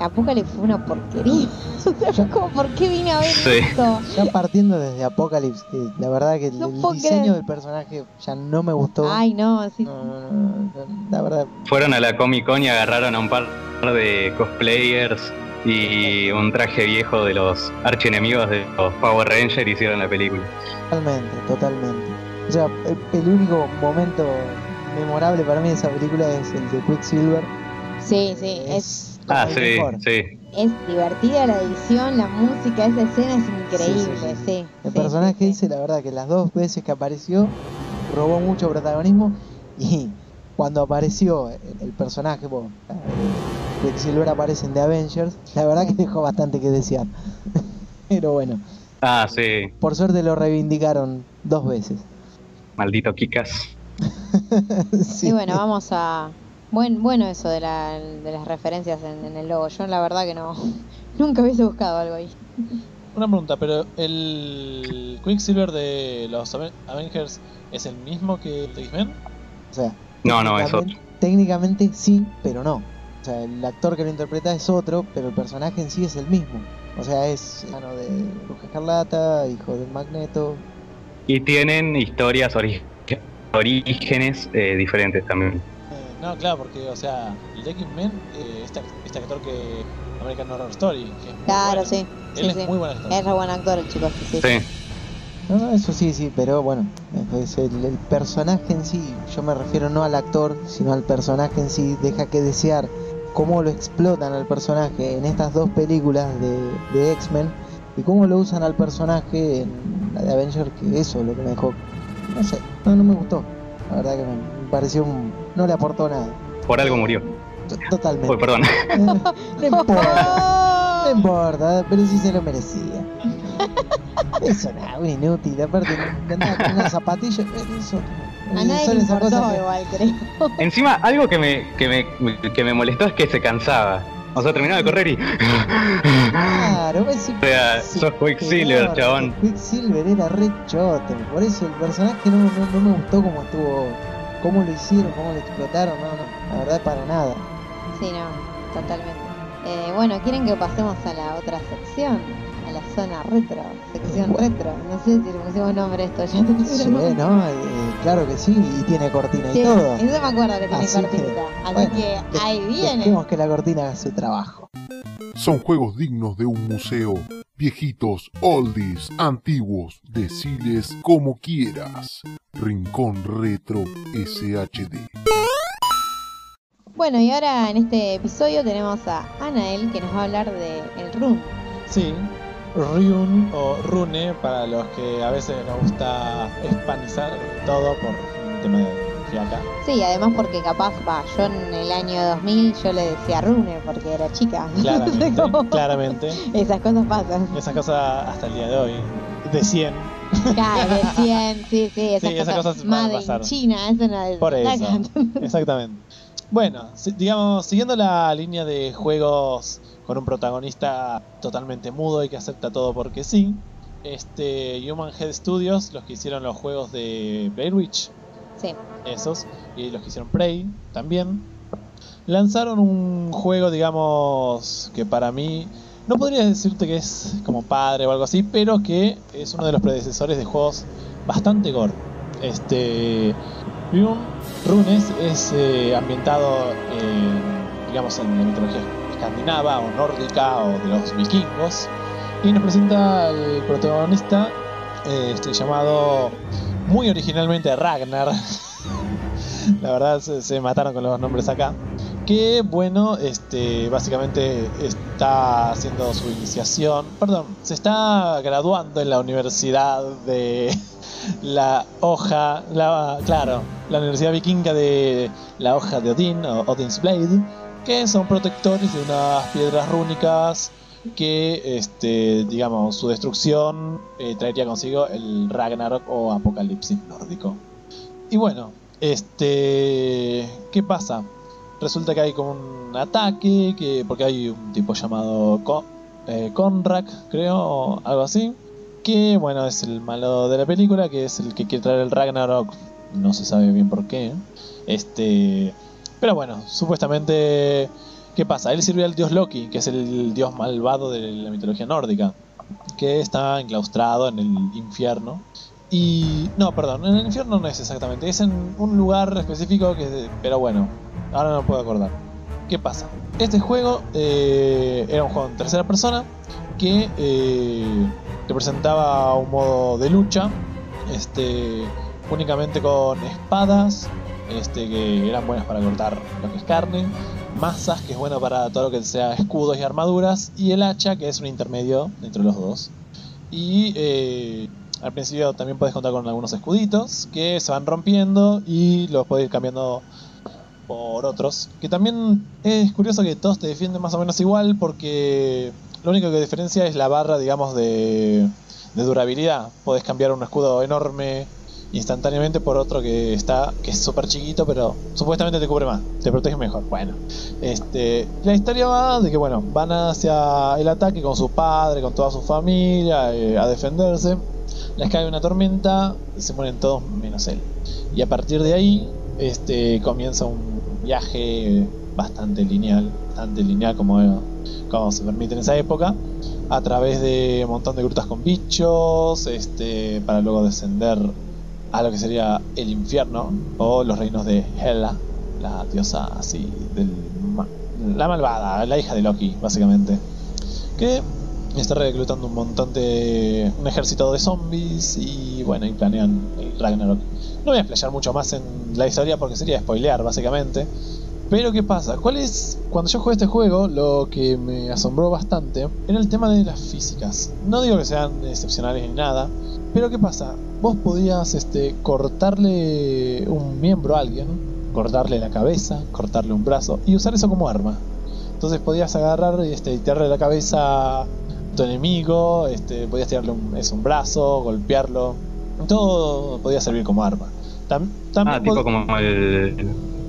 Apocalypse fue una porquería. o sea, como, ¿por qué vine a ver Sí. esto? Ya partiendo desde Apocalypse, que la verdad que el, No el puedo diseño creer. del personaje ya no me gustó. Ay, no, sí. No, no, la verdad. Fueron a la Comic Con y agarraron a un par de cosplayers y un traje viejo de los archienemigos de los Power Rangers y hicieron la película. Totalmente, totalmente. O sea, el, el único momento memorable para mí de esa película es el de Quicksilver. Sí, sí, es, Ah, el sí, mejor. sí. es divertida la edición, la música, esa escena es increíble, Sí, sí, sí. sí. El sí, personaje sí, sí. ese, la verdad que las dos veces que apareció, robó mucho protagonismo y cuando apareció el, el personaje, bueno, eh, Quicksilver aparece en The Avengers, la verdad que dejó bastante que desear. Pero bueno, Ah, sí. por suerte lo reivindicaron dos veces. Maldito Kikas. Sí. Y bueno, vamos a... Buen, bueno eso de, la, de las referencias en, en el logo. Yo la verdad que no... Nunca hubiese buscado algo ahí. Una pregunta, pero el Quicksilver de los Aven- Avengers es el mismo que el de X-Men? O sea, No, no, es técnicamente- Técnicamente sí, pero no. O sea, el actor que lo interpreta es otro, pero el personaje en sí es el mismo. O sea, es hermano de Bruja Escarlata, hijo del Magneto. Y tienen historias, ori- orígenes eh, diferentes también. No, claro, porque, o sea, el de X-Men, eh, este, este actor que American Horror Story, que es muy Claro, bueno. sí. Él sí, es sí. muy buen actor. Es re buen actor el chico, sí, sí. Sí. No, no, eso sí, sí, pero bueno, el, el personaje en sí, yo me refiero no al actor, sino al personaje en sí, deja que desear cómo lo explotan al personaje en estas dos películas de, de X-Men y cómo lo usan al personaje en la de Avenger, que eso es lo que me dejó, no sé, no, no me gustó. La verdad que me, me pareció un, no le aportó nada. Por algo murió. T- Totalmente. Uy, perdón. No importa, no importa, pero sí se lo merecía. Eso nada, un inútil, aparte andaba con una zapatilla, eso. A nadie son le esas importó cosas que- igual, creo. Encima, algo que me, que me, que me molestó es que se cansaba. O sea, terminaba de correr y. Claro, ese O sea, sos Quicksilver, chabón. Quicksilver era re choto, por eso el personaje no, no, no me gustó como estuvo, cómo lo hicieron, cómo lo explotaron, no, no, la verdad para nada. Sí, no, totalmente. Eh, bueno, ¿quieren que pasemos a la otra sección? A la zona retro, sección Bueno. retro. No sé si le pusimos nombre a esto ya. te Sí, no, eh, claro que sí, y tiene cortina Sí, y todo. eso me acuerdo que tiene Así que. Así bueno, que ahí viene. Dejemos que la cortina haga su trabajo. Son juegos dignos de un museo. Viejitos, oldies, antiguos, deciles como quieras. Rincón Retro SHD. Bueno, y ahora en este episodio tenemos a Anael que nos va a hablar de el Rune. Sí, Rune o Rune para los que a veces nos gusta hispanizar todo por un tema de Sí, además porque capaz, va, yo en el año 2000 yo le decía Rune porque era chica. Claramente, Como- claramente. Esas cosas pasan. Esas cosas hasta el día de hoy. De 100. Claro, de 100, sí, sí, esas, Sí, esas cosas, cosas a made in pasar. China, eso no es Por eso. Exactamente. Bueno, digamos, siguiendo la línea de juegos con un protagonista totalmente mudo y que acepta todo porque sí, este Human Head Studios, los que hicieron los juegos de Blair Witch, Esos, y los que hicieron Prey también, lanzaron un juego, digamos, que para mí no podría decirte que es como padre o algo así, pero que es uno de los predecesores de juegos bastante gore. Este Rune, Runes es eh, ambientado en, digamos en la mitología escandinava o nórdica o de los vikingos y nos presenta al protagonista este llamado muy originalmente Ragnar. La verdad se, mataron con los nombres acá. Que bueno, este básicamente está haciendo su iniciación. Perdón, se está graduando en la universidad de la hoja, la, claro, la universidad vikinga de la hoja de Odín o Odin's Blade, que son protectores de unas piedras rúnicas que, este, digamos, su destrucción eh, traería consigo el Ragnarok o apocalipsis nórdico. Y bueno, este, ¿qué pasa? Resulta que hay como un ataque, que porque hay un tipo llamado Ko- eh, creo, algo así, que bueno, es el malo de la película, que es el que quiere traer el Ragnarok, no se sabe bien por qué. Este, pero bueno, supuestamente ¿qué pasa? Él sirve al dios Loki, que es el dios malvado de la mitología nórdica, que está enclaustrado en el infierno. Y no, perdón, en el infierno no es exactamente, es en un lugar específico que pero bueno, ahora no puedo acordar. ¿Qué pasa? Este juego eh, era un juego en tercera persona que eh, presentaba un modo de lucha, este, únicamente con espadas, este, que eran buenas para cortar lo que es carne, masas, que es bueno para todo lo que sea escudos y armaduras, y el hacha, que es un intermedio entre los dos. Y eh, al principio también puedes contar con algunos escuditos que se van rompiendo y los puedes ir cambiando por otros. Que también es curioso que todos te defienden más o menos igual porque lo único que diferencia es la barra, digamos, de, de durabilidad. Podés cambiar un escudo enorme instantáneamente por otro que está que es súper chiquito pero supuestamente te cubre más te protege mejor. Bueno este la historia va de que bueno van hacia el ataque con su padre con toda su familia eh, a defenderse. Les cae una tormenta se mueren todos menos él. Y a partir de ahí este comienza un viaje bastante lineal bastante lineal como, como se permite en esa época a través de un montón de grutas con bichos este para luego descender a lo que sería el infierno o los reinos de Hela, la diosa así del la malvada, la hija de Loki, básicamente, que está reclutando un montón de un ejército de zombies y bueno, y planean el Ragnarok. No voy a explayar mucho más en la historia porque sería spoilear básicamente, Pero ¿qué pasa? ¿Cuál es? Cuando yo jugué este juego, lo que me asombró bastante era el tema de las físicas. No digo que sean excepcionales ni nada, pero ¿qué pasa? Vos podías este, cortarle un miembro a alguien, cortarle la cabeza, cortarle un brazo y usar eso como arma. Entonces podías agarrar y este, tirarle la cabeza a tu enemigo, este, podías tirarle un, es, un brazo, golpearlo. Todo podía servir como arma. Tam- también Ah, tipo como el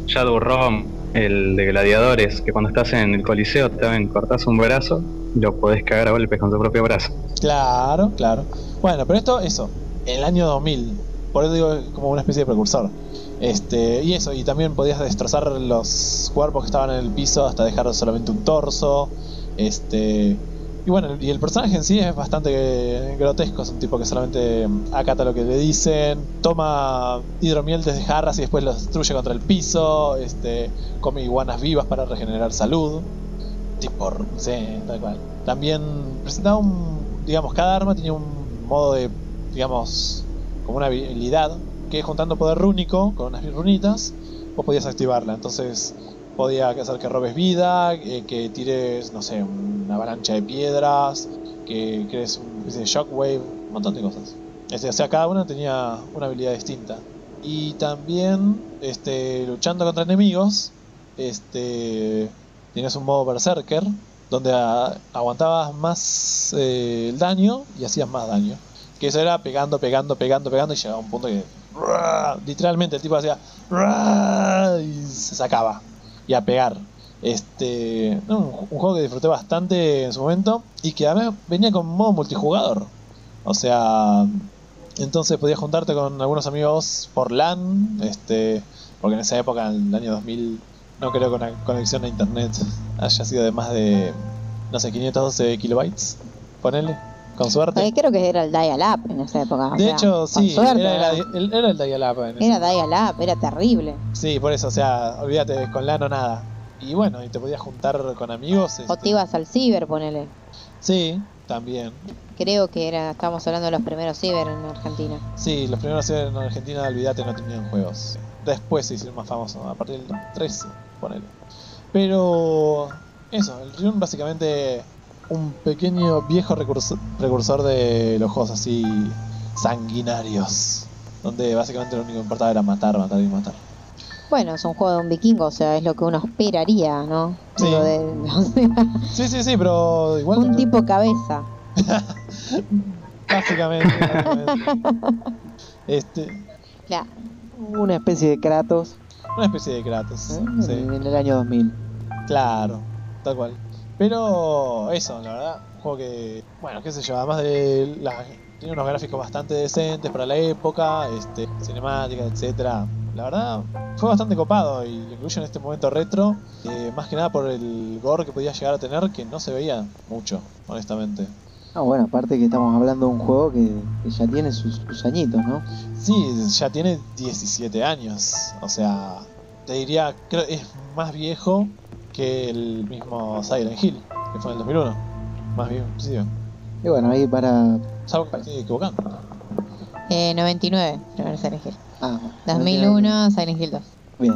Shadow ROM, el de gladiadores, que cuando estás en el coliseo también cortas un brazo lo podés cagar a golpes con tu propio brazo. Claro, claro. Bueno, pero esto, eso, el año 2000. Por eso digo como una especie de precursor. Este, y eso, y también podías destrozar los cuerpos que estaban en el piso hasta dejar solamente un torso. Este, y bueno, y el personaje en sí es bastante grotesco, es un tipo que solamente acata lo que le dicen, toma hidromiel desde jarras y después lo destruye contra el piso, este, come iguanas vivas para regenerar salud. Tipo, sí, tal cual. También presentaba un, digamos, cada arma tenía un modo de, digamos, como una habilidad que juntando poder rúnico con unas runitas, vos podías activarla. Entonces podía hacer que robes vida, eh, que tires, no sé, una avalancha de piedras, que crees un de shockwave, un montón de cosas. Este, o sea, cada una tenía una habilidad distinta. Y también, este, luchando contra enemigos, este, tenías un modo berserker, donde aguantabas más eh, el daño y hacías más daño. Que eso era pegando, pegando, pegando, pegando y llegaba un punto que literalmente el tipo hacía y se sacaba y a pegar. Este, un juego que disfruté bastante en su momento y que además venía con modo multijugador. O sea, entonces podías juntarte con algunos amigos por LAN, este, porque en esa época, en el año 2000, no creo que una conexión a internet haya sido de más de, no sé, 512 kilobytes. Ponele, con suerte. Eh, creo que era el Dial-Up en esa época. o De sea, hecho, sí, suerte, era, era, el- era el dial-up era Dial-Up, era terrible. Sí, por eso, o sea, olvídate, con LAN o nada. Y bueno, y te podías juntar con amigos. O este, te ibas al ciber, ponele. Sí, también. Creo que era, estábamos hablando de los primeros ciber en Argentina. Sí, los primeros en Argentina, olvídate, no tenían juegos. Después se hicieron más famosos, a partir del 13, ponele. Pero eso, el Ryun básicamente un pequeño viejo recursor, precursor de los juegos así sanguinarios. Donde básicamente lo único que importaba era matar, matar y matar. Bueno, es un juego de un vikingo, o sea, es lo que uno esperaría, ¿no? Sí. Digo, de- o sea, Sí, sí, sí, pero igual... un tipo cabeza. Básicamente. básicamente. este, Claro. Una especie de Kratos una especie de Kratos. ¿eh? sí. en, el año 2000. Claro, tal cual. Pero eso, la verdad, un juego que, bueno, qué sé yo, además de la, tiene unos gráficos bastante decentes para la época, este, cinemáticas, etcétera. La verdad, fue bastante copado y lo incluyo en este momento retro, eh, más que nada por el gore que podía llegar a tener, que no se veía mucho, honestamente. Ah, bueno, aparte que estamos hablando de un juego que, que ya tiene sus, sus añitos, ¿no? Sí, ya tiene 17 años, o sea, te diría, creo es más viejo que el mismo Silent Hill, que fue en el 2001. Más bien, sí, Y bueno, ahí para... salvo que me estoy equivocando. Eh, 99, primer Silent Hill. Ah, 2001, Silent Hill 2. Bien,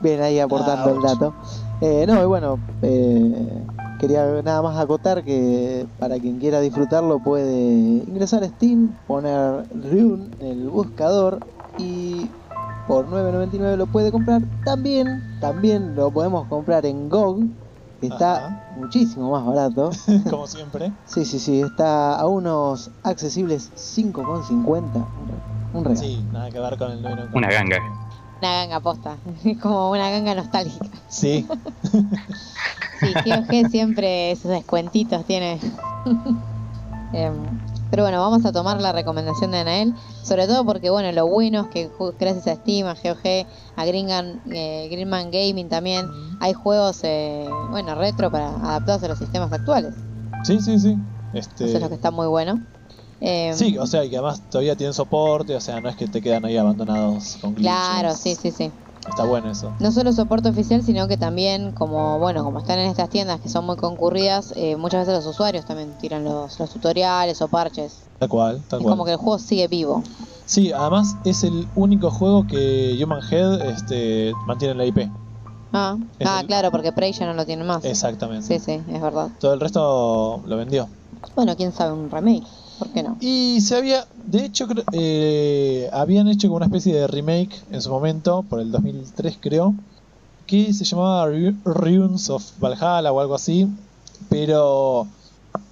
bien ahí aportando el dato. Eh, no, y bueno, eh, quería nada más acotar que para quien quiera disfrutarlo puede ingresar a Steam, poner Rune en el buscador y por 9.99 lo puede comprar. También, también lo podemos comprar en GOG, que está Ajá. muchísimo más barato. Como siempre. Sí, sí, sí, está a unos accesibles 5,50. Un re- Un regalo. Sí, nada que ver con el 9 Una ganga. Una ganga posta. Es como una ganga nostálgica. Sí, Sí, GOG siempre esos descuentitos tiene. Em, pero bueno, vamos a tomar la recomendación de Anael. Sobre todo porque, bueno, lo bueno es que gracias a Steam, a GOG, a Greenman, eh, Greenman Gaming también, hay juegos, eh, bueno, retro para adaptados a los sistemas actuales. sí, sí, sí. Este, Eso es lo que está muy bueno. Em, Sí, o sea, y que además todavía tienen soporte, o sea, no es que te quedan ahí abandonados con glitches. Claro, sí, sí, sí. Está bueno eso. No solo soporte oficial, sino que también, como bueno, como están en estas tiendas que son muy concurridas, eh, muchas veces los usuarios también tiran los, los tutoriales o parches. Tal cual, tal Es cual. como que el juego sigue vivo. Sí, además es el único juego que Human Head este, mantiene la IP. Ah, Es ah el- claro, porque Prey ya no lo tiene más. Exactamente. Sí, sí, es verdad. Todo el resto lo vendió. Bueno, quién sabe, un remake. ¿Por qué no? Y se había, de hecho, eh, habían hecho como una especie de remake en su momento, por el 2003 creo, que se llamaba Ru- Runes of Valhalla o algo así, pero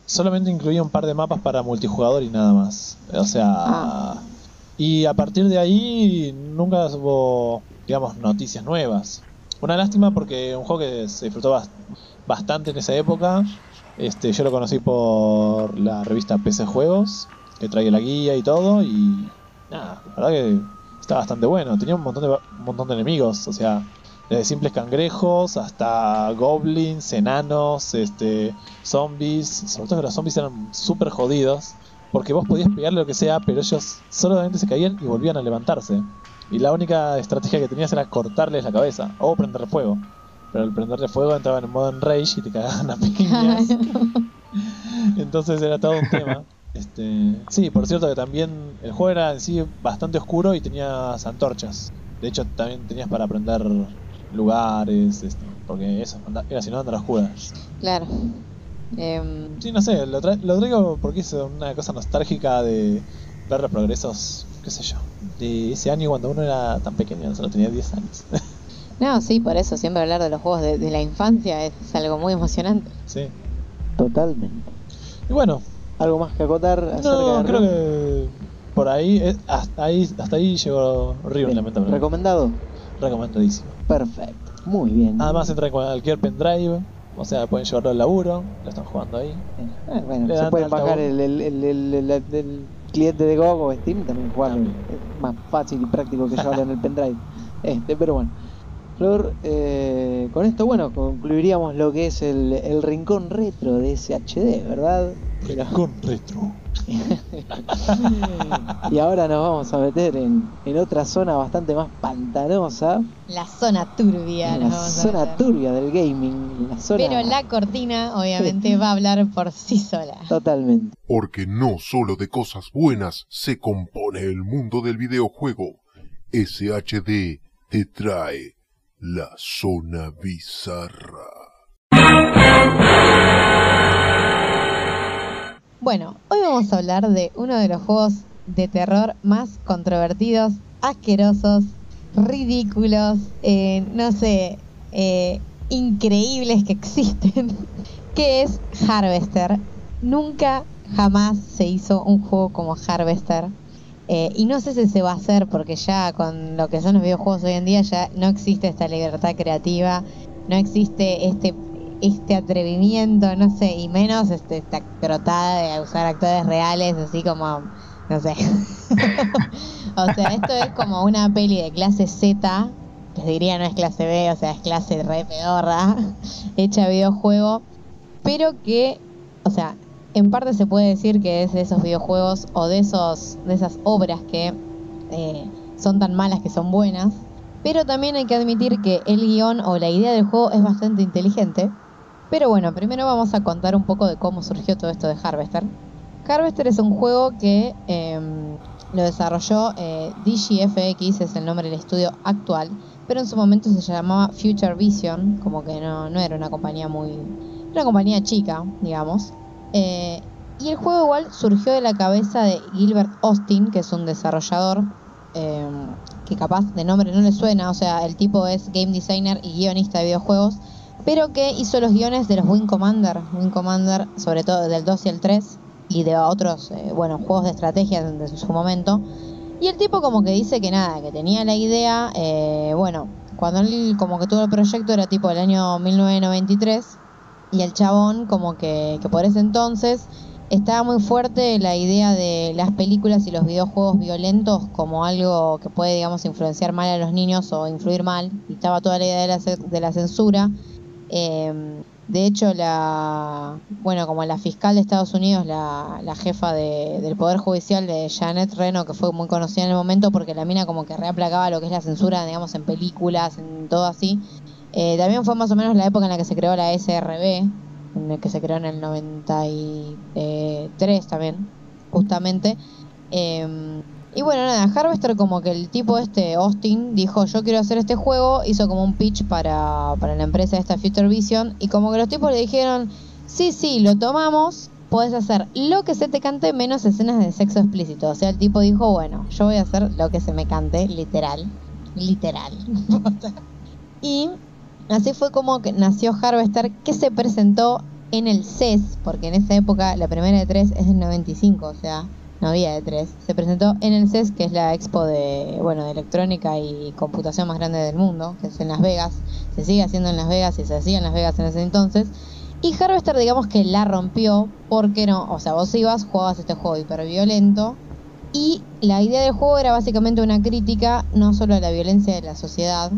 solamente incluía un par de mapas para multijugador y nada más. O sea, Ah. y a partir de ahí nunca hubo, digamos, noticias nuevas. Una lástima porque un juego que se disfrutó bas- bastante en esa época. Este, yo lo conocí por la revista PC Juegos, que trae la guía y todo, y nada, la verdad que está bastante bueno. Tenía un montón de, un montón de enemigos, o sea, desde simples cangrejos hasta goblins, enanos, este, zombies. Sobre todo que los zombies eran súper jodidos, porque vos podías pegarle lo que sea, pero ellos solamente se caían y volvían a levantarse. Y la única estrategia que tenías era cortarles la cabeza o prenderle fuego. Pero al prenderle fuego entraban en modo enrage y te cagaban a piñas. Entonces era todo un tema. Este, sí, por cierto que también el juego era en sí bastante oscuro y tenías antorchas. De hecho, también tenías para aprender lugares, este, porque eso, era si no andar a oscuras. Claro. Em, Sí, no sé, lo, tra- lo traigo porque es una cosa nostálgica de ver los progresos, qué sé yo, de ese año cuando uno era tan pequeño, solo tenía 10 años. no, sí, por eso siempre hablar de los juegos de, de la infancia es, es algo muy emocionante. sí. Totalmente. Y bueno, ¿Algo más que acotar acerca no, de creo que por ahí, eh, hasta ahí, hasta ahí llegó Riven, lamentablemente. ¿Recomendado? Recomendadísimo. Perfecto. Muy bien. Además entra en cualquier pendrive, o sea, pueden llevarlo al laburo, lo están jugando ahí. Eh, bueno, Le se pueden bajar el, el, el, el- el- el cliente de GOG o Steam también jugarlo. También. Es más fácil y práctico que llevarlo en el pendrive. Este, pero bueno. Flor, eh, con esto, bueno, concluiríamos lo que es el, el rincón retro de SHD, ¿verdad? Pero- Con retro. y ahora nos vamos a meter en, en otra zona bastante más pantanosa, La zona turbia. la zona turbia del gaming, la zona Pero la cortina obviamente va a hablar por sí sola. totalmente. Porque no solo de cosas buenas se compone el mundo del videojuego. SHD te trae la zona bizarra. Bueno, hoy vamos a hablar de uno de los juegos de terror más controvertidos, asquerosos, ridículos, eh, no sé, eh, increíbles que existen, que es Harvester. Nunca, jamás se hizo un juego como Harvester. Eh, y no sé si se va a hacer porque ya con lo que son los videojuegos hoy en día ya no existe esta libertad creativa, no existe este este atrevimiento, no sé, y menos este, esta crotada de usar actores reales, así como, no sé. o sea, esto es como una peli de clase Z, les diría no es clase B, o sea, es clase re pedorra, hecha videojuego, pero que, o sea, en parte se puede decir que es de esos videojuegos o de esos de esas obras que eh, son tan malas que son buenas, pero también hay que admitir que el guion o la idea del juego es bastante inteligente. Pero bueno, primero vamos a contar un poco de cómo surgió todo esto de Harvester. Harvester es un juego que eh, lo desarrolló eh, DGFX, es el nombre del estudio actual, pero en su momento se llamaba Future Vision, como que no, no era una compañía muy... una compañía chica, digamos. Eh, y el juego igual surgió de la cabeza de Gilbert Austin, que es un desarrollador eh, que capaz de nombre no le suena, o sea, el tipo es game designer y guionista de videojuegos, pero que hizo los guiones de los Wing Commander, Wing Commander sobre todo del 2 y el 3, y de otros, eh, bueno, juegos de estrategia de su momento. Y el tipo como que dice que nada, que tenía la idea, eh, bueno, cuando él como que tuvo el proyecto era tipo el año 1993, y el chabón como que, por ese entonces estaba muy fuerte la idea de las películas y los videojuegos violentos como algo que puede, digamos, influenciar mal a los niños o influir mal. Y estaba toda la idea de la, de la censura. Eh, de hecho, la bueno, como la fiscal de Estados Unidos, la, la jefa de- del Poder Judicial de Janet Reno, que fue muy conocida en el momento porque la mina como que reaplacaba lo que es la censura, digamos, en películas, en todo así. Eh, también fue más o menos la época en la que se creó la SRB, en el que se creó en el 93 también, justamente. Eh, Y bueno, nada, Harvester como que el tipo este, Austin, dijo yo quiero hacer este juego, hizo como un pitch para, para la empresa esta Future Vision y como que los tipos le dijeron, sí, sí, lo tomamos, puedes hacer lo que se te cante menos escenas de sexo explícito. O sea, el tipo dijo, bueno, yo voy a hacer lo que se me cante, literal, literal. y así fue como nació Harvester, que se presentó en el CES, porque en esa época la primera de tres es del 95, o sea, no había de tres. Se presentó en el CES, que es la expo de, bueno, de electrónica y computación más grande del mundo, que es en Las Vegas. Se sigue haciendo en Las Vegas y se hacía en Las Vegas en ese entonces. Y Harvester, digamos que la rompió, porque no, o sea, vos ibas, jugabas este juego hiperviolento. Y la idea del juego era básicamente una crítica no solo a la violencia de la sociedad,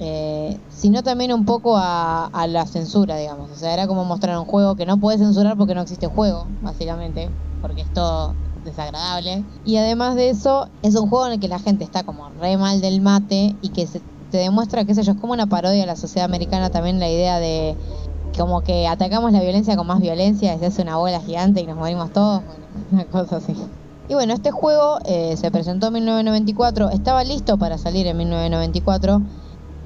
eh, sino también un poco a, la censura, digamos. O sea, era como mostrar un juego que no puedes censurar porque no existe juego, básicamente, porque es todo desagradable. Y además de eso, es un juego en el que la gente está como re mal del mate y que se te demuestra, qué sé yo, es como una parodia a la sociedad americana también la idea de como que atacamos la violencia con más violencia, se hace una bola gigante y nos morimos todos, una cosa así. Y bueno, este juego eh, se presentó en 1994, estaba listo para salir en 1994,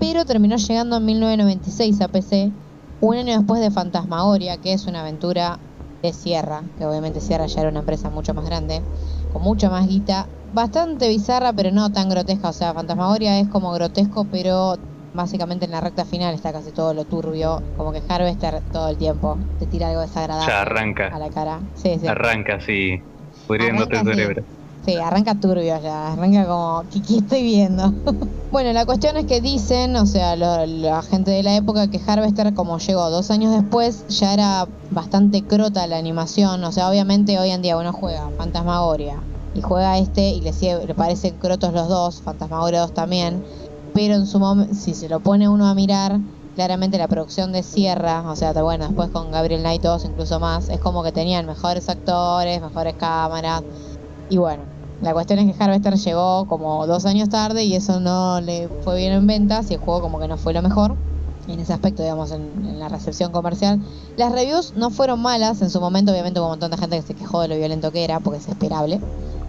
pero terminó llegando en 1996 a PC, un año después de Fantasmagoria, que es una aventura de Sierra, que obviamente Sierra ya era una empresa mucho más grande, con mucha más guita, bastante bizarra, pero no tan grotesca, o sea, Fantasmagoria es como grotesco, pero básicamente en la recta final está casi todo lo turbio, como que Harvester todo el tiempo te tira algo desagradable Ya arranca. a la cara. Sí, sí. Arranca así, pudriéndote el cerebro. Sí, arranca turbio ya, arranca como, ¿qué, estoy viendo? bueno, la cuestión es que dicen, o sea, lo- la gente de la época, que Harvester, como llegó dos años después, ya era bastante crota la animación. O sea, obviamente hoy en día uno juega Fantasmagoria y juega este y le, sigue- parecen crotos los dos, Fantasmagoria 2 también. Pero en su momento, si se lo pone uno a mirar, claramente la producción de Sierra, o sea, bueno, después con Gabriel Knight 2 incluso más, es como que tenían mejores actores, mejores cámaras. Y bueno, la cuestión es que Harvester llegó como dos años tarde y eso no le fue bien en ventas y el juego como que no fue lo mejor en ese aspecto, digamos, en, la recepción comercial. Las reviews no fueron malas, en su momento obviamente hubo un montón de gente que se quejó de lo violento que era, porque es esperable.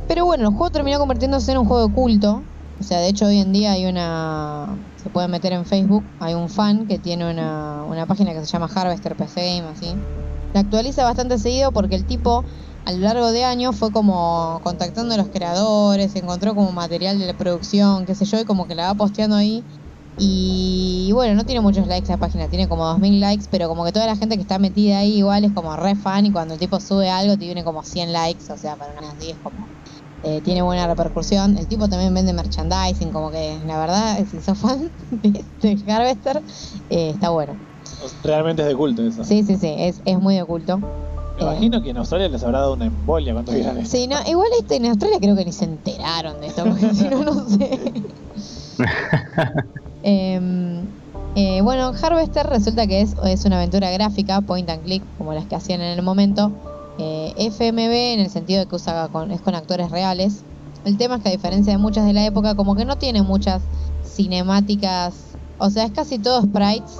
Pero bueno, el juego terminó convirtiéndose en un juego de culto. O sea, de hecho hoy en día hay una... Se puede meter en Facebook, hay un fan que tiene una, una página que se llama Harvester PC Game, así. La actualiza bastante seguido porque el tipo a lo largo de años fue como contactando a los creadores, encontró como material de la producción, qué sé yo, y como que la va posteando ahí. Y bueno, no tiene muchos likes la página, tiene como 2000 likes, pero como que toda la gente que está metida ahí igual es como re fan y cuando el tipo sube algo tiene como 100 likes, o sea, para una así es como... eh, tiene buena repercusión. El tipo también vende merchandising, como que la verdad, si sos fan de, de Harvester, eh, está bueno. Realmente es de culto eso. Sí, sí, sí, es, es muy de culto. Me imagino que en Australia les habrá dado una embolia cuando vieran esto. Sí, no, igual este, en Australia creo que ni se enteraron de esto, porque si no, no sé. Em, eh, bueno, Harvester resulta que es, es una aventura gráfica, point and click, como las que hacían en el momento. Eh, FMV en el sentido de que usa con, es con actores reales. El tema es que a diferencia de muchas de la época, como que no tiene muchas cinemáticas, o sea, es casi todo sprites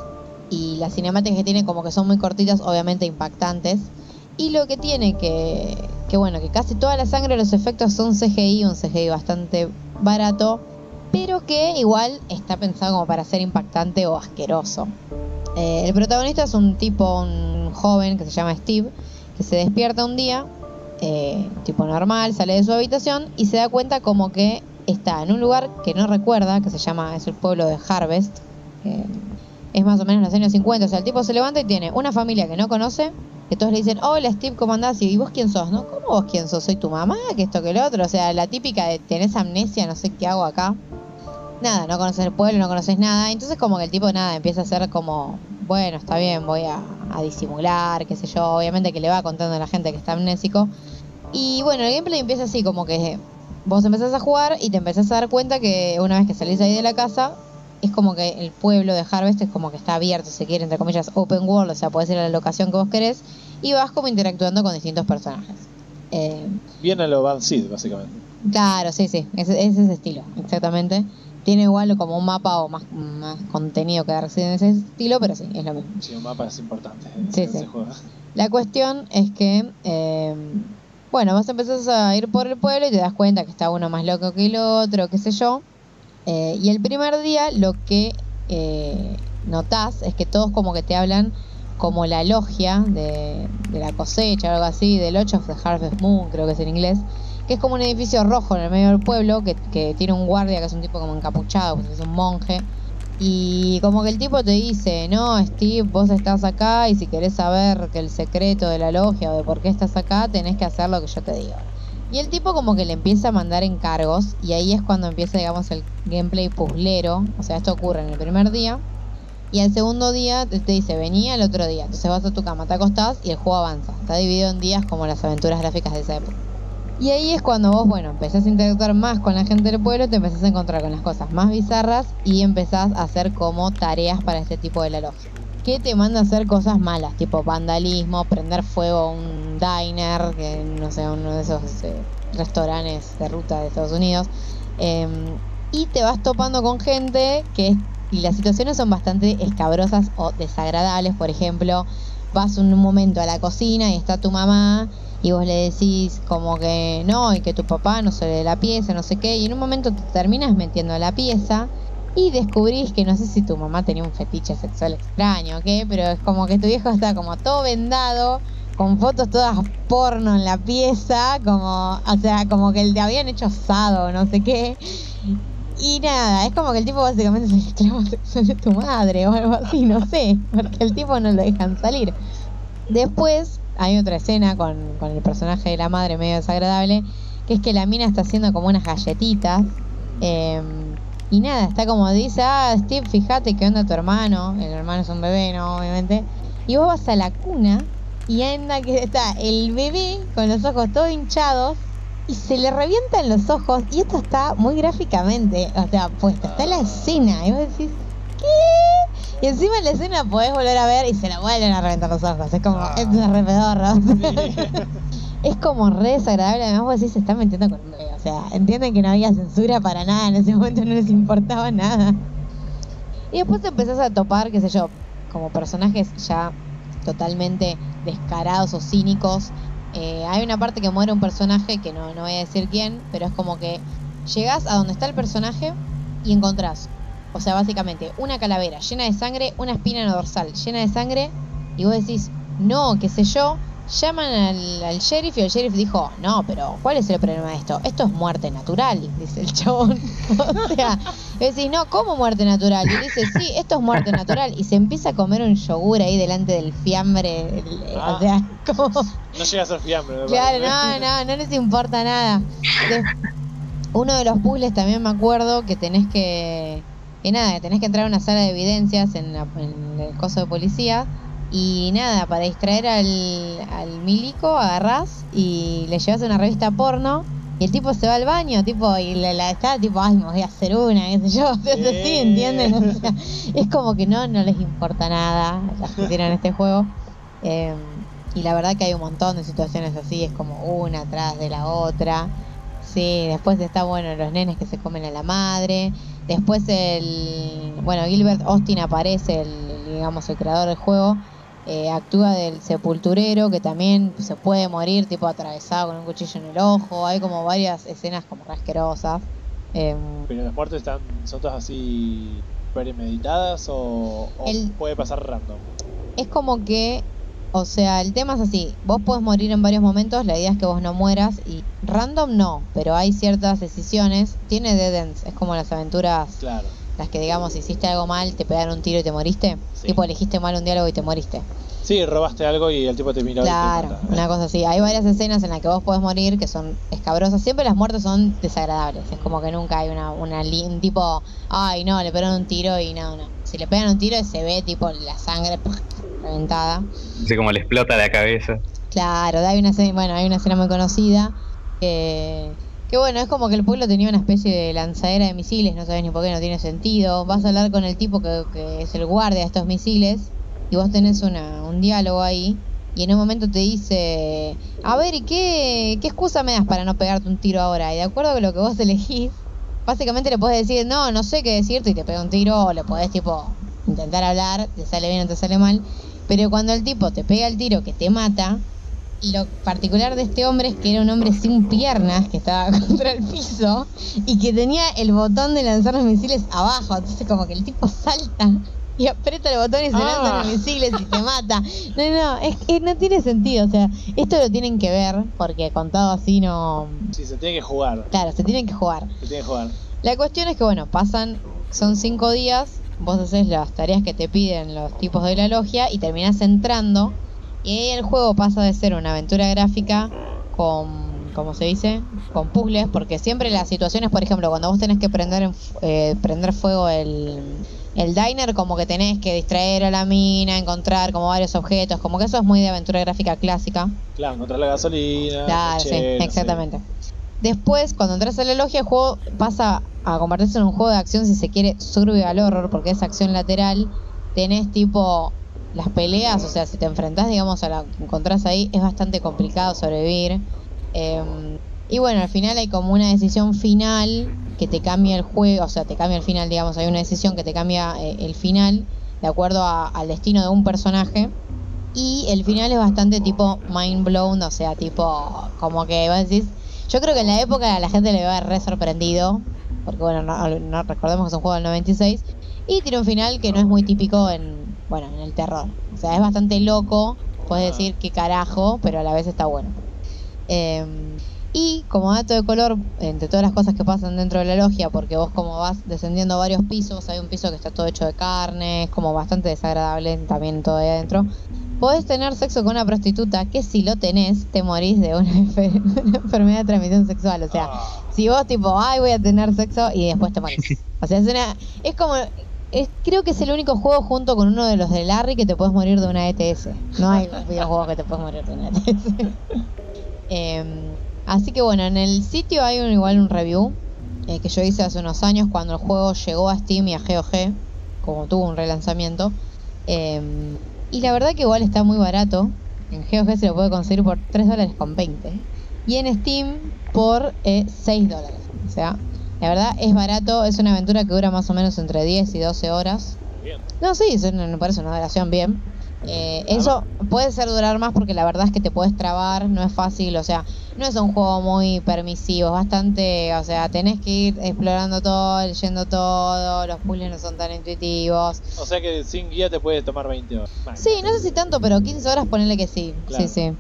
y las cinemáticas que tiene como que son muy cortitas, obviamente impactantes. Y lo que tiene que, que bueno, que casi toda la sangre de los efectos son CGI, un CGI bastante barato, pero que igual está pensado como para ser impactante o asqueroso. Eh, el protagonista es un tipo, un joven que se llama Steve, que se despierta un día, eh, tipo normal, sale de su habitación y se da cuenta como que está en un lugar que no recuerda, que se llama, es el pueblo de Harvest, que es más o menos los años 50, o sea, el tipo se levanta y tiene una familia que no conoce, todos le dicen, hola Steve, ¿cómo andás? Y vos quién sos, ¿no? ¿Cómo vos quién sos? Soy tu mamá, que esto, que lo otro, o sea, la típica de tenés amnesia, no sé qué hago acá. Nada, no conoces el pueblo, no conoces nada, entonces como que el tipo nada, empieza a ser como, bueno, está bien, voy a, disimular, qué sé yo, obviamente que le va contando a la gente que está amnésico. Y bueno, el gameplay empieza así, como que vos empezás a jugar y te empezás a dar cuenta que una vez que salís ahí de la casa, es como que el pueblo de Harvest es como que está abierto, si quiere, entre comillas, open world, o sea, puedes ir a la locación que vos querés y vas como interactuando con distintos personajes. Eh, Bien a lo Bad Seed, básicamente. claro, sí, sí, es, es ese estilo, exactamente. Tiene igual como un mapa o más, más contenido que Resident en ese estilo, pero sí, es lo mismo. Sí, un mapa es importante en Sí, ese sí. juego. La cuestión es que eh, Bueno, vos empezás a ir por el pueblo y te das cuenta que está uno más loco que el otro, qué sé yo. Eh, y el primer día lo que eh, notás es que todos como que te hablan como la logia de, la cosecha o algo así, del 8 of the Harvest Moon, creo que es en inglés, que es como un edificio rojo en el medio del pueblo que, que tiene un guardia que es un tipo como encapuchado, pues es un monje. Y como que el tipo te dice, no, Steve, vos estás acá y si querés saber que el secreto de la logia o de por qué estás acá, tenés que hacer lo que yo te digo. Y el tipo como que le empieza a mandar encargos y ahí es cuando empieza, digamos, el gameplay puzzlero. O sea, esto ocurre en el primer día. Y al segundo día te dice, vení al otro día. Entonces vas a tu cama, te acostás y el juego avanza. Está dividido en días como las aventuras gráficas de esa época. Y ahí es cuando vos, bueno, empezás a interactuar más con la gente del pueblo, te empezás a encontrar con las cosas más bizarras y empezás a hacer como tareas para este tipo de la logia. Que te manda a hacer cosas malas, tipo vandalismo, prender fuego a un diner, que no sé, uno de esos eh, restaurantes de ruta de Estados Unidos. Eh, y te vas topando con gente que y las situaciones son bastante escabrosas o desagradables. Por ejemplo, vas un momento a la cocina y está tu mamá y vos le decís como que no y que tu papá no se de la pieza, no sé qué, y en un momento te terminas metiendo a la pieza y descubrís que no sé si tu mamá tenía un fetiche sexual extraño o qué, pero es como que tu viejo está como todo vendado, con fotos todas porno en la pieza, como, o sea, como que le habían hecho asado, no sé qué. Y nada, es como que el tipo básicamente es el esclavo sexual de tu madre o algo así, no sé, porque el tipo no lo dejan salir. Después hay otra escena con, con el personaje de la madre medio desagradable, que es que la mina está haciendo como unas galletitas. eh, y nada, está como dice, ah, Steve, fíjate que onda tu hermano. El hermano es un bebé, ¿no? Obviamente. Y vos vas a la cuna y anda que está el bebé con los ojos todos hinchados y se le revientan los ojos. Y esto está muy gráficamente, o sea, puesto. Está la escena. Y vos decís, ¿qué? Y encima en la escena podés volver a ver y se la vuelven a reventar los ojos. Es como, Ah. es re pedorro. es como re desagradable. Además, vos decís, se está metiendo con un. O sea, entienden que no había censura para nada. En ese momento no les importaba nada. Y después te empezás a topar, qué sé yo, como personajes ya totalmente descarados o cínicos. Eh, hay una parte que muere un personaje que no, no voy a decir quién, pero es como que llegás a donde está el personaje y encontrás, o sea, básicamente una calavera llena de sangre, una espina dorsal llena de sangre, y vos decís, no, qué sé yo, llaman al, al sheriff y el sheriff dijo, no, pero ¿cuál es el problema de esto? Esto es muerte natural, dice el chabón. o sea, y decís, no, ¿cómo muerte natural? Y dice, sí, esto es muerte natural. Y se empieza a comer un yogur ahí delante del fiambre. el- Ah. O sea, como... No llega a ser fiambre, me Claro, no, no, no les importa nada. Uno de los puzzles también me acuerdo que tenés que. Que nada, tenés que entrar a una sala de evidencias en, la- en el coso de policía. Y nada, para distraer al, al milico, agarrás y le llevas una revista porno. Y el tipo se va al baño, tipo, y la, la está tipo, ay, me voy a hacer una, qué sé yo. Entonces, sí. ¿entienden? O sea, es como que no, no les importa nada las que tienen este juego. Eh, y la verdad que hay un montón de situaciones así, es como una atrás de la otra. Sí, después está bueno los nenes que se comen a la madre. Después el, bueno, Gilbert Austin aparece, el, digamos, el creador del juego. Eh, actúa del sepulturero que también se puede morir tipo atravesado con un cuchillo en el ojo. Hay como varias escenas como rasquerosas. Em, Pero las muertes están, son todas así premeditadas o, o El- puede pasar random. es como que, o sea, el tema es así, vos podés morir en varios momentos, la idea es que vos no mueras y random no, pero hay ciertas decisiones, tiene dead ends, es como las aventuras, Claro. Las que digamos, hiciste algo mal, te pegaron un tiro y te moriste, Sí. tipo elegiste mal un diálogo y te moriste. Sí, robaste algo y el tipo te miró Claro, y te mata. una cosa así. Hay varias escenas en las que vos podés morir que son escabrosas. Siempre las muertes son desagradables. Es como que nunca hay una, una un tipo, ay no, le pegaron un tiro y no, no. Si le pegan un tiro se ve tipo la sangre reventada. Así como le explota la cabeza. Claro, hay una escena, bueno, hay una escena muy conocida que, que bueno, es como que el pueblo tenía una especie de lanzadera de misiles, no sabes ni por qué, no tiene sentido. Vas a hablar con el tipo que, es el guardia de estos misiles y vos tenés una, un diálogo ahí y en un momento te dice, a ver, ¿y qué, qué excusa me das para no pegarte un tiro ahora? Y de acuerdo con lo que vos elegís, básicamente le podés decir, no, no sé qué decirte y te pega un tiro o le podés tipo intentar hablar, te sale bien o te sale mal. Pero cuando el tipo te pega el tiro que te mata, lo particular de este hombre es que era un hombre sin piernas, que estaba contra el piso y que tenía el botón de lanzar los misiles abajo. Entonces como que el tipo salta y aprieta el botón y se Ah. lanzan los misiles y te mata. No, no, es que no tiene sentido. O sea, esto lo tienen que ver porque contado así no... Sí, se tiene que jugar. Claro, se tienen que jugar. Se tiene que jugar. La cuestión es que, bueno, pasan, son cinco días, vos haces las tareas que te piden los tipos de la logia y terminás entrando. Y el juego pasa de ser una aventura gráfica con, ¿cómo se dice? Con puzzles, porque siempre las situaciones, por ejemplo, cuando vos tenés que prender, eh, prender fuego el, el diner, como que tenés que distraer a la mina, encontrar como varios objetos, como que eso es muy de aventura gráfica clásica. Claro, encontrar la gasolina. Claro, la sí, exactamente. Después, cuando entras a la logia, el juego pasa a convertirse en un juego de acción, si se quiere, survival horror, porque es acción lateral. Tenés tipo las peleas, o sea, si te enfrentás, digamos, a la que encontrás ahí, es bastante complicado sobrevivir. Eh, y bueno, al final hay como una decisión final que te cambia el juego, o sea, te cambia el final, digamos, hay una decisión que te cambia eh, el final de acuerdo a- al destino de un personaje. Y el final es bastante tipo mind blown, o sea, tipo, como que vos decís. Yo creo que en la época a la gente le iba a haber re sorprendido, porque bueno, no, no- recordemos que es un juego del 96, y tiene un final que no es muy típico en, bueno, en el terror. O sea, es bastante loco, puedes decir qué carajo, pero a la vez está bueno. Eh, y como dato de color, entre todas las cosas que pasan dentro de la logia, porque vos como vas descendiendo varios pisos, hay un piso que está todo hecho de carne, es como bastante desagradable también todo ahí adentro. Podés tener sexo con una prostituta que si lo tenés, te morís de una, enfer- una enfermedad de transmisión sexual. O sea, si vos tipo, ay, voy a tener sexo y después te morís. O sea, es una... Es como... Es, creo que es el único juego junto con uno de los de Larry que te puedes morir de una ETS. No hay videojuegos que te puedes morir de una ETS. Em, así que bueno, en el sitio hay un, igual un review eh, que yo hice hace unos años cuando el juego llegó a Steam y a GOG, como tuvo un relanzamiento. Em, y la verdad que igual está muy barato. En GOG se lo puede conseguir por 3 dólares con 20. Y en Steam por eh, 6 dólares. O sea, la verdad es barato. Es una aventura que dura más o menos entre 10 y 12 horas. Bien. No, sí, me parece una duración bien. Eh, eso puede ser durar más porque la verdad es que te puedes trabar, no es fácil, o sea, no es un juego muy permisivo, es bastante, o sea, tenés que ir explorando todo, leyendo todo, los puzzles no son tan intuitivos. O sea que sin guía te puede tomar 20 horas. Sí, no sé si tanto, pero 15 horas ponele que sí, Claro. sí, sí.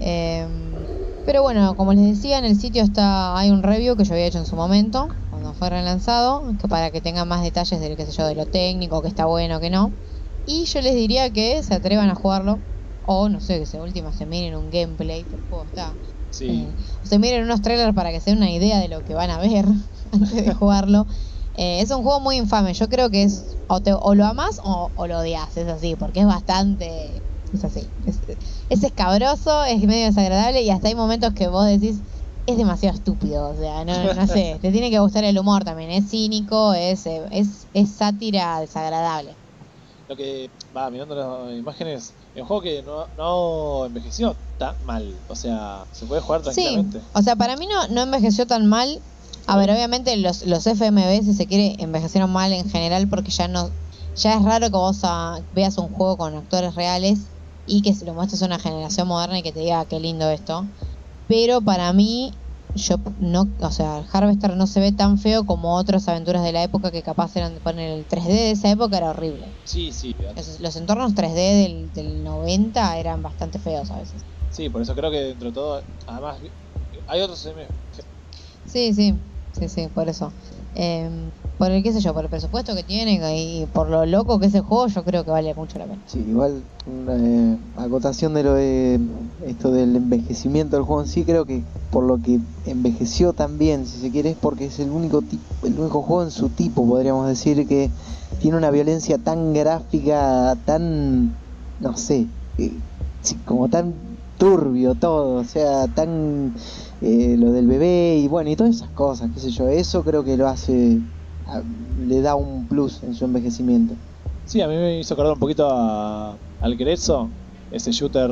Em, pero bueno, como les decía, en el sitio está hay un review que yo había hecho en su momento, cuando fue relanzado, que para que tengan más detalles de, qué sé yo, de lo técnico, que está bueno, que no. Y yo les diría que se atrevan a jugarlo, o no sé, que se última se miren un gameplay, que el juego está. Sí. Eh, o se miren unos trailers para que se den una idea de lo que van a ver antes de jugarlo. Eh, es un juego muy infame, yo creo que es o, te- o lo amas o, o lo odias, es así, porque es bastante... Es así, es, es escabroso, es medio desagradable y hasta hay momentos que vos decís, es demasiado estúpido, o sea, no, no sé, te tiene que gustar el humor también, es cínico, es, eh, es, es sátira desagradable. Lo que va mirando las imágenes, es un juego que no, no envejeció tan mal. O sea, se puede jugar Sí, tranquilamente. o sea, para mí no, no envejeció tan mal. A ver, obviamente los, los FMV, si se quiere, envejecieron mal en general porque ya no ya es raro que vos ah, veas un juego con actores reales y que se lo muestres a una generación moderna y que te diga "Ah, qué lindo esto. Pero para mí, yo no, o sea, Harvester no se ve tan feo como otras aventuras de la época que capaz eran de poner el 3D de esa época era horrible. Sí, sí. Los, los entornos 3D del, del 90 eran bastante feos a veces. Sí, por eso creo que dentro de todo, además, hay otros Sí, sí, sí, sí, por eso. Eh, por el, qué sé yo, por el presupuesto que tiene y por lo loco que es el juego, yo creo que vale mucho la pena. Sí, igual una eh, acotación de lo de esto del envejecimiento del juego en sí, creo que por lo que envejeció también, si se quiere, es porque es el único el único juego en su tipo, podríamos decir, que tiene una violencia tan gráfica, tan, no sé, eh, como tan turbio todo, o sea, tan eh, lo del bebé y bueno, y todas esas cosas, qué sé yo, eso creo que lo hace, a- le da un plus en su envejecimiento. Sí, a mí me hizo acordar un poquito a, al Grezzo, ese shooter.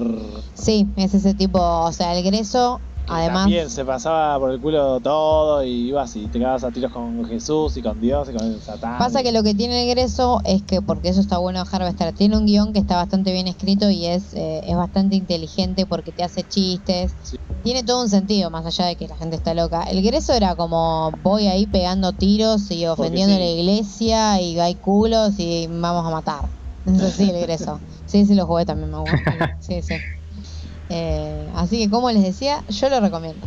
Sí, es ese tipo, o sea, el Greso Además- también se pasaba por el culo todo y ibas y te cagabas a tiros con Jesús y con Dios y con el Satán. Pasa que lo que tiene el egreso es que, porque eso está bueno de Harvester, tiene un guion que está bastante bien escrito y es, eh, es bastante inteligente porque te hace chistes. Sí. Tiene todo un sentido, más allá de que la gente está loca. El egreso era como voy ahí pegando tiros y ofendiendo sí. a la iglesia y hay culos y vamos a matar. Eso sí, el egreso. Sí, sí, lo jugué también, me gusta. Sí, sí. Eh, así que, como les decía, yo lo recomiendo.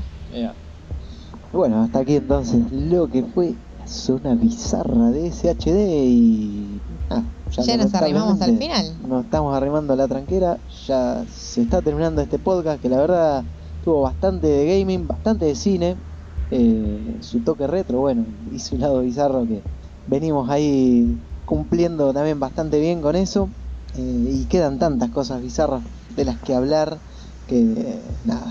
Bueno, hasta aquí entonces lo que fue la zona bizarra de SHD y... ah, Ya nos arrimamos al final. Nos estamos arrimando a la tranquera, ya se está terminando este podcast que la verdad tuvo bastante de gaming, bastante de cine, eh, su toque retro, bueno, y su lado bizarro que venimos ahí cumpliendo también bastante bien con eso. Eh, y quedan tantas cosas bizarras de las que hablar que eh, nada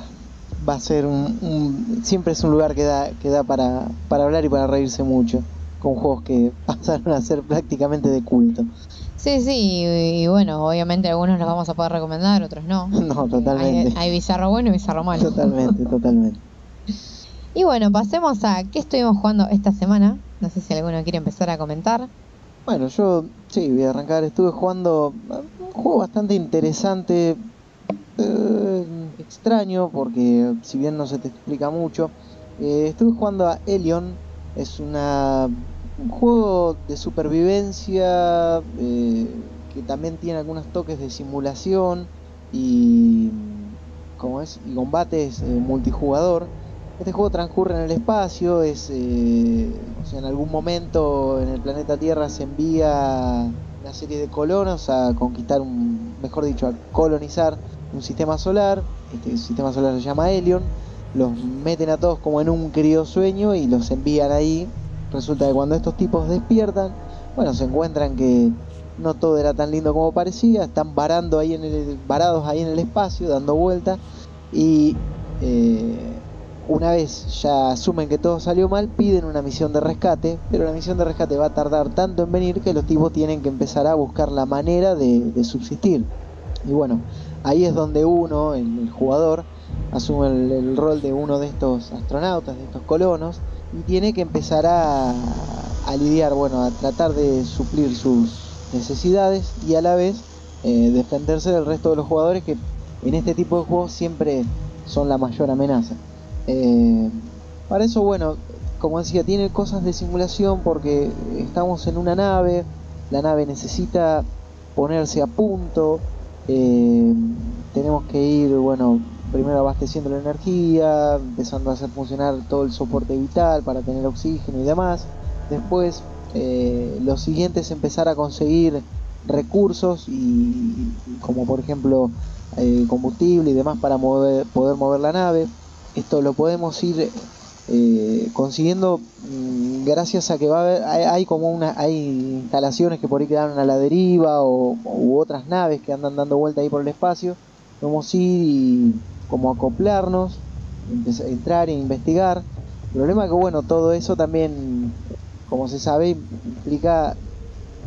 va a ser un, un- siempre es un lugar que da que da para, para hablar y para reírse mucho con juegos que pasaron a ser prácticamente de culto Sí, sí, y, y bueno, obviamente algunos los vamos a poder recomendar, otros no. no totalmente Hay, hay bizarro bueno y bizarro malo. totalmente totalmente Y bueno, pasemos a qué estuvimos jugando esta semana. No sé si alguno quiere empezar a comentar. Bueno, yo sí, voy a arrancar. Estuve jugando a un juego bastante interesante, eh, extraño, porque si bien no se te explica mucho, eh, estuve jugando a Elion. Es un juego de supervivencia eh, que también tiene algunos toques de simulación y, ¿cómo es? y combates eh, multijugador. Este juego transcurre en el espacio, es, en algún momento en el planeta Tierra se envía una serie de colonos a conquistar un, mejor dicho, a colonizar un sistema solar. Este sistema solar se llama Helion. Los meten a todos como en un sueño y los envían ahí. Resulta que cuando estos tipos despiertan, bueno, se encuentran que no todo era tan lindo como parecía, están varando ahí en el, varados ahí en el espacio, dando vueltas y eh, una vez ya asumen que todo salió mal, piden una misión de rescate, pero la misión de rescate va a tardar tanto en venir que los tipos tienen que empezar a buscar la manera de, de subsistir. Y bueno, ahí es donde uno, el, jugador, asume el, rol de uno de estos astronautas, de estos colonos, y tiene que empezar a, a lidiar, bueno, a tratar de suplir sus necesidades y a la vez eh, defenderse del resto de los jugadores que en este tipo de juegos siempre son la mayor amenaza. Eh, para eso, bueno, como decía, tiene cosas de simulación porque estamos en una nave, la nave necesita ponerse a punto, eh, tenemos que ir, bueno, primero abasteciendo la energía, empezando a hacer funcionar todo el soporte vital para tener oxígeno y demás. Después, eh, lo siguiente es empezar a conseguir recursos y, como por ejemplo eh, combustible y demás para mover- poder mover la nave. Esto lo podemos ir eh, consiguiendo mm, gracias a que va a haber, hay, hay como una, hay instalaciones que por ahí quedaron a la deriva o u otras naves que andan dando vuelta ahí por el espacio. Podemos ir y como acoplarnos, entrar e investigar. El problema es que bueno, todo eso también, como se sabe, implica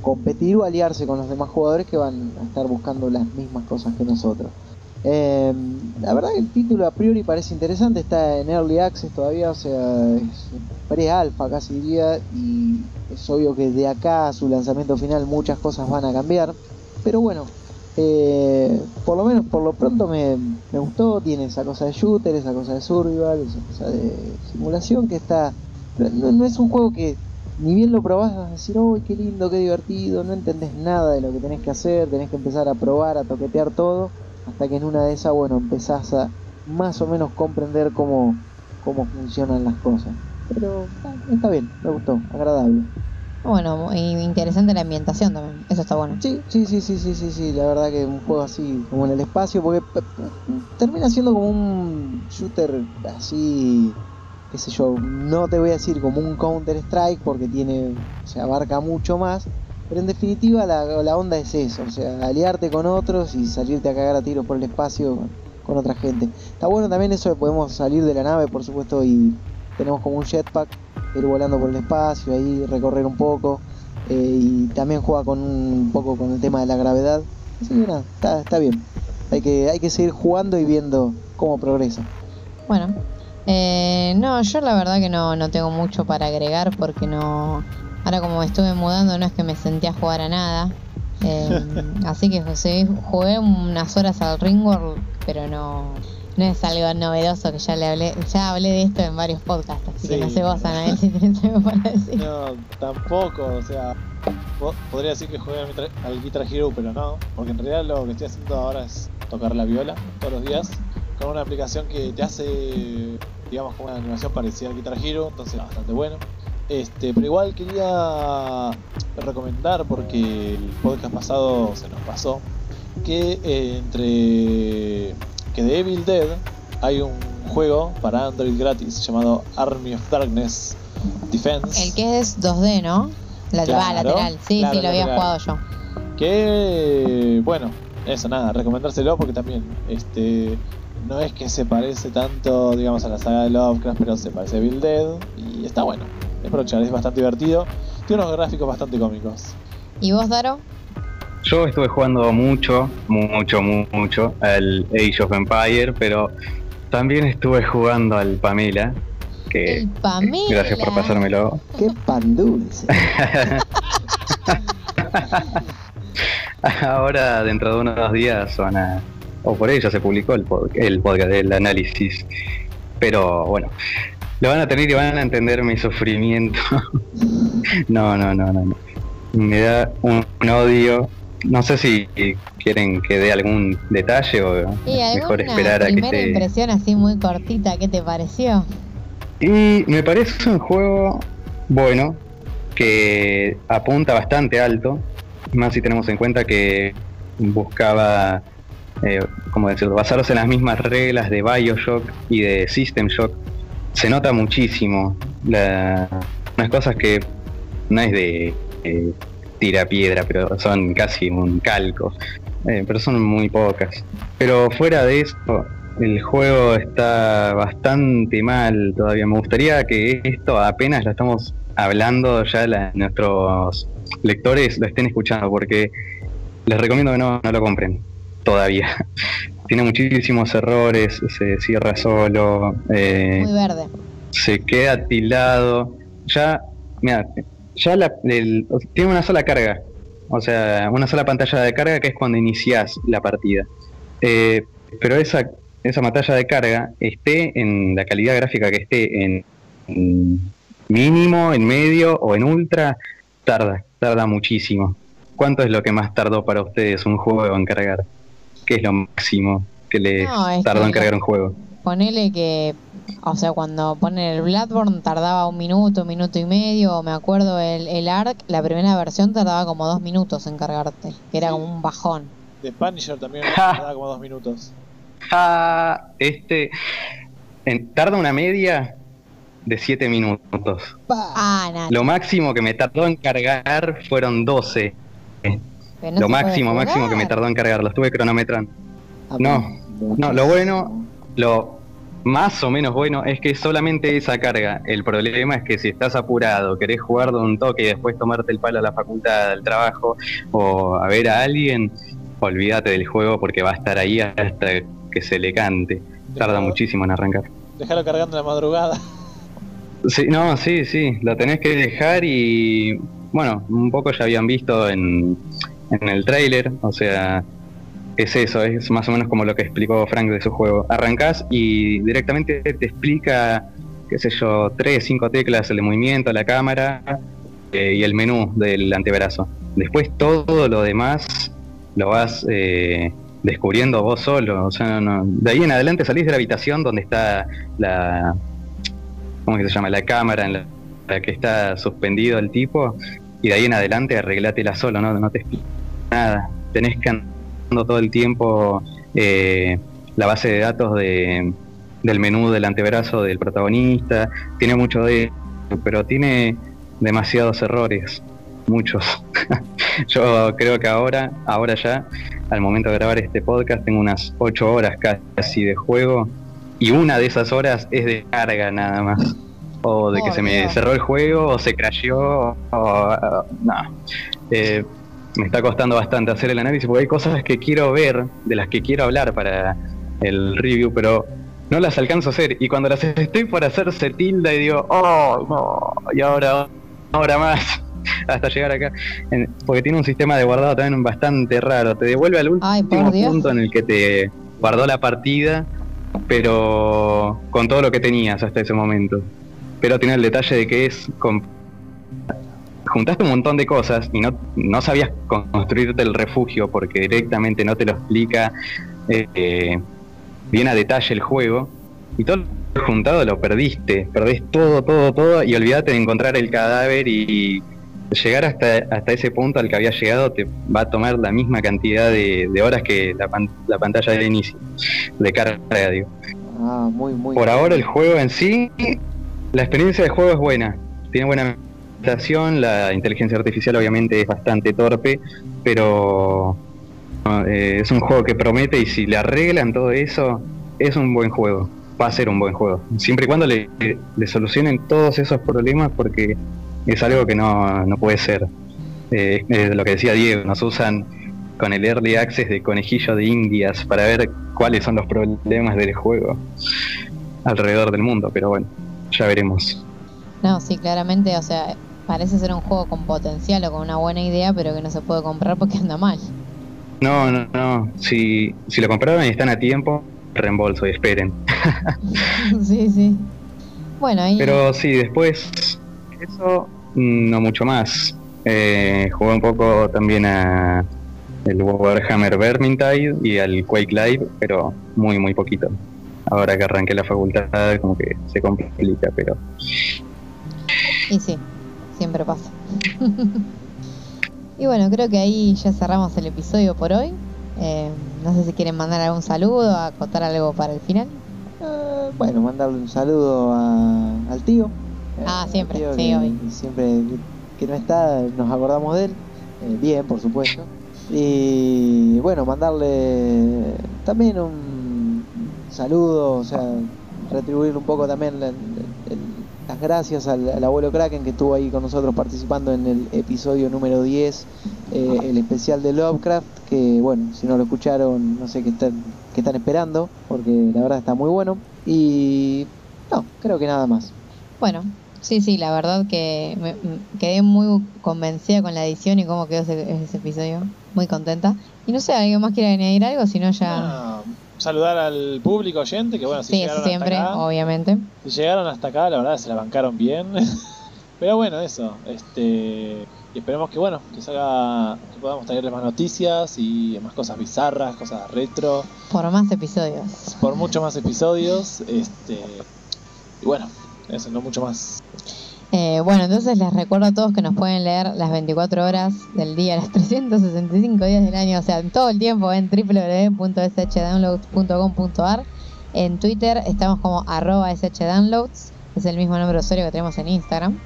competir o aliarse con los demás jugadores que van a estar buscando las mismas cosas que nosotros. Eh, la verdad que el título a priori parece interesante, está en Early Access todavía, o sea, es pre-alfa casi diría, y es obvio que de acá a su lanzamiento final muchas cosas van a cambiar, pero bueno, eh, por lo menos por lo pronto me, me gustó, tiene esa cosa de shooter, esa cosa de survival, esa cosa de simulación que está... No, no es un juego que ni bien lo probás vas a decir, uy, qué lindo, qué divertido, no entendés nada de lo que tenés que hacer, tenés que empezar a probar, a toquetear todo, hasta que en una de esas, bueno, empezás a más o menos comprender cómo, cómo funcionan las cosas. Pero está bien, me gustó, agradable. Bueno, interesante la ambientación también. Eso está bueno. Sí, sí, sí, sí, sí, sí, sí, la verdad que un juego así, como en el espacio, porque p- termina siendo como un shooter así, qué sé yo, no te voy a decir como un Counter Strike porque tiene, se abarca mucho más, pero en definitiva la, onda es eso, o sea, aliarte con otros y salirte a cagar a tiros por el espacio con, con otra gente. Está bueno también eso de podemos salir de la nave, por supuesto, y tenemos como un jetpack, ir volando por el espacio, ahí recorrer un poco, eh, y también juega con un poco con el tema de la gravedad. Así que nada, está, está bien. Hay que, hay que seguir jugando y viendo cómo progresa. Bueno, eh, no, yo la verdad que no, no tengo mucho para agregar porque no. Ahora, como me estuve mudando, no es que me senté a jugar a nada. Eh, así que sí, jugué unas horas al Ringworld, pero no, no es algo novedoso que ya le hablé, ya hablé de esto en varios podcasts, así que no sé vos, Anael, si tenés algo para decir. No, tampoco, o sea, po- podría decir que juegue al Guitar- al Guitar Hero, pero no, porque en realidad lo que estoy haciendo ahora es tocar la viola todos los días con una aplicación que te hace, digamos, como una animación parecida al Guitar Hero, entonces bastante bueno. Este, pero igual quería recomendar, porque el podcast pasado se nos pasó, que eh, entre que de Evil Dead hay un juego para Android gratis llamado Army of Darkness Defense. El que es 2D, ¿no? La Claro, lateral, sí, claro, sí, lo había lateral. jugado yo. Que bueno, eso nada, recomendárselo porque también este no es que se parece tanto, digamos, a la saga de Lovecraft, pero se parece a Evil Dead y está bueno. Es es bastante divertido. Tiene unos gráficos bastante cómicos. ¿Y vos, Daro? Yo estuve jugando mucho, mucho, mu- mucho al Age of Empire, pero también estuve jugando al Pamela, que El Pamela. gracias por pasármelo. Qué pan dulce. Ahora, dentro de unos días, van a. O por ello se publicó el, pod- el podcast del análisis. Pero bueno, lo van a tener y van a entender mi sufrimiento. no, no, no, no. no. Me da un, un odio. No sé si quieren que dé algún detalle o ¿Y mejor esperar a que primera esté. impresión así muy cortita, qué te pareció? Y me parece un juego bueno, que apunta bastante alto, más si tenemos en cuenta que buscaba, eh, como decirlo, basarse en las mismas reglas de Bioshock y de System Shock. Se nota muchísimo la- unas cosas que no es de eh, tira piedra, pero son casi un calco, eh, pero son muy pocas. Pero fuera de eso, el juego está bastante mal todavía. Me gustaría que esto apenas lo estamos hablando, ya nuestros lectores lo estén escuchando, porque les recomiendo que no, no lo compren todavía. Tiene muchísimos errores, se cierra solo, eh, Muy verde. se queda tildado. Ya, mira, ya la- el- tiene una sola carga, o sea, una sola pantalla de carga que es cuando inicias la partida. Eh, pero esa, esa pantalla de carga esté en la calidad gráfica que esté en, en mínimo, en medio o en ultra, tarda, tarda muchísimo. ¿Cuánto es lo que más tardó para ustedes un juego en cargar? ¿Qué es lo máximo que les No, tardó en que- cargar un juego? Ponele que, o sea, cuando ponen el Bloodborne tardaba un minuto, un minuto y medio, o me acuerdo el, el Ark, la primera versión tardaba como dos minutos en cargarte, que era Sí. como un bajón. The Punisher también da como dos minutos. Ah, este en- tarda una media de 7 minutos. Ah, nada. Lo máximo que me tardó en cargar fueron 12. Pero no lo máximo, máximo que me tardó en cargar. Lo estuve cronometrando. Ah, No, no, lo bueno, lo más o menos bueno es que solamente esa carga. El problema es que si estás apurado, querés jugar de un toque y después tomarte el palo a la facultad, al trabajo o a ver a alguien, olvídate del juego porque va a estar ahí hasta que se le cante. Tarda Dejalo- muchísimo en arrancar. Déjalo cargando en la madrugada. Sí, no, sí, sí, lo tenés que dejar y bueno, un poco ya habían visto en, en el tráiler, o sea, es eso, es más o menos como lo que explicó Frank de su juego. Arrancás y directamente te explica, qué sé yo, tres, cinco teclas, el movimiento, la cámara eh, y el menú del antebrazo. Después todo lo demás lo vas eh, descubriendo vos solo, o sea, no- de ahí en adelante salís de la habitación donde está la, ¿cómo que se llama? La cámara en la, la que está suspendido el tipo, y de ahí en adelante arreglátela solo, no, no te explico nada. Tenés que andando todo el tiempo eh, la base de datos de, del menú del antebrazo del protagonista, tiene mucho de pero tiene demasiados errores, muchos. Yo creo que ahora, ahora ya, al momento de grabar este podcast, tengo unas 8 horas casi de juego y una de esas horas es de carga nada más. O de que Por se me Dios. cerró el juego, o se crasheó, o... o- no. Eh, me está costando bastante hacer el análisis porque hay cosas que quiero ver, de las que quiero hablar para el review, pero no las alcanzo a hacer. Y cuando las estoy por hacer se tilda y digo, oh, no, y ahora, ahora más. Hasta llegar acá. Porque tiene un sistema de guardado también bastante raro. Te devuelve al último punto en el que te guardó la partida, pero con todo lo que tenías hasta ese momento. Pero tiene el detalle de que es con juntaste un montón de cosas y no, no sabías construirte el refugio porque directamente no te lo explica eh, bien a detalle el juego y todo lo juntado lo perdiste, perdés todo, todo, todo y olvídate de encontrar el cadáver y llegar hasta, hasta ese punto al que había llegado te va a tomar la misma cantidad de, de horas que la, pan- la pantalla de inicio, de carga, digo. Ah, muy, muy. Por ahora el juego en sí, la experiencia del juego es buena. Tiene buena la inteligencia artificial obviamente es bastante torpe, pero eh, es un juego que promete y si le arreglan todo eso, es un buen juego. Va a ser un buen juego. Siempre y cuando le, le solucionen todos esos problemas porque es algo que no, no puede ser. Eh, es lo que decía Diego, nos usan con el early access de conejillo de indias para ver cuáles son los problemas del juego alrededor del mundo, pero bueno, ya veremos. No, sí, claramente, o sea, parece ser un juego con potencial o con una buena idea, pero que no se puede comprar porque anda mal. No, no, no, si, si lo compraron y están a tiempo, reembolso y esperen. sí, sí. Bueno, ahí. Pero sí, después eso, no mucho más. Eh, jugué un poco también a el Warhammer Vermintide y al Quake Live, pero muy, muy poquito. Ahora que arranqué la facultad, como que se complica, pero Y sí, siempre pasa. y bueno, creo que ahí ya cerramos el episodio por hoy. Eh, no sé si quieren mandar algún saludo, acotar algo para el final. Eh, bueno, mandarle un saludo a- al tío. Eh, Ah, siempre, tío sí, que obvio. Siempre que no está, nos acordamos de él. Bien, por supuesto. Y bueno, mandarle también un saludo, o sea, retribuirle un poco también la- las gracias al, al abuelo Kraken que estuvo ahí con nosotros participando en el episodio número 10, eh, el especial de Lovecraft, que bueno, si no lo escucharon, no sé qué están, qué están esperando, porque la verdad está muy bueno. Y no, creo que nada más. Bueno, sí, sí, la verdad que me, m- quedé muy convencida con la edición y cómo quedó ese, ese episodio. Muy contenta. Y no sé, ¿alguien más quiere añadir algo? Si no, ya. Ah, saludar al público oyente, que bueno, si sí, llegaron siempre, hasta acá, obviamente. si llegaron hasta acá, la verdad se la bancaron bien. Pero bueno, eso, este y esperemos que bueno, que salga, que podamos traerles más noticias y más cosas bizarras, cosas retro, Por más episodios. por muchos más episodios, este y bueno, eso, no mucho más. Eh, bueno, entonces les recuerdo a todos que nos pueden leer las 24 horas del día, los 365 días del año, o sea, todo el tiempo en www.shdownloads.com.ar. En Twitter estamos como arroba shdownloads, es el mismo nombre de usuario que tenemos en Instagram.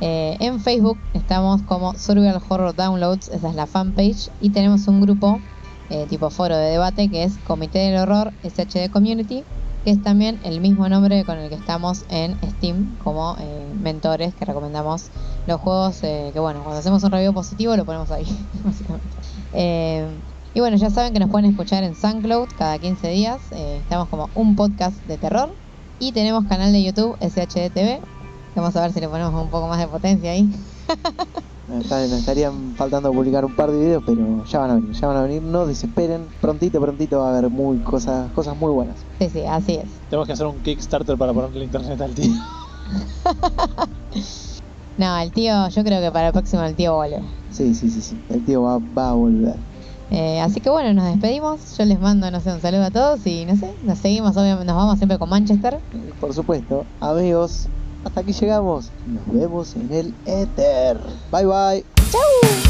Eh, en Facebook estamos como Survival Horror Downloads, esa es la fanpage, y tenemos un grupo eh, tipo foro de debate que es Comité del Horror SHD Community, que es también el mismo nombre con el que estamos en Steam como eh, mentores que recomendamos los juegos eh, que bueno, cuando hacemos un review positivo lo ponemos ahí, básicamente. Eh, y bueno, ya saben que nos pueden escuchar en SoundCloud cada 15 días, estamos como un podcast de terror y tenemos canal de YouTube SHDTV, vamos a ver si le ponemos un poco más de potencia ahí. Está- Nos estarían faltando publicar un par de videos, pero ya van a venir, ya van a venir, no desesperen, prontito, prontito va a haber muy cosas, cosas muy buenas. Sí, sí, así es. Tenemos que hacer un Kickstarter para ponerle internet al tío. No, el tío, yo creo que para el próximo el tío vuelve. Sí, sí, sí, sí, el tío va, va a volver. Eh, así que bueno, nos despedimos. Yo les mando, no sé, un saludo a todos y no sé, nos seguimos, obviamente, nos vamos siempre con Manchester. Por supuesto, amigos, hasta aquí llegamos. Nos vemos en el Ether. Bye bye. ¡Chau!